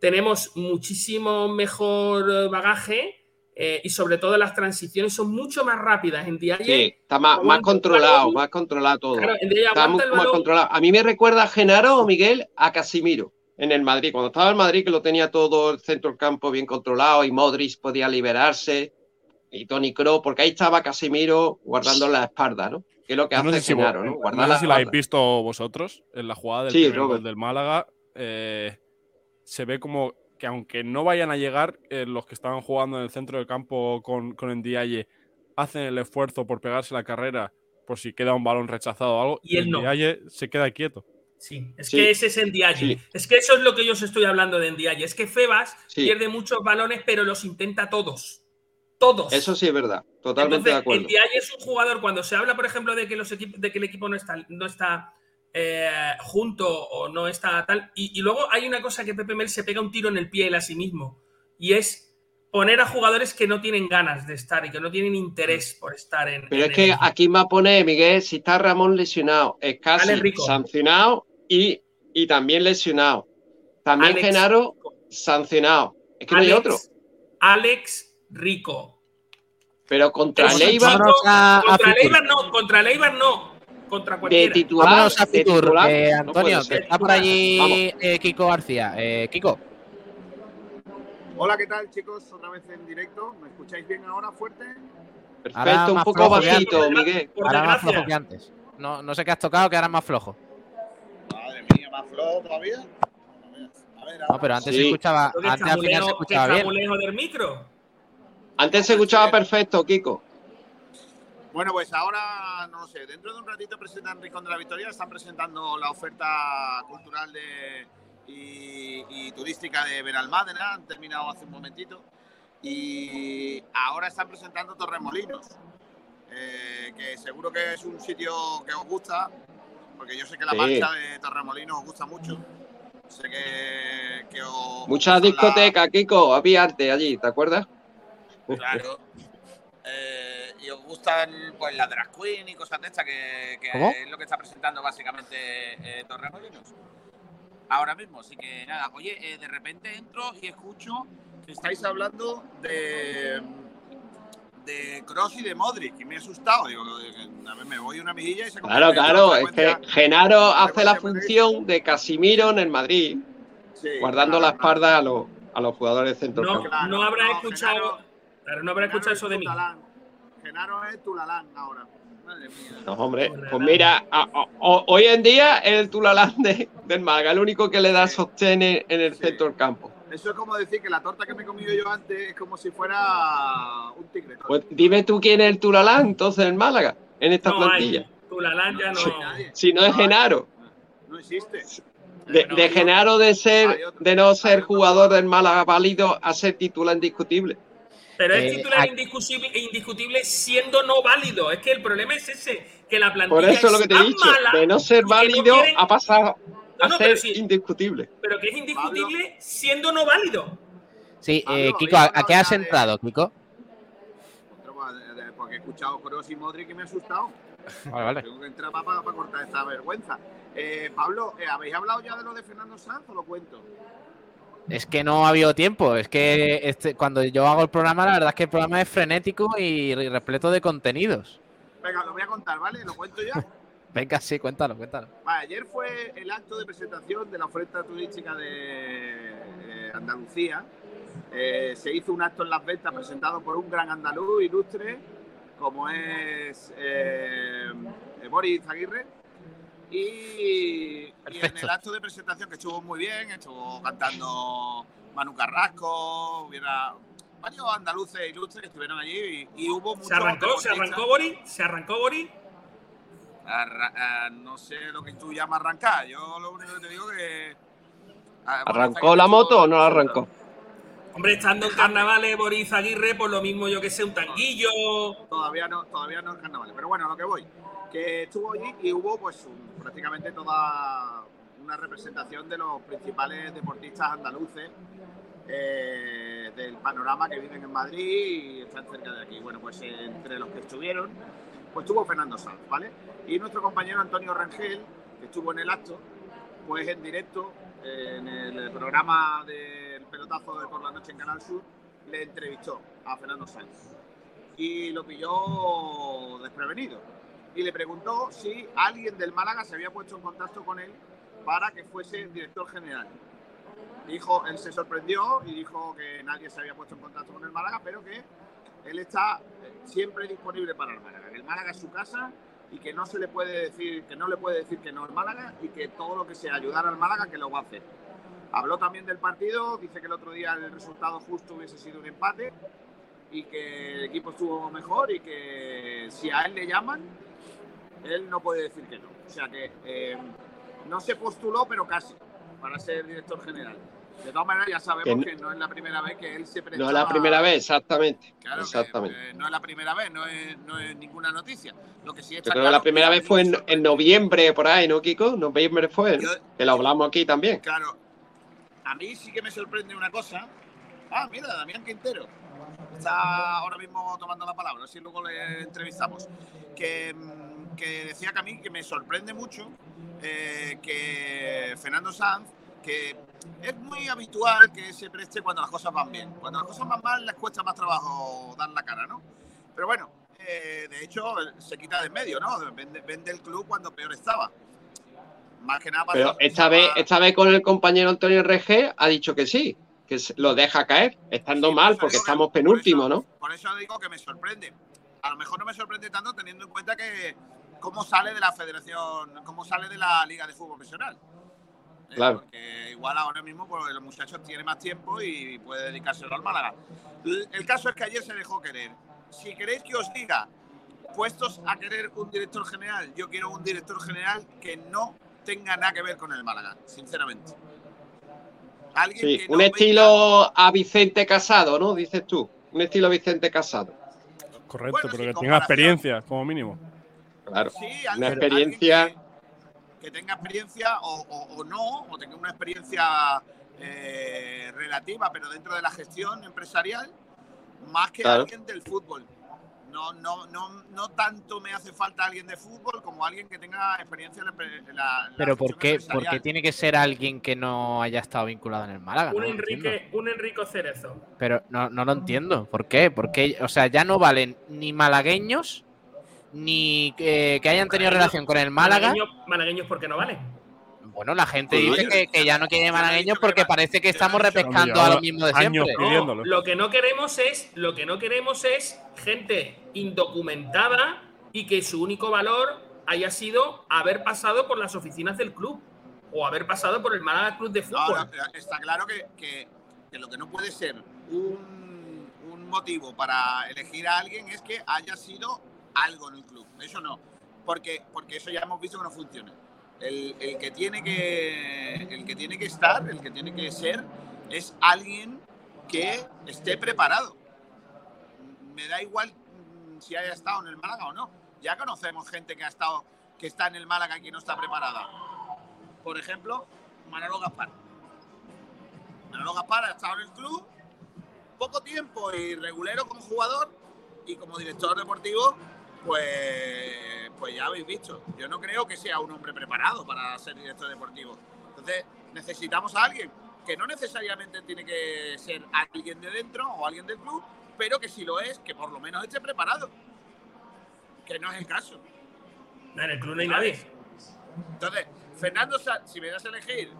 Tenemos muchísimo mejor eh, bagaje eh, y sobre todo las transiciones son mucho más rápidas en Dialle. Sí, está más, más controlado, balón. más controlado todo. Claro, en Dialle Está muy más controlado. A mí me recuerda a Genaro o Miguel a Casimiro en el Madrid. Cuando estaba en Madrid, que lo tenía todo el centro del campo bien controlado y Modric podía liberarse y Tony Kroos, porque ahí estaba Casimiro guardando la espalda, ¿no? Que es lo que no hace sé si, Genaro, ¿no? no sé si la habéis visto vosotros en la jugada del Sí, del Málaga. eh, se ve como que aunque no vayan a llegar, eh, los que estaban jugando en el centro del campo con, con Ndiaye hacen el esfuerzo por pegarse la carrera por si queda un balón rechazado o algo. Y él no. Se queda quieto. Sí, es Sí. que ese es Ndiaye. Sí. Es que eso es lo que yo os estoy hablando de Ndiaye. Es que Febas Sí. pierde muchos balones, pero los intenta todos. Todos. Eso sí es verdad, totalmente de Entonces, acuerdo. Ndiaye es un jugador, cuando se habla, por ejemplo, de que, los equipos, de que el equipo no está, no está eh, junto o no está tal. Y, y luego hay una cosa que Pepe Mel se pega un tiro en el pie él a sí mismo. Y es poner a jugadores que no tienen ganas de estar y que no tienen interés por estar en. Pero en es que el aquí me pone Miguel, si está Ramón lesionado, es casi sancionado y, y también lesionado. También Alex Genaro sancionado. Es que no hay otro. Alex Rico. Pero contra Leibar, contra. Leibar no, contra Leibar no. Contra de cualquiera. titular, Vámonos a de Fitur, titular, eh, Antonio, que está por allí eh, Kiko García. Eh, Kiko, Hola, ¿qué tal, chicos? Otra vez en directo. ¿Me escucháis bien ahora fuerte? Ahora Perfecto, un poco bajito. Miguel. Ahora más flojo que antes. No, no sé qué has tocado, que ahora es más flojo. Madre mía, más flojo todavía. A ver, No, pero antes Sí. se escuchaba, que antes al final se escuchaba bien. del micro. Antes se escuchaba perfecto, Kiko. Bueno, pues ahora, no sé, dentro de un ratito presentan Rincón de la Victoria, están presentando la oferta cultural de, y, y turística de Benalmádena, han terminado hace un momentito, y ahora están presentando Torremolinos, eh, que seguro que es un sitio que os gusta, porque yo sé que la Sí. marcha de Torremolinos os gusta mucho. Sé que, que os Muchas gustan la- discotecas, Kiko, había antes allí, ¿te acuerdas? Claro. Eh, y os gustan pues las drag queen y cosas de estas que, es lo que está presentando básicamente eh, Torremolinos. Ahora mismo, así que nada, oye, eh, de repente entro y escucho que estáis hablando de de Cross y de Modric y me he asustado, digo, a ver, me voy una mijilla y se Claro, claro, es que. Genaro hace la función de Casimiro en el Madrid, Sí, guardando la claro, claro. espalda a los, a los jugadores No, centrocampo. Claro, no habrá no, escuchado. Genaro- claro, no habrá escuchado es eso de mí. Tulalán. Genaro es Tulalán ahora. Madre mía. No, hombre, Pues mira, a- a- o- hoy en día es el Tulalán de- del Málaga, el único que le da sostén en en el Sí. centro del campo. Eso es como decir que la torta que me he comido yo antes es como si fuera un tigre. Pues dime tú quién es el Tulalán entonces en Málaga. en esta No plantilla. hay. Tulalán ya no. Si no es Genaro. No existe. De, de Genaro de ser, de no ser jugador del Málaga válido a ser titular indiscutible. Pero es Eh, titular indiscutible, indiscutible siendo no válido. Es que el problema es ese, que la plantilla Por eso es lo que te he tan dicho, mala de no ser que no válido quieren- a pasar No, a no, ser pero sí. indiscutible. pero que es indiscutible siendo no válido. Sí, Pablo, eh, ¿habéis Kiko, ¿a, qué has entrado, Kiko? Porque he escuchado Kroos y Modric y me he asustado. Vale, vale. Tengo que entrar para, cortar esta vergüenza. Eh, Pablo, eh, ¿habéis hablado ya de lo de Fernando Sanz o lo cuento? Es que no ha habido tiempo. Es que este, cuando yo hago el programa, la verdad es que el programa es frenético y, repleto de contenidos. Venga, lo voy a contar, ¿vale? ¿Lo cuento ya? Venga, sí, cuéntalo, cuéntalo. Vale, ayer fue el acto de presentación de la oferta turística de Andalucía. Eh, se hizo un acto en Las Ventas presentado por un gran andaluz ilustre, como es eh, eh, Boris Aguirre. Y, y en el acto de presentación, que estuvo muy bien, estuvo cantando Manu Carrasco, hubiera varios andaluces ilustres que estuvieron allí y, y hubo muchos Se arrancó, se arrancó Bori, se arrancó Bori. Arra- ah, no sé lo que tú llamas arrancar. Yo lo único que te digo que. ah, ¿Arrancó la moto o no la arrancó? Hombre, estando en carnavales, Boris Aguirre, por lo mismo yo que sé, un tanguillo. Todavía no, todavía no es carnaval. Pero bueno, a lo que voy. Que estuvo allí y hubo pues un- prácticamente toda una representación de los principales deportistas andaluces eh, del panorama que viven en Madrid y están cerca de aquí. Bueno, pues eh, entre los que estuvieron, pues estuvo Fernando Sanz, ¿vale? Y nuestro compañero Antonio Rangel, que estuvo en el acto, pues en directo, eh, en el programa del pelotazo de por la noche en Canal Sur, le entrevistó a Fernando Sanz y lo pilló desprevenido. Y le preguntó si alguien del Málaga se había puesto en contacto con él para que fuese director general. Dijo, él se sorprendió y dijo que nadie se había puesto en contacto con el Málaga, pero que él está siempre disponible para el Málaga. El Málaga es su casa y que no se le puede decir, que no le puede decir que no al Málaga y que todo lo que sea ayudar al Málaga que lo va a hacer. Habló también del partido, dice que el otro día el resultado justo hubiese sido un empate y que el equipo estuvo mejor y que si a él le llaman, él no puede decir que no. O sea que eh, no se postuló, pero casi, para ser director general. De todas maneras, ya sabemos Que no- que no es la primera vez que él se No prestaba... es la primera vez, exactamente. Claro que, exactamente. eh, no es la primera vez, no es, no es ninguna noticia. Lo que sí Yo está que claro la primera vez fue en, en noviembre, por ahí, ¿no, Kiko? Noviembre fue, ¿no? que lo hablamos aquí también. Claro, a mí sí que me sorprende una cosa. Ah, mira, Damián Quintero. Está ahora mismo tomando la palabra, así luego le entrevistamos. Que, mm, que decía que a mí que me sorprende mucho eh, que Fernando Sanz, que es muy habitual que se preste cuando las cosas van bien. Cuando las cosas van mal les cuesta más trabajo dar la cara, ¿no? Pero bueno, eh, de hecho se quita de en medio, ¿no? Vende, vende el club cuando peor estaba. Más que nada para Pero esta vez, esta vez con el compañero Antonio RG ha dicho que sí, que lo deja caer, estando mal porque estamos penúltimo, ¿no? Por eso digo que me sorprende. A lo mejor no me sorprende tanto teniendo en cuenta que cómo sale de la federación, cómo sale de la liga de fútbol profesional. Eh, Claro. Porque igual ahora mismo pues, los muchachos tienen más tiempo y puede dedicárselo al Málaga. El caso es que ayer se dejó querer. Si queréis que os diga, puestos a querer un director general, yo quiero un director general que no tenga nada que ver con el Málaga, sinceramente. Alguien Sí, que un no estilo a Vicente Casado, ¿no? Dices tú. Un estilo Vicente Casado. Correcto, Bueno, pero que tenga experiencia, como mínimo. Claro. Sí, Una alguien- experiencia. que tenga experiencia o, o- o no, o tenga una experiencia eh, relativa, pero dentro de la gestión empresarial, más que Claro. alguien del fútbol. No, no, no, no tanto me hace falta alguien de fútbol como alguien que tenga experiencia en la, la- Pero ¿por qué, empresarial. por qué tiene que ser alguien que no haya estado vinculado en el Málaga? Un. Enrique, un Enrico Cerezo. Pero no, no lo entiendo. ¿Por qué? Porque, o sea, ya no valen ni malagueños ni eh, que hayan tenido relación con el Málaga. Malagueños, malagueños porque no valen. Bueno, la gente Pues dice que, que ya no quiere malagueños porque parece que estamos repescando a lo mismo de siempre. No, lo que no queremos es, lo que no queremos es gente indocumentada y que su único valor haya sido haber pasado por las oficinas del club o haber pasado por el Málaga Club de No, Fútbol. no, está claro que, que- que lo que no puede ser un, un motivo para elegir a alguien es que haya sido algo en el club. Eso no. Porque, porque eso ya hemos visto que no funciona. El, el que tiene que, el que tiene que estar, el que tiene que ser, es alguien que esté preparado. Me da igual si haya estado en el Málaga o no. Ya conocemos gente que ha estado, que está en el Málaga y que no está preparada. Por ejemplo, Manolo Gaspar. Manolo Gaspar ha estado en el club poco tiempo y regulero como jugador y como director deportivo, pues, pues ya habéis visto. Yo no creo que sea un hombre preparado para ser director deportivo. Entonces, necesitamos a alguien que no necesariamente tiene que ser alguien de dentro o alguien del club, pero que si lo es, que por lo menos esté preparado. Que no es el caso. En el club no hay nadie. Entonces, Fernando si me das a elegir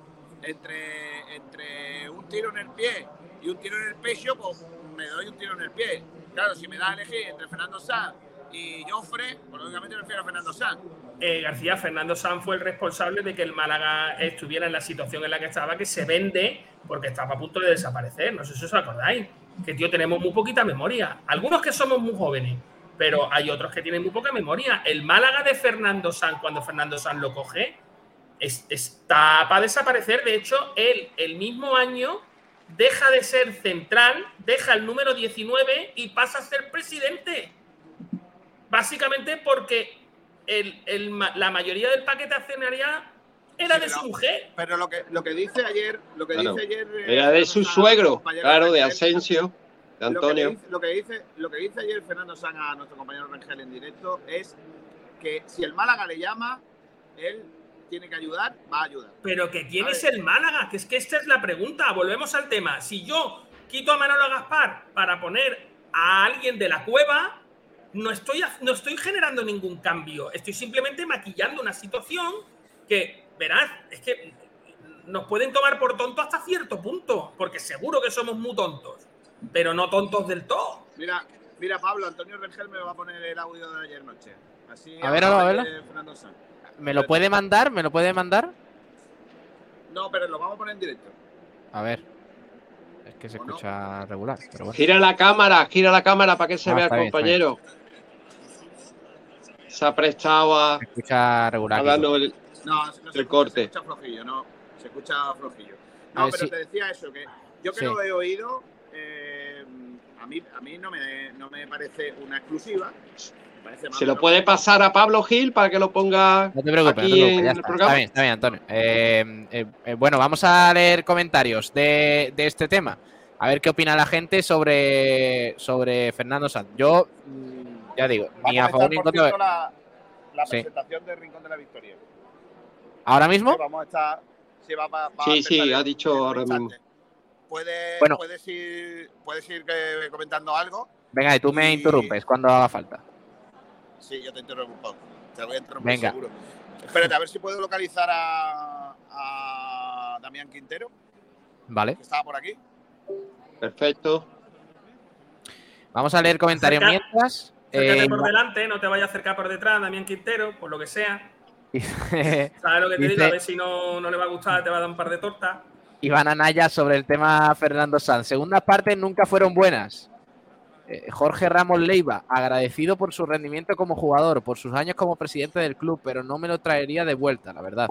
entre, entre un tiro en el pie y un tiro en el pecho, pues me doy un tiro en el pie. Claro, si me das a elegir entre Fernando Sanz y Joffre, lógicamente prefiero a Fernando Sanz. Eh, García, Fernando Sanz fue el responsable de que el Málaga estuviera en la situación en la que estaba, que se vende porque estaba a punto de desaparecer. No sé si os acordáis. Que, tío, tenemos muy poquita memoria. Algunos que somos muy jóvenes, pero hay otros que tienen muy poca memoria. El Málaga de Fernando Sanz, cuando Fernando Sanz lo coge, es- está para desaparecer. De hecho, él, el mismo año, deja de ser central, deja el número 19 y pasa a ser presidente. Básicamente porque el- el ma- la mayoría del paquete accionarial era Sí, de pero- su mujer. Pero lo que, lo que dice ayer, lo que Claro. dice ayer. eh, Era de su suegro, claro, de Asensio, de Lo que, le Antonio. dice, lo, que dice, lo que dice ayer Fernando Sanz a nuestro compañero Rangel en directo es que si el Málaga le llama, él tiene que ayudar, va a ayudar. Pero que quién es el Málaga, que es que esta es la pregunta. Volvemos al tema. Si yo quito a Manolo Gaspar para poner a alguien de la cueva, no estoy, no estoy generando ningún cambio. Estoy simplemente maquillando una situación que, verás, es que nos pueden tomar por tonto hasta cierto punto, porque seguro que somos muy tontos, pero no tontos del todo. Mira, mira Pablo, Antonio Rangel me va a poner el audio de ayer noche. Así A ver, a ver. ¿Me lo puede mandar? ¿Me lo puede mandar? No, pero lo vamos a poner en directo. A ver. Es que se escucha regular, pero bueno. Gira la cámara, gira la cámara para que se Ah, vea el bien. Se ha prestado a, Se escucha regular. a el, No, no se el escucha, corte. Se escucha flojillo, no. Se escucha flojillo. No, ver, pero sí. te decía eso, que yo que Sí. lo he oído, eh, a, mí, a mí no me, no me parece una exclusiva. Parece Se lo puede pasar a Pablo Gil para que lo ponga No te preocupes, no aquí te preocupes, en ya el está. programa. Está bien, está bien, Antonio. Eh, eh, eh, bueno, vamos a leer comentarios de, de este tema. A ver qué opina la gente sobre, sobre Fernando Sanz. Yo, mm, ya digo, ni a a favor ni en contra. la, la Sí. presentación de Rincón de la Victoria. ¿Ahora mismo? Sí, vamos a estar. Sí, va, va- Sí, ha dicho ahora mismo. Puedes, Bueno. puedes ir, puedes ir eh, comentando algo. Venga, y tú me Y- interrumpes cuando haga falta. Sí, yo te interrumpo. Te voy a interrumpir Venga. seguro. Espérate, a ver si puedo localizar a, a Damián Quintero, Vale. que estaba por aquí. Perfecto. Vamos a leer comentarios mientras. Acércate Eh, por delante, no te vayas a acercar por detrás, Damián Quintero, por lo que sea. ¿Sabes lo que te Dice- digo? A ver si no, no le va a gustar, te va a dar un par de tortas. Iván Anaya sobre el tema Fernando Sanz. Segundas partes nunca fueron buenas. Eh, Jorge Ramos Leiva, agradecido por su rendimiento como jugador, por sus años como presidente del club, pero no me lo traería de vuelta, la verdad.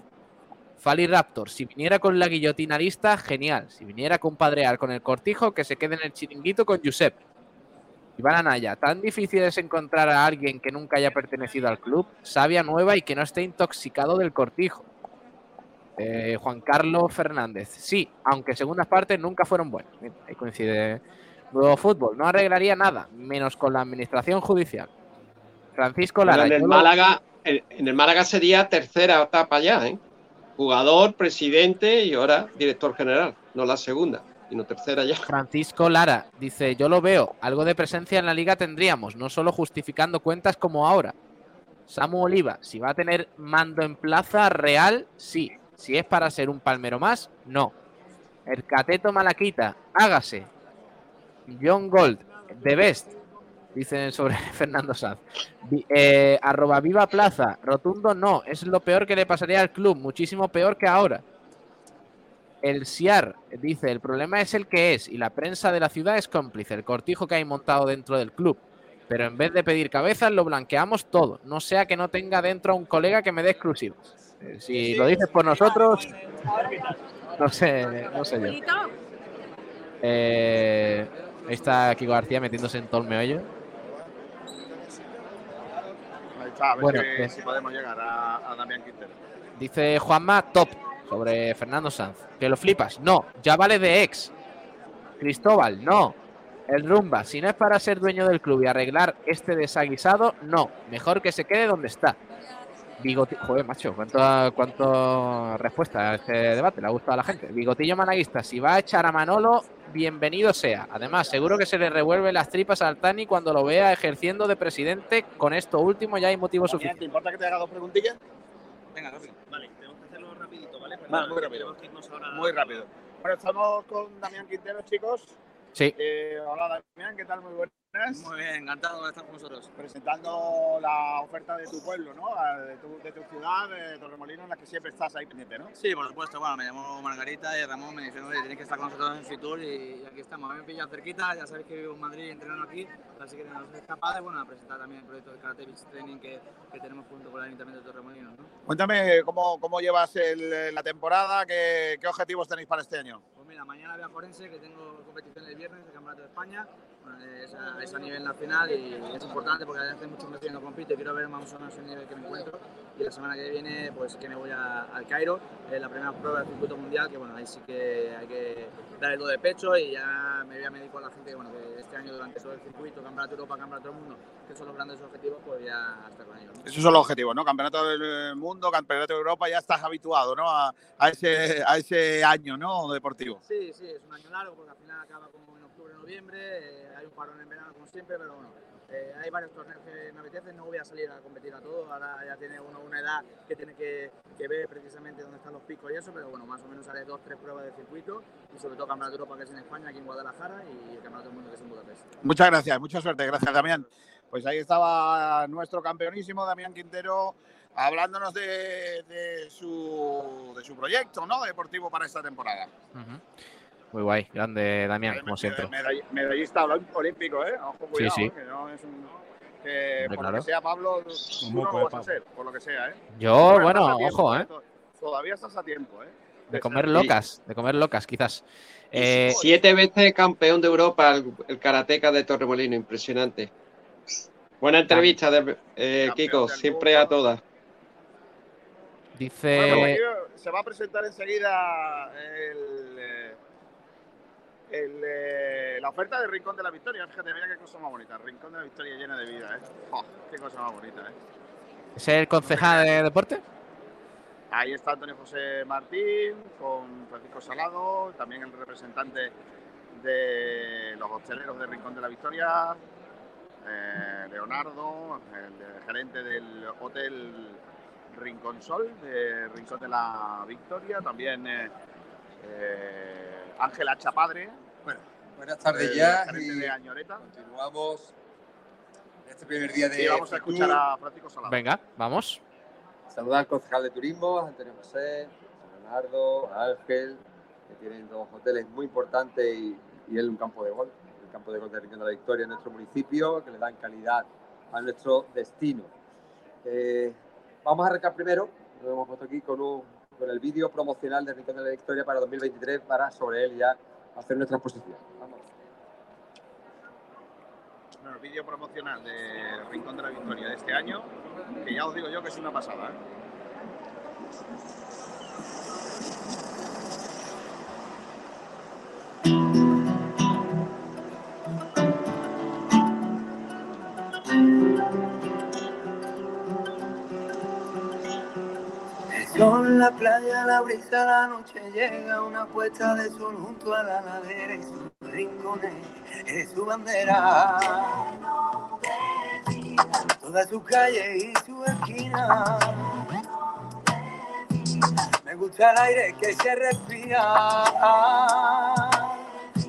Fali Raptor, si viniera con la guillotina lista, genial. Si viniera a compadrear con el cortijo, que se quede en el chiringuito con Josep. Iván Anaya, tan difícil es encontrar a alguien que nunca haya pertenecido al club, sabia nueva y que no esté intoxicado del cortijo. Eh, Juan Carlos Fernández. Sí, aunque segundas partes nunca fueron buenas. Ahí coincide. Nuevo fútbol. No arreglaría nada, menos con la administración judicial. Francisco Lara. en, el Málaga, en el Málaga sería tercera etapa ya, ¿eh? Jugador, presidente y ahora director general. No la segunda, Francisco Lara dice: Yo lo veo. Algo de presencia en la liga tendríamos, no solo justificando cuentas como ahora. Samu Oliva, si va a tener mando en plaza real, sí. Si es para ser un palmero más, no. El cateto Malaquita, hágase. John Gold, The Best, dicen sobre Fernando Sanz. Eh, arroba Viva Plaza, rotundo no, es lo peor que le pasaría al club, muchísimo peor que ahora. El SIAR dice, el problema es el que es y la prensa de la ciudad es cómplice, el cortijo que hay montado dentro del club. Pero en vez de pedir cabezas, lo blanqueamos todo. No sea que no tenga dentro a un colega que me dé exclusivo. Eh, Si lo dices por nosotros, no sé, no sé yo. Eh, ahí está Kiko García metiéndose en todo el meollo. Ahí está, a ver Bueno, si- que- si podemos llegar a, a Damián Quintero. Dice Juanma, top sobre Fernando Sanz. ¿Que lo flipas? No, ya vale de ex. Cristóbal, no. El Rumba, si no es para ser dueño del club y arreglar este desaguisado, no. Mejor que se quede donde está. Bigotillo, joder, macho, ¿cuánto, cuánto respuesta a este debate? Le ha gustado a la gente. Bigotillo Malaguista, si va a echar a Manolo, bienvenido sea. Además, seguro que se le revuelve las tripas al Tani cuando lo vea ejerciendo de presidente. Con esto último ya hay motivo suficiente. ¿te importa que te haga dos preguntillas? Venga, rápido. Vale, tenemos que hacerlo muy rápido. Muy rápido. Bueno, estamos con Damián Quintero, chicos. Sí. Eh, hola, Damián, ¿qué tal? Muy buenas. Muy bien, encantado de estar con vosotros. Presentando la oferta de tu pueblo, ¿no? Ah, De tu, de tu ciudad, de Torremolinos, en la que siempre estás ahí pendiente, ¿no? Sí, por supuesto. Bueno, me llamo Margarita y Ramón me dijeron, oye, tienes que estar con nosotros en Fitur y, y aquí estamos. A mí me pilla cerquita, ya sabéis que vivo en Madrid y entreno aquí, así que nos es capaz de, bueno, a presentar también el proyecto de Karate Beach Training que, que tenemos junto con el Ayuntamiento de Torremolinos, ¿no? Cuéntame cómo, cómo llevas el- la temporada, qué, qué objetivos tenéis para este año. Pues mira, mañana voy a Forense, que tengo competición el viernes, el Campeonato de España. Bueno, es, a, es a nivel nacional y es importante porque hace muchos meses que no compito y quiero ver más o menos el nivel que me encuentro. Y la semana que viene, pues que me voy a- al Cairo, eh, la primera prueba del circuito mundial, que bueno, ahí sí que hay que dar el do de pecho y ya me voy a medir con la gente que, bueno, que este año durante todo el circuito, Campeonato de Europa, Campeonato del Mundo, que son los grandes objetivos, pues ya estar con ellos. ¿no? Esos son los objetivos, ¿no? Campeonato del mundo, campeonato de Europa, ya estás habituado, ¿no? A, a ese, a ese año, ¿no? Deportivo. Sí, sí, es un año largo porque al final acaba como noviembre, eh, hay un parón en verano como siempre, pero bueno, eh, hay varios torneos que me apetecen, no voy a salir a competir a todo, ahora ya tiene uno una edad que tiene que, que ver precisamente dónde están los picos y eso, pero bueno, más o menos haré dos, tres pruebas de circuito y sobre todo Campeonato de Europa que es en España, aquí en Guadalajara y el Campeonato del Mundo que es en Budapest. Muchas gracias, mucha suerte. Gracias, Damián. Pues ahí estaba nuestro campeonísimo, Damián Quintero, hablándonos de, de su, de su proyecto, ¿no? Deportivo para esta temporada. Ujú. Muy guay, grande Damián, como siempre. Medall- medallista olí- olímpico, ¿eh? Ojo, cuidado, sí. ¿eh? que no es un. que por claro. lo que sea, Pablo, tú no lo de vas a ser, por lo que sea, ¿eh? Yo, bueno, tiempo, ojo, ¿eh? To- Todavía estás a tiempo, ¿eh? De comer locas, de comer locas, quizás. Eh, Siete veces campeón de Europa el, el karateca de Torremolino, impresionante. Buena entrevista, de, eh, Kiko, siempre a todas. dice. Bueno, pues se va a presentar enseguida el, eh, el, eh, la oferta de Rincón de la Victoria. Fíjate, mira qué cosa más bonita. Rincón de la Victoria llena de vida, ¿eh? Jo, qué cosa más bonita, ¿eh? ¿Es el concejal de deporte? Ahí está Antonio José Martín con Francisco Salado, también el representante de los hosteleros de Rincón de la Victoria, eh, Leonardo, el gerente del Hotel Rincón Sol, de Rincón de la Victoria, también eh, eh, Ángela Chapadre. Buenas tardes el ya y de Añoreta. continuamos este primer día de Y vamos a escuchar a Francisco Salado. Venga, vamos. Saludar al concejal de turismo, a Antonio José, a Leonardo, a Ángel, que tienen dos hoteles muy importantes y, y él un campo de golf, el campo de golf de Rincón de la Victoria en nuestro municipio, que le dan calidad a nuestro destino. Eh, vamos a arrancar primero, lo hemos puesto aquí con, un- con el vídeo promocional de Rincón de la Victoria para 2023 para sobre él ya hacer nuestra exposición. Bueno, el vídeo promocional de Rincón de la Victoria de este año, que ya os digo yo que es una pasada. ¿eh? Son la playa, la brisa, la noche llega, una puesta de sol junto a la ladera rincones es su bandera. Todas sus calles y su esquina. Me gusta el aire que se respira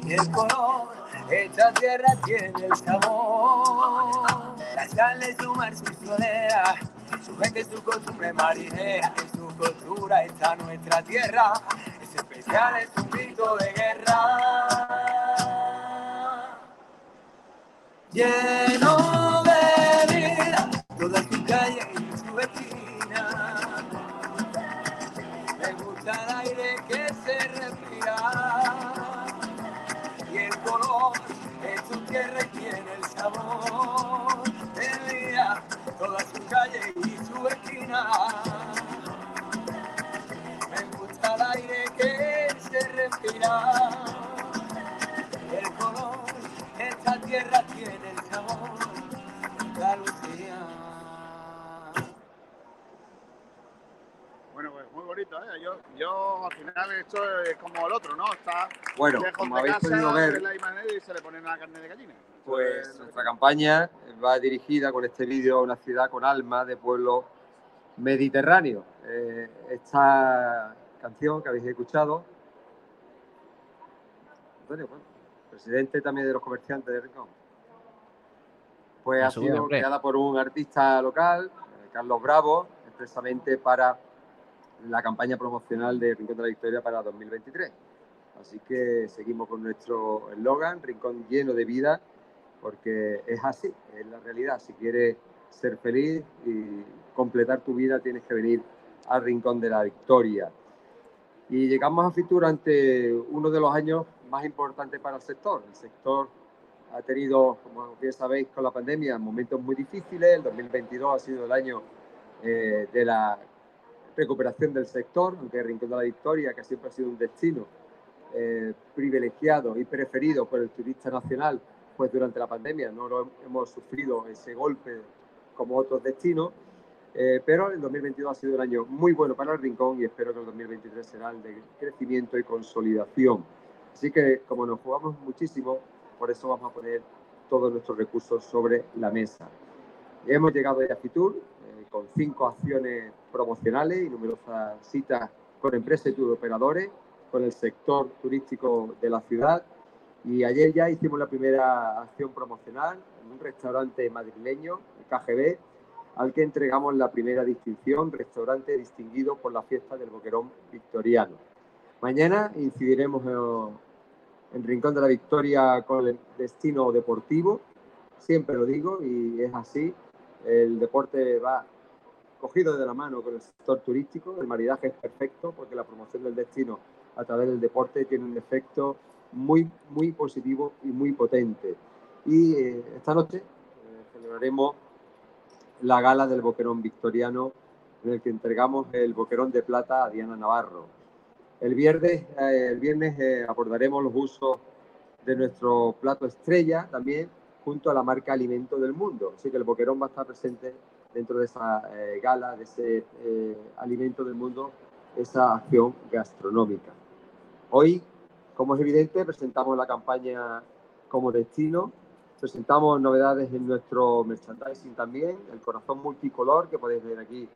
y el color. Esta tierra tiene el sabor. La sal de su mar, su solera, su gente, su costumbre marinera, en su cultura está nuestra tierra. Es especial, es un grito de guerra lleno de vida, todas tus calles y sus esquinas. Me gusta el aire que se respira y el color es su tierra y tiene el sabor del día, todas sus calles y sus esquinas. Me gusta el aire que se respira. Al final esto es como el otro, ¿no? Está Bueno, lejos como de habéis casa, podido ver- ve la imagen y se le pone una carne de gallina. Pues nuestra campaña va dirigida con este vídeo a una ciudad con alma de pueblo mediterráneo. Eh, esta canción que habéis escuchado, Antonio, bueno, presidente también de los comerciantes de Rincón, pues ha sido creada por un artista local, eh, Carlos Bravo, expresamente para la campaña promocional de Rincón de la Victoria para 2023. Así que seguimos con nuestro eslogan, Rincón lleno de vida, porque es así, es la realidad. Si quieres ser feliz y completar tu vida, tienes que venir al Rincón de la Victoria. Y llegamos a Fitur ante uno de los años más importantes para el sector. El sector ha tenido, como bien sabéis, con la pandemia momentos muy difíciles. El 2022 ha sido el año eh, de la recuperación del sector, aunque el Rincón de la Victoria, que siempre ha sido un destino eh, privilegiado y preferido por el turista nacional, pues durante la pandemia no lo hemos sufrido ese golpe como otros destinos. Eh, pero el 2022 ha sido un año muy bueno para el Rincón y espero que el 2023 será el de crecimiento y consolidación. Así que como nos jugamos muchísimo, por eso vamos a poner todos nuestros recursos sobre la mesa. Hemos llegado a Fitur eh, con cinco acciones promocionales y numerosas citas con empresas y turoperadores, con el sector turístico de la ciudad. Y ayer ya hicimos la primera acción promocional en un restaurante madrileño, el KGB, al que entregamos la primera distinción, restaurante distinguido por la fiesta del Boquerón Victoriano. Mañana incidiremos en, Rincón de la Victoria con el destino deportivo, siempre lo digo y es así, el deporte va cogido de la mano con el sector turístico, el maridaje es perfecto porque la promoción del destino a través del deporte tiene un efecto muy, muy positivo y muy potente. Y eh, esta noche eh, celebraremos la gala del Boquerón Victoriano, en el que entregamos el Boquerón de Plata a Diana Navarro. El viernes, eh, el viernes eh, abordaremos los usos de nuestro plato estrella también, junto a la marca Alimento del Mundo. Así que el Boquerón va a estar presente dentro de esa eh, gala, de ese eh, Alimento del Mundo, esa acción gastronómica. Hoy, como es evidente, presentamos la campaña como destino, presentamos novedades en nuestro merchandising también, el corazón multicolor que podéis ver aquí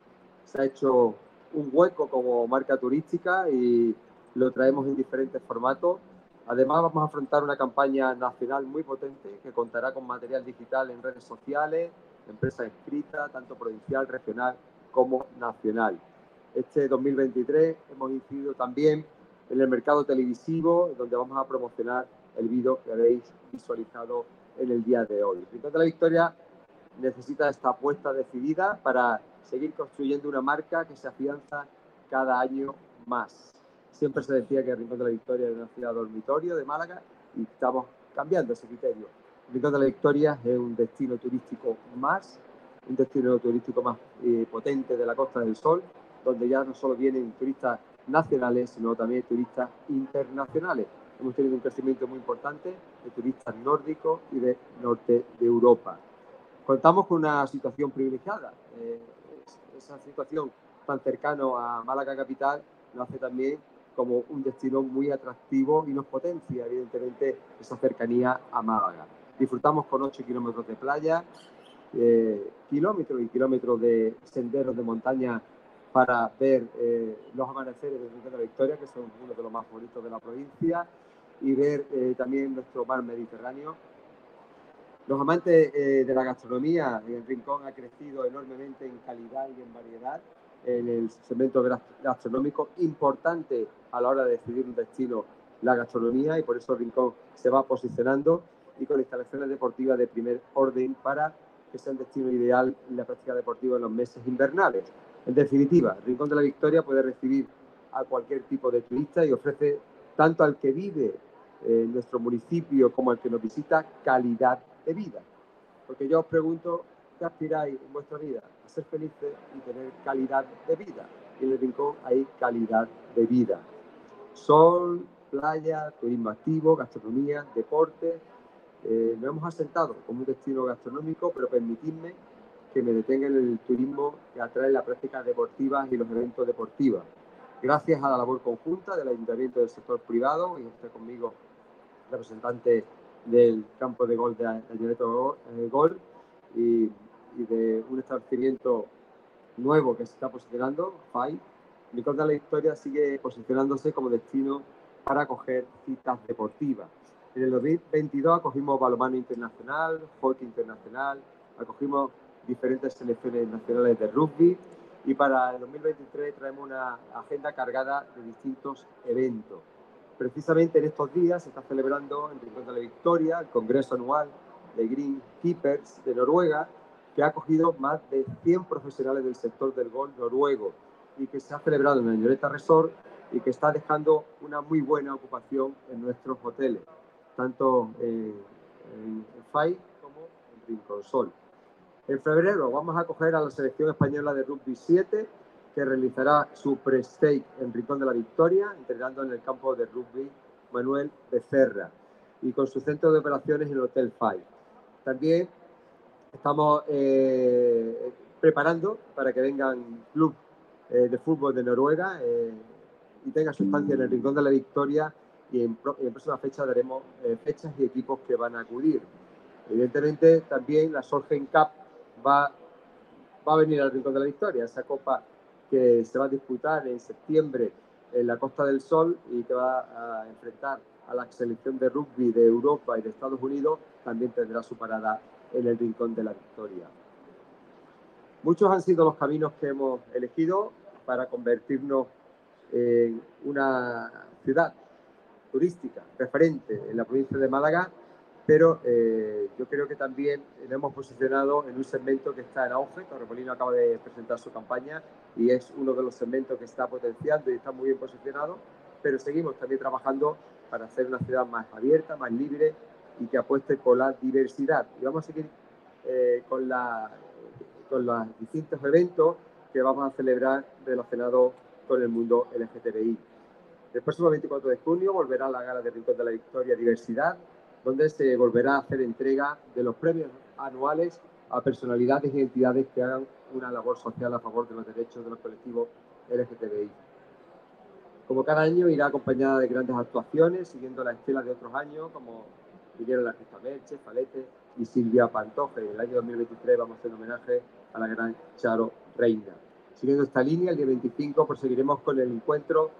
se ha hecho un hueco como marca turística y lo traemos en diferentes formatos. Además vamos a afrontar una campaña nacional muy potente que contará con material digital en redes sociales, empresa escrita, tanto provincial, regional como nacional. Este 2023 hemos incidido también en el mercado televisivo, donde vamos a promocionar el vídeo que habéis visualizado en el día de hoy. Rincón de la Victoria necesita esta apuesta decidida para seguir construyendo una marca que se afianza cada año más. Siempre se decía que el Rincón de la Victoria era una ciudad dormitorio de Málaga y estamos cambiando ese criterio. Rincón de la Victoria es un destino turístico más, un destino turístico más eh, potente de la Costa del Sol, donde ya no solo vienen turistas nacionales, sino también turistas internacionales. Hemos tenido un crecimiento muy importante de turistas nórdicos y de norte de Europa. Contamos con una situación privilegiada. Eh, esa situación tan cercano a Málaga capital nos hace también como un destino muy atractivo y nos potencia, evidentemente, esa cercanía a Málaga. Disfrutamos con 8 kilómetros de playa, eh, kilómetros y kilómetros de senderos de montaña para ver eh, los amaneceres de Rincón de la Victoria, que son uno de los más bonitos de la provincia, y ver eh, también nuestro mar Mediterráneo. Los amantes de la gastronomía el Rincón ha crecido enormemente en calidad y en variedad en el segmento gastronómico, importante a la hora de decidir un destino la gastronomía y por eso el Rincón se va posicionando y con instalaciones deportivas de primer orden para que sea un destino ideal en la práctica deportiva en los meses invernales. En definitiva, el Rincón de la Victoria puede recibir a cualquier tipo de turista y ofrece tanto al que vive eh, en nuestro municipio como el que nos visita calidad de vida. Porque yo os pregunto, ¿qué aspiráis en vuestra vida? A ser felices y tener calidad de vida. Y en el rincón hay calidad de vida. Sol, playa, turismo activo, gastronomía, deporte. Eh, nos hemos asentado como un destino gastronómico, pero permitidme que me detenga en el turismo que atrae las prácticas deportivas y los eventos deportivos. Gracias a la labor conjunta del Ayuntamiento del sector privado, y está conmigo representante del campo de gol de Ayuneto Gol y, y, de un establecimiento nuevo que se está posicionando, FAI. Rincón de la Historia sigue posicionándose como destino para acoger citas deportivas. En el 2022 acogimos balonmano internacional, hockey internacional, acogimos diferentes selecciones nacionales de rugby y para el 2023 traemos una agenda cargada de distintos eventos. Precisamente en estos días se está celebrando en Rincón de la Victoria el Congreso Anual de Green Keepers de Noruega, que ha acogido más de 100 profesionales del sector del golf noruego y que se ha celebrado en el Lloreta Resort y que está dejando una muy buena ocupación en nuestros hoteles, tanto en, en FAI como en Rincón Sol. En febrero vamos a acoger a la selección española de rugby 7, que realizará su pre-stake en Rincón de la Victoria, entrenando en el campo de rugby Manuel Becerra y con su centro de operaciones en el Hotel Five. También estamos eh, preparando para que vengan club eh, de fútbol de Noruega eh, y tengan su estancia en el Rincón de la Victoria y en, en próxima fecha daremos eh, fechas y equipos que van a acudir. Evidentemente también la Solheim Cup va, va a venir al Rincón de la Victoria, esa copa que se va a disputar en septiembre en la Costa del Sol y que va a enfrentar a la selección de rugby de Europa y de Estados Unidos, también tendrá su parada en el Rincón de la Victoria. Muchos han sido los caminos que hemos elegido para convertirnos en una ciudad turística referente en la provincia de Málaga pero eh, yo creo que también nos hemos posicionado en un segmento que está en auge. Torremolino acaba de presentar su campaña y es uno de los segmentos que está potenciando y está muy bien posicionado, pero seguimos también trabajando para hacer una ciudad más abierta, más libre y que apueste por la diversidad. Y vamos a seguir eh, con, la, con los distintos eventos que vamos a celebrar relacionados con el mundo LGTBI. El próximo 24 de junio volverá la gala de Rincón de la Victoria Diversidad, donde se volverá a hacer entrega de los premios anuales a personalidades y entidades que hagan una labor social a favor de los derechos de los colectivos LGTBI. Como cada año irá acompañada de grandes actuaciones, siguiendo la estela de otros años, como vinieron la artista Merche, Falete y Silvia Pantoje. En el año 2023 vamos a hacer homenaje a la gran Charo Reina. Siguiendo esta línea, el día 25 proseguiremos con el encuentro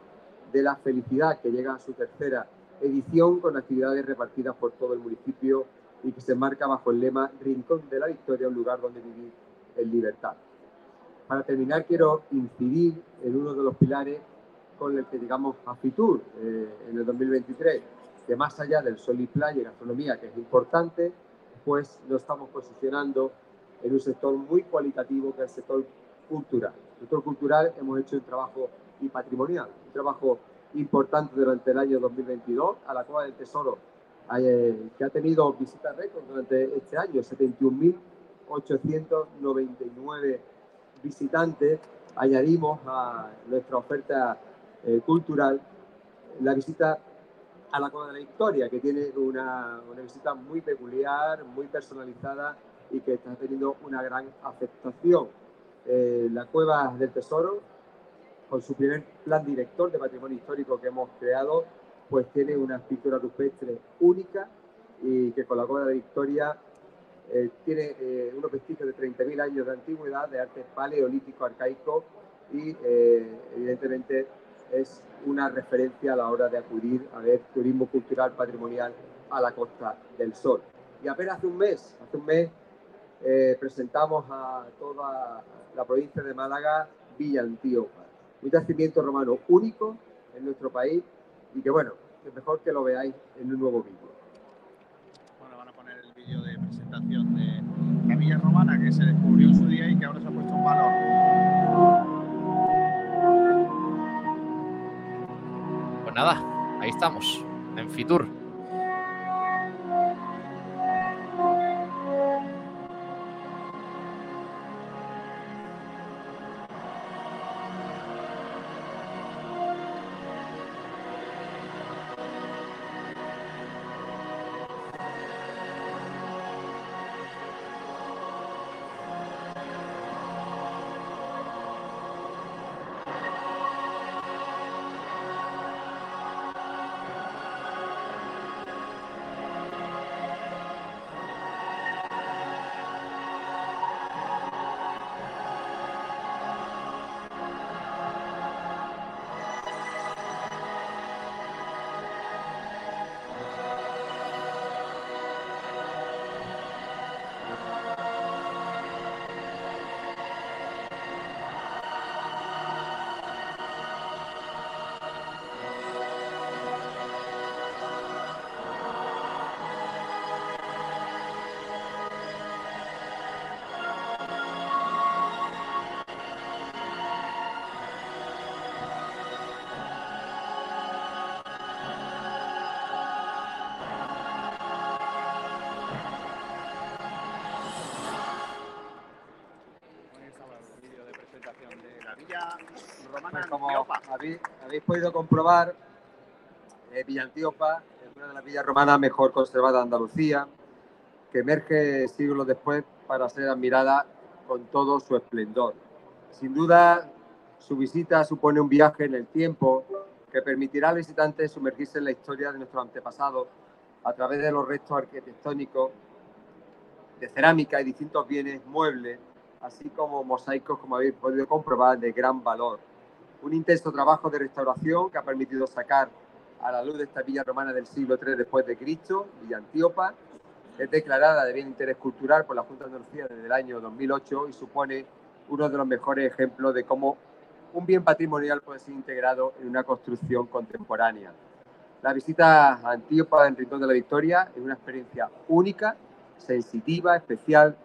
de la felicidad, que llega a su tercera edición con actividades repartidas por todo el municipio y que se marca bajo el lema Rincón de la Victoria, un lugar donde vivir en libertad. Para terminar, quiero incidir en uno de los pilares con el que llegamos a Fitur eh, en el 2023, que más allá del sol y playa y gastronomía, que es importante, pues lo estamos posicionando en un sector muy cualitativo, que es el sector cultural. En el sector cultural hemos hecho un trabajo y patrimonial, un trabajo importante durante el año 2022 a la Cueva del Tesoro, eh, que ha tenido visitas récord durante este año, 71.899 visitantes. Añadimos a nuestra oferta eh, cultural la visita a la Cueva de la Victoria, que tiene una, una visita muy peculiar, muy personalizada y que está teniendo una gran aceptación. Eh, la Cueva del Tesoro con su primer plan director de patrimonio histórico que hemos creado, pues tiene una pintura rupestre única y que con la Cueva de Victoria eh, tiene eh, unos vestigios de 30.000 años de antigüedad, de arte paleolítico arcaico y eh, evidentemente es una referencia a la hora de acudir a ver turismo cultural patrimonial a la Costa del Sol. Y apenas hace un mes, hace un mes presentamos a toda la provincia de Málaga Villa Antíopa un yacimiento romano único en nuestro país y que bueno, es mejor que lo veáis en un nuevo vídeo. Bueno, van a poner el vídeo de presentación de la villa romana que se descubrió en su día y que ahora se ha puesto en valor. Pues nada, ahí estamos, en Fitur. Villa Antíopa es una de las villas romanas mejor conservadas de Andalucía, que emerge siglos después para ser admirada con todo su esplendor. Sin duda, su visita supone un viaje en el tiempo que permitirá al visitante sumergirse en la historia de nuestros antepasados a través de los restos arquitectónicos de cerámica y distintos bienes muebles, así como mosaicos, como habéis podido comprobar, de gran valor. Un intenso trabajo de restauración que ha permitido sacar a la luz de esta villa romana del siglo III después de Cristo, Villa Antíopa, es declarada de bien interés cultural por la Junta de Andalucía desde el año 2008 y supone uno de los mejores ejemplos de cómo un bien patrimonial puede ser integrado en una construcción contemporánea. La visita a Antíopa en Rincón de la Victoria es una experiencia única, sensitiva, especial,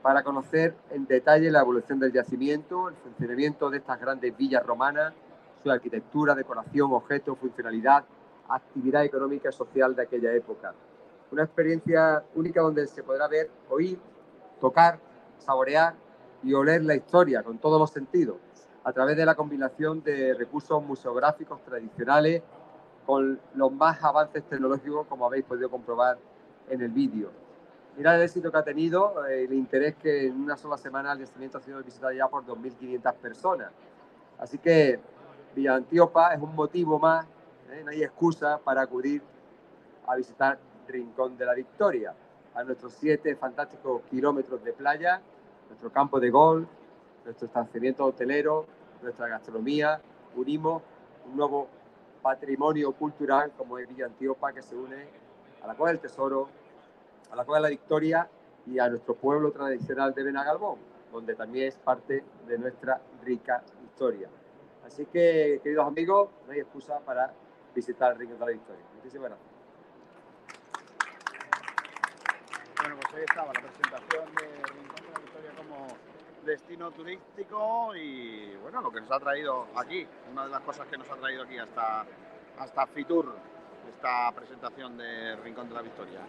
para conocer en detalle la evolución del yacimiento, el funcionamiento de estas grandes villas romanas, su arquitectura, decoración, objetos, funcionalidad, actividad económica y social de aquella época. Una experiencia única donde se podrá ver, oír, tocar, saborear y oler la historia con todos los sentidos, a través de la combinación de recursos museográficos tradicionales con los más avances tecnológicos, como habéis podido comprobar en el vídeo. Mirad el éxito que ha tenido, eh, el interés que en una sola semana el yacimiento ha sido visitado ya por 2.500 personas. Así que Villa Antíopa es un motivo más, ¿eh? no hay excusa para acudir a visitar Rincón de la Victoria, a nuestros siete fantásticos kilómetros de playa, nuestro campo de golf, nuestro estacionamiento hotelero, nuestra gastronomía, unimos un nuevo patrimonio cultural como es Villa Antíopa que se une a la Cueva del Tesoro, a la Cueva de la Victoria y a nuestro pueblo tradicional de Benagalbón, donde también es parte de nuestra rica historia. Así que, queridos amigos, no hay excusa para visitar el Rincón de la Victoria. Muchísimas gracias. Bueno, pues ahí estaba la presentación de Rincón de la Victoria como destino turístico y bueno, lo que nos ha traído aquí, una de las cosas que nos ha traído aquí hasta, hasta Fitur, esta presentación de Rincón de la Victoria.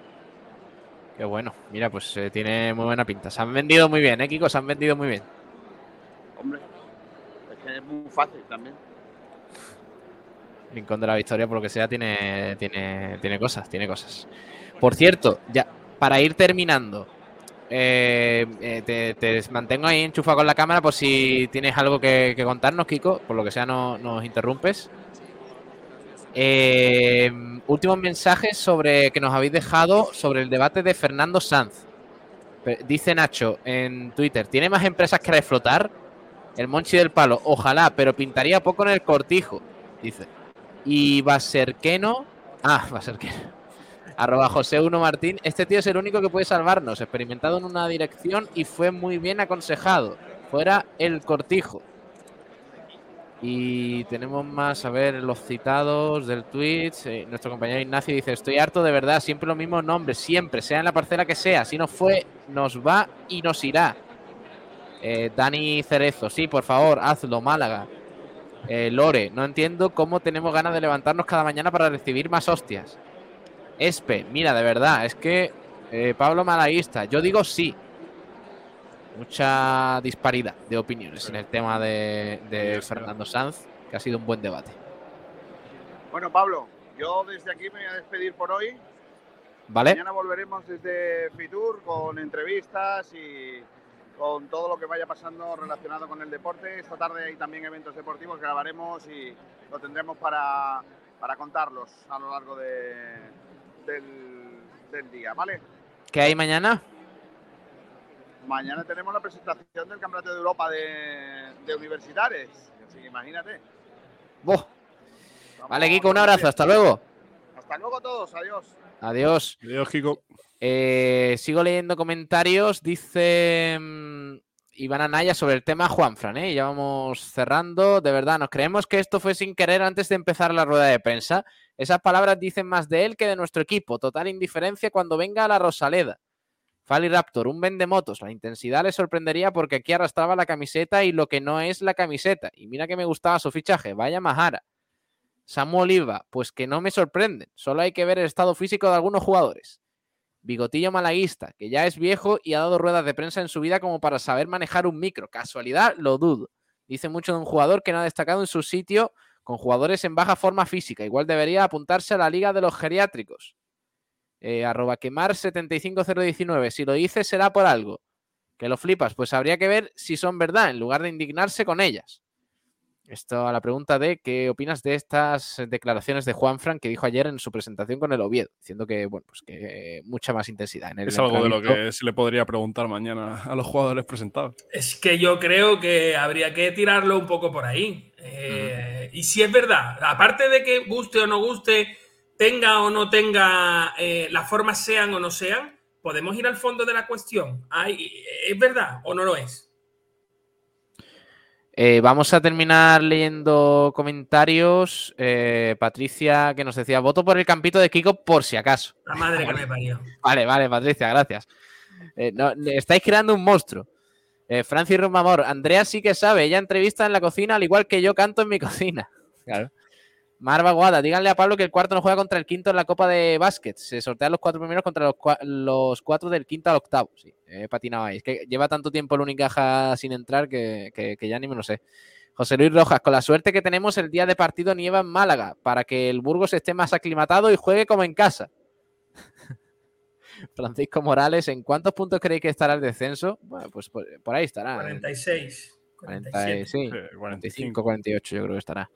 Qué bueno. Mira, pues eh, tiene muy buena pinta. Se han vendido muy bien, ¿eh, Kiko? Se han vendido muy bien. Hombre, es que es muy fácil también. Rincón de la Victoria, por lo que sea, tiene, tiene, tiene cosas, tiene cosas. Por cierto, ya para ir terminando, eh, eh, te, te mantengo ahí enchufado con la cámara por si tienes algo que, contarnos, Kiko. Por lo que sea, no nos interrumpes. Eh, últimos mensajes sobre que nos habéis dejado sobre el debate de Fernando Sanz. Dice Nacho en Twitter: ¿Tiene más empresas que reflotar? El Monchi del Palo, ojalá, pero pintaría poco en el cortijo. Dice. Y Baserqueno. Ah, Baserqueno. Arroba José 1 Martín. Este tío es el único que puede salvarnos. Experimentado en una dirección y fue muy bien aconsejado. Fuera el cortijo. Y tenemos más, a ver, los citados del Twitch. Eh, nuestro compañero Ignacio dice: Estoy harto de verdad, siempre los mismos nombres, siempre, sea en la parcela que sea. Si no fue, nos va y nos irá. Eh, Dani Cerezo, sí, por favor, hazlo, Málaga. Eh, Lore, no entiendo cómo tenemos ganas de levantarnos cada mañana para recibir más hostias. Espe, mira, de verdad, es que eh, Pablo Malaguista, yo digo sí. Mucha disparidad de opiniones en el tema de, de Fernando Sanz, que ha sido un buen debate. Bueno, Pablo, yo desde aquí me voy a despedir por hoy. ¿Vale? Mañana volveremos desde Fitur con entrevistas y con todo lo que vaya pasando relacionado con el deporte. Esta tarde hay también eventos deportivos que grabaremos y lo tendremos para, para contarlos a lo largo de- del, del día, ¿vale? ¿Qué hay mañana? Mañana tenemos la presentación del Campeonato de Europa de, de Universitares, así que imagínate. Buah. Vale, Kiko, un abrazo, hasta luego. Hasta luego todos, adiós. Adiós. Adiós, Kiko. Eh, sigo leyendo comentarios. Dice mm, Iván Anaya sobre el tema Juanfran. ¿eh? Ya vamos cerrando. De verdad, nos creemos que esto fue sin querer antes de empezar la rueda de prensa. Esas palabras dicen más de él que de nuestro equipo. Total indiferencia cuando venga a la Rosaleda. Fali Raptor, un vendemotos. La intensidad le sorprendería porque aquí arrastraba la camiseta y lo que no es la camiseta. Y mira que me gustaba su fichaje. Vaya Majara. Samu Oliva, pues que no me sorprenden. Solo hay que ver el estado físico de algunos jugadores. Bigotillo malaguista, que ya es viejo y ha dado ruedas de prensa en su vida como para saber manejar un micro. Casualidad, lo dudo. Dice mucho de un jugador que no ha destacado en su sitio con jugadores en baja forma física. Igual debería apuntarse a la liga de los geriátricos. Eh, arroba quemar 75019. Si lo dice será por algo. Que lo flipas. Pues habría que ver si son verdad en lugar de indignarse con ellas. Esto a la pregunta de qué opinas de estas declaraciones de Juan Fran que dijo ayer en su presentación con el Oviedo, diciendo que, bueno, pues que mucha más intensidad en el Es algo de lo que se le podría preguntar mañana a los jugadores presentados. Es que yo creo que habría que tirarlo un poco por ahí. Eh, Y si es verdad, aparte de que guste o no guste, tenga o no tenga, eh, las formas sean o no sean, podemos ir al fondo de la cuestión. Ay, ¿Es verdad o no lo es? Eh, vamos a terminar leyendo comentarios. Eh, Patricia que nos decía, voto por el campito de Kiko por si acaso. La madre que me parió. Vale, vale, Patricia, gracias. Eh, no, estáis creando un monstruo. Francis Romamor, Andrea sí que sabe, ella entrevista en la cocina al igual que yo canto en mi cocina. Claro. Marva Guada, díganle a Pablo que el cuarto no juega contra el quinto en la Copa de Básquet. Se sortean los cuatro primeros contra los, cua- los cuatro del quinto al octavo. Sí, he patinado ahí. Es que lleva tanto tiempo el Unicaja sin entrar que, que- que ya ni me lo sé. José Luis Rojas, con la suerte que tenemos el día de partido nieva en Málaga, para que el Burgos esté más aclimatado y juegue como en casa. Francisco Morales, ¿en cuántos puntos creéis que estará el descenso? Bueno, pues por, por ahí estará. en 46. 40, 47. sí, 45, 48 yo creo que estará.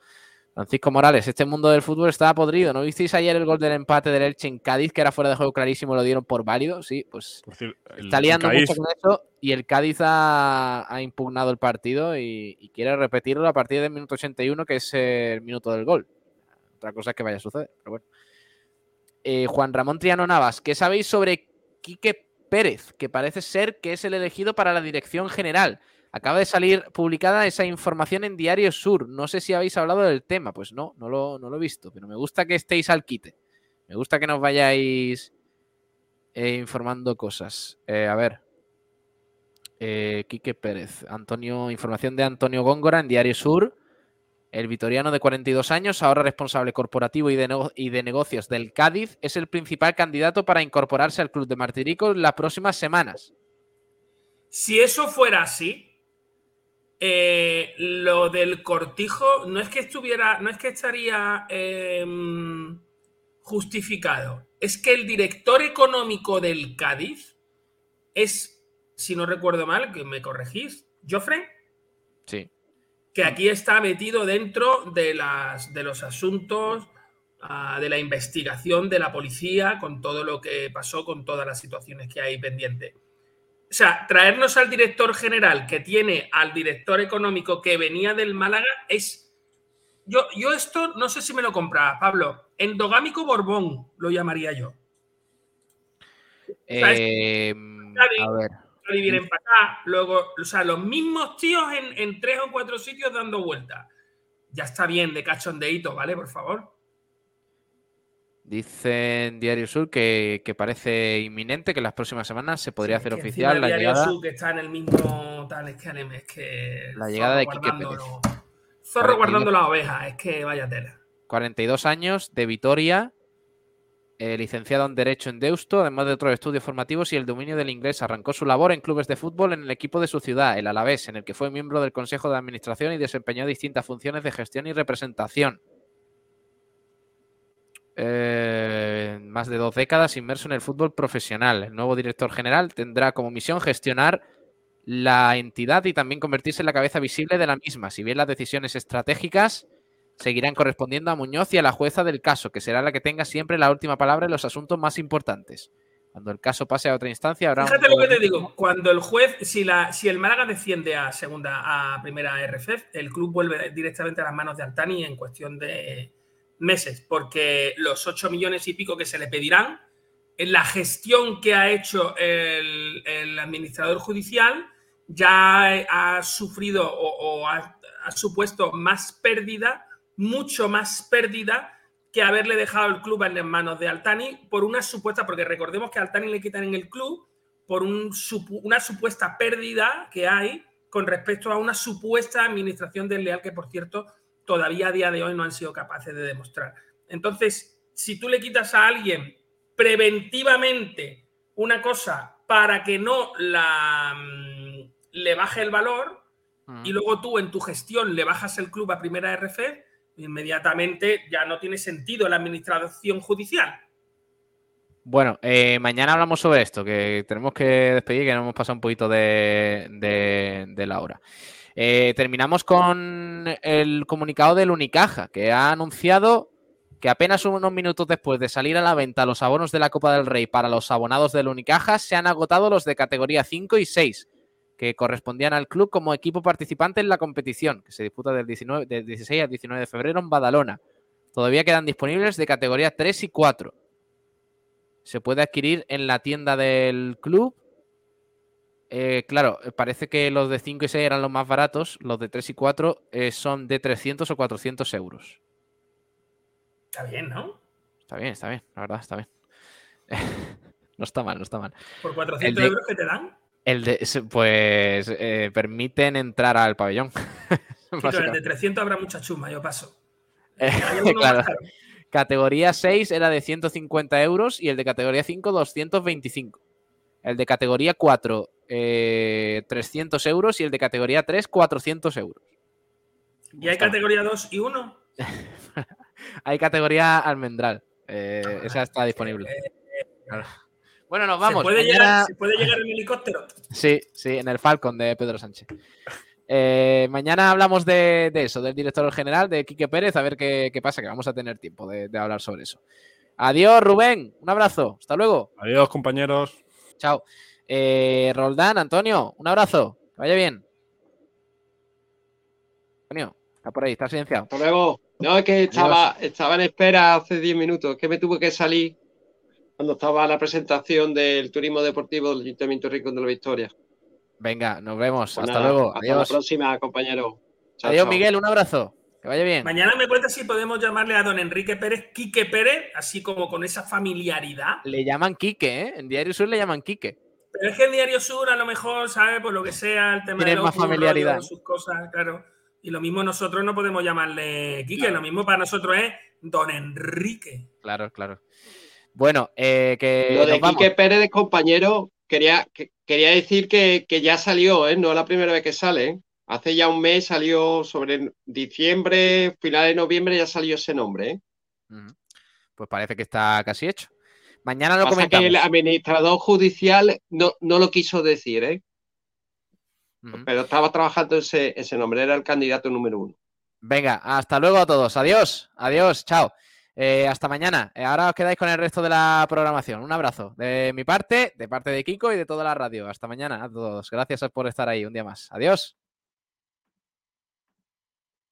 Francisco Morales, este mundo del fútbol está podrido. ¿No visteis ayer el gol del empate del Elche en Cádiz, que era fuera de juego clarísimo, lo dieron por válido? Sí, pues el- está liando mucho con eso y el Cádiz ha, ha impugnado el partido y, y quiere repetirlo a partir del minuto 81, que es el minuto del gol. Otra cosa es que vaya a suceder, pero bueno. Eh, Juan Ramón Triano Navas, ¿qué sabéis sobre Quique Pérez? Que parece ser que es el elegido para la dirección general. Acaba de salir publicada esa información en Diario Sur. No sé si habéis hablado del tema. Pues no, no lo, no lo he visto. Pero me gusta que estéis al quite. Me gusta que nos vayáis eh, informando cosas. Eh, a ver. Eh, Quique Pérez. Antonio, información de Antonio Góngora en Diario Sur. El vitoriano de 42 años, ahora responsable corporativo y de, y de negocios del Cádiz, es el principal candidato para incorporarse al club de Martirico en las próximas semanas. Si eso fuera así, eh, lo del cortijo no es que estuviera, no es que estaría em, justificado, es que el director económico del Cádiz es, si no recuerdo mal, que me corregís, Joffre, Sí. que aquí está metido dentro de, las, de los asuntos ah, de la investigación de la policía con todo lo que pasó, con todas las situaciones que hay pendientes. O sea, traernos al director general que tiene al director económico que venía del Málaga es. Yo, yo esto no sé si me lo compra, Pablo. Endogámico Borbón lo llamaría yo. Eh, a ver. A vivir en Pacá, luego, o sea, los mismos tíos en, en tres o cuatro sitios dando vueltas. Ya está bien de cachondeíto, ¿vale? Por favor. Dice en Diario Sur que, que parece inminente que las próximas semanas se podría hacer oficial la Diario llegada, Sur, que está en el mismo tal, es que, es que la llegada de Quique Pérez. Zorro 42. guardando las ovejas, es que vaya tela. 42 años, de Vitoria, eh, licenciado en Derecho en Deusto, además de otros estudios formativos y el dominio del inglés. Arrancó su labor en clubes de fútbol en el equipo de su ciudad, el Alavés, en el que fue miembro del Consejo de Administración y desempeñó distintas funciones de gestión y representación. Eh, más de dos décadas inmerso en el fútbol profesional. El nuevo director general tendrá como misión gestionar la entidad y también convertirse en la cabeza visible de la misma, si bien las decisiones estratégicas seguirán correspondiendo a Muñoz y a la jueza del caso, que será la que tenga siempre la última palabra en los asuntos más importantes. Cuando el caso pase a otra instancia, habrá un Fíjate lo que te digo. Cuando el juez, si, la, si el Málaga desciende a segunda, a primera RFF, el club vuelve directamente a las manos de Altani en cuestión de meses, porque los 8 millones y pico que se le pedirán, en la gestión que ha hecho el, administrador judicial, ya ha sufrido o, ha, supuesto más pérdida, mucho más pérdida que haberle dejado el club en las manos de Altani por una supuesta, porque recordemos que Altani le quitan en el club por una supuesta pérdida que hay con respecto a una supuesta administración desleal que, por cierto, todavía a día de hoy no han sido capaces de demostrar. Entonces, si tú le quitas a alguien preventivamente una cosa para que no la, mm, le baje el valor, y luego tú en tu gestión le bajas el club a primera RF, inmediatamente ya no tiene sentido la administración judicial. Bueno, eh, mañana hablamos sobre esto, que tenemos que despedir, que nos hemos pasado un poquito de, de- de la hora. Eh, terminamos con el comunicado del Unicaja, que ha anunciado que apenas unos minutos después de salir a la venta los abonos de la Copa del Rey para los abonados del Unicaja, se han agotado los de categoría 5 y 6, que correspondían al club como equipo participante en la competición, que se disputa del, 19, del 16 al 19 de febrero en Badalona. Todavía quedan disponibles de categoría 3 y 4 se puede adquirir en la tienda del club. Eh, claro, eh, parece que los de 5 y 6 eran los más baratos, los de 3 y 4 eh, son de 300 o 400 euros. Está bien, ¿no? Está bien, está bien, la verdad, está bien. no está mal, no está mal. Por El 400 de- euros que te dan. El de, pues eh, permiten entrar al pabellón. Pero el de básicamente. 300 habrá mucha chuma, yo paso. Claro. Categoría 6 era de 150 euros y el de categoría 5 225. El de categoría 4 eh, 300 euros y el de categoría 3 400 euros. ¿Y hay categoría 2 y 1? Hay categoría almendral. eh, esa está disponible. Claro. Bueno, nos vamos. ¿Se puede, Mañana- llegar, ¿Se puede llegar en helicóptero? Sí, sí, en el Falcon de Pedro Sánchez. Eh, mañana hablamos de, de eso, del director general, de Quique Pérez, a ver qué, qué pasa, que vamos a tener tiempo de, de hablar sobre eso. Adiós, Rubén. Un abrazo. Hasta luego. Adiós, compañeros. Chao. Eh, Roldán, Antonio, un abrazo. Que vaya bien. Antonio, está por ahí, está silenciado. Hasta luego. No, es que estaba, estaba en espera hace 10 minutos, que me tuve que salir cuando estaba la presentación del turismo deportivo del Ayuntamiento Rincón de la Victoria. Venga, nos vemos. Pues hasta nada, luego. Hasta Adiós. la próxima, compañero. Chao, Adiós, chao. Miguel, un abrazo. Que vaya bien. Mañana me cuenta si podemos llamarle a don Enrique Pérez Quique Pérez, así como con esa familiaridad. Le llaman Quique, ¿eh? En Diario Sur le llaman Quique. Pero es que en Diario Sur a lo mejor, ¿sabe? Por lo que sea, el tema Tiene de más familiaridad. rollos, sus cosas, claro. Y lo mismo nosotros no podemos llamarle Quique, lo mismo para nosotros es don Enrique. Claro, claro. Bueno, eh, que Lo de. Quique Pérez de compañero, quería, que- quería decir que, que ya salió, ¿eh? No es la primera vez que sale. ¿eh? Hace ya un mes salió sobre diciembre, final de noviembre ya salió ese nombre. ¿eh? Pues parece que está casi hecho. Mañana lo Pasa que el administrador judicial no, no lo quiso decir, ¿eh? Pero estaba trabajando ese, ese nombre, era el candidato número uno. Venga, hasta luego a todos. Adiós, adiós, chao. Eh, hasta mañana. Eh, ahora os quedáis con el resto de la programación. Un abrazo de mi parte, de parte de Kiko y de toda la radio. Hasta mañana a todos. Gracias por estar ahí un día más. Adiós.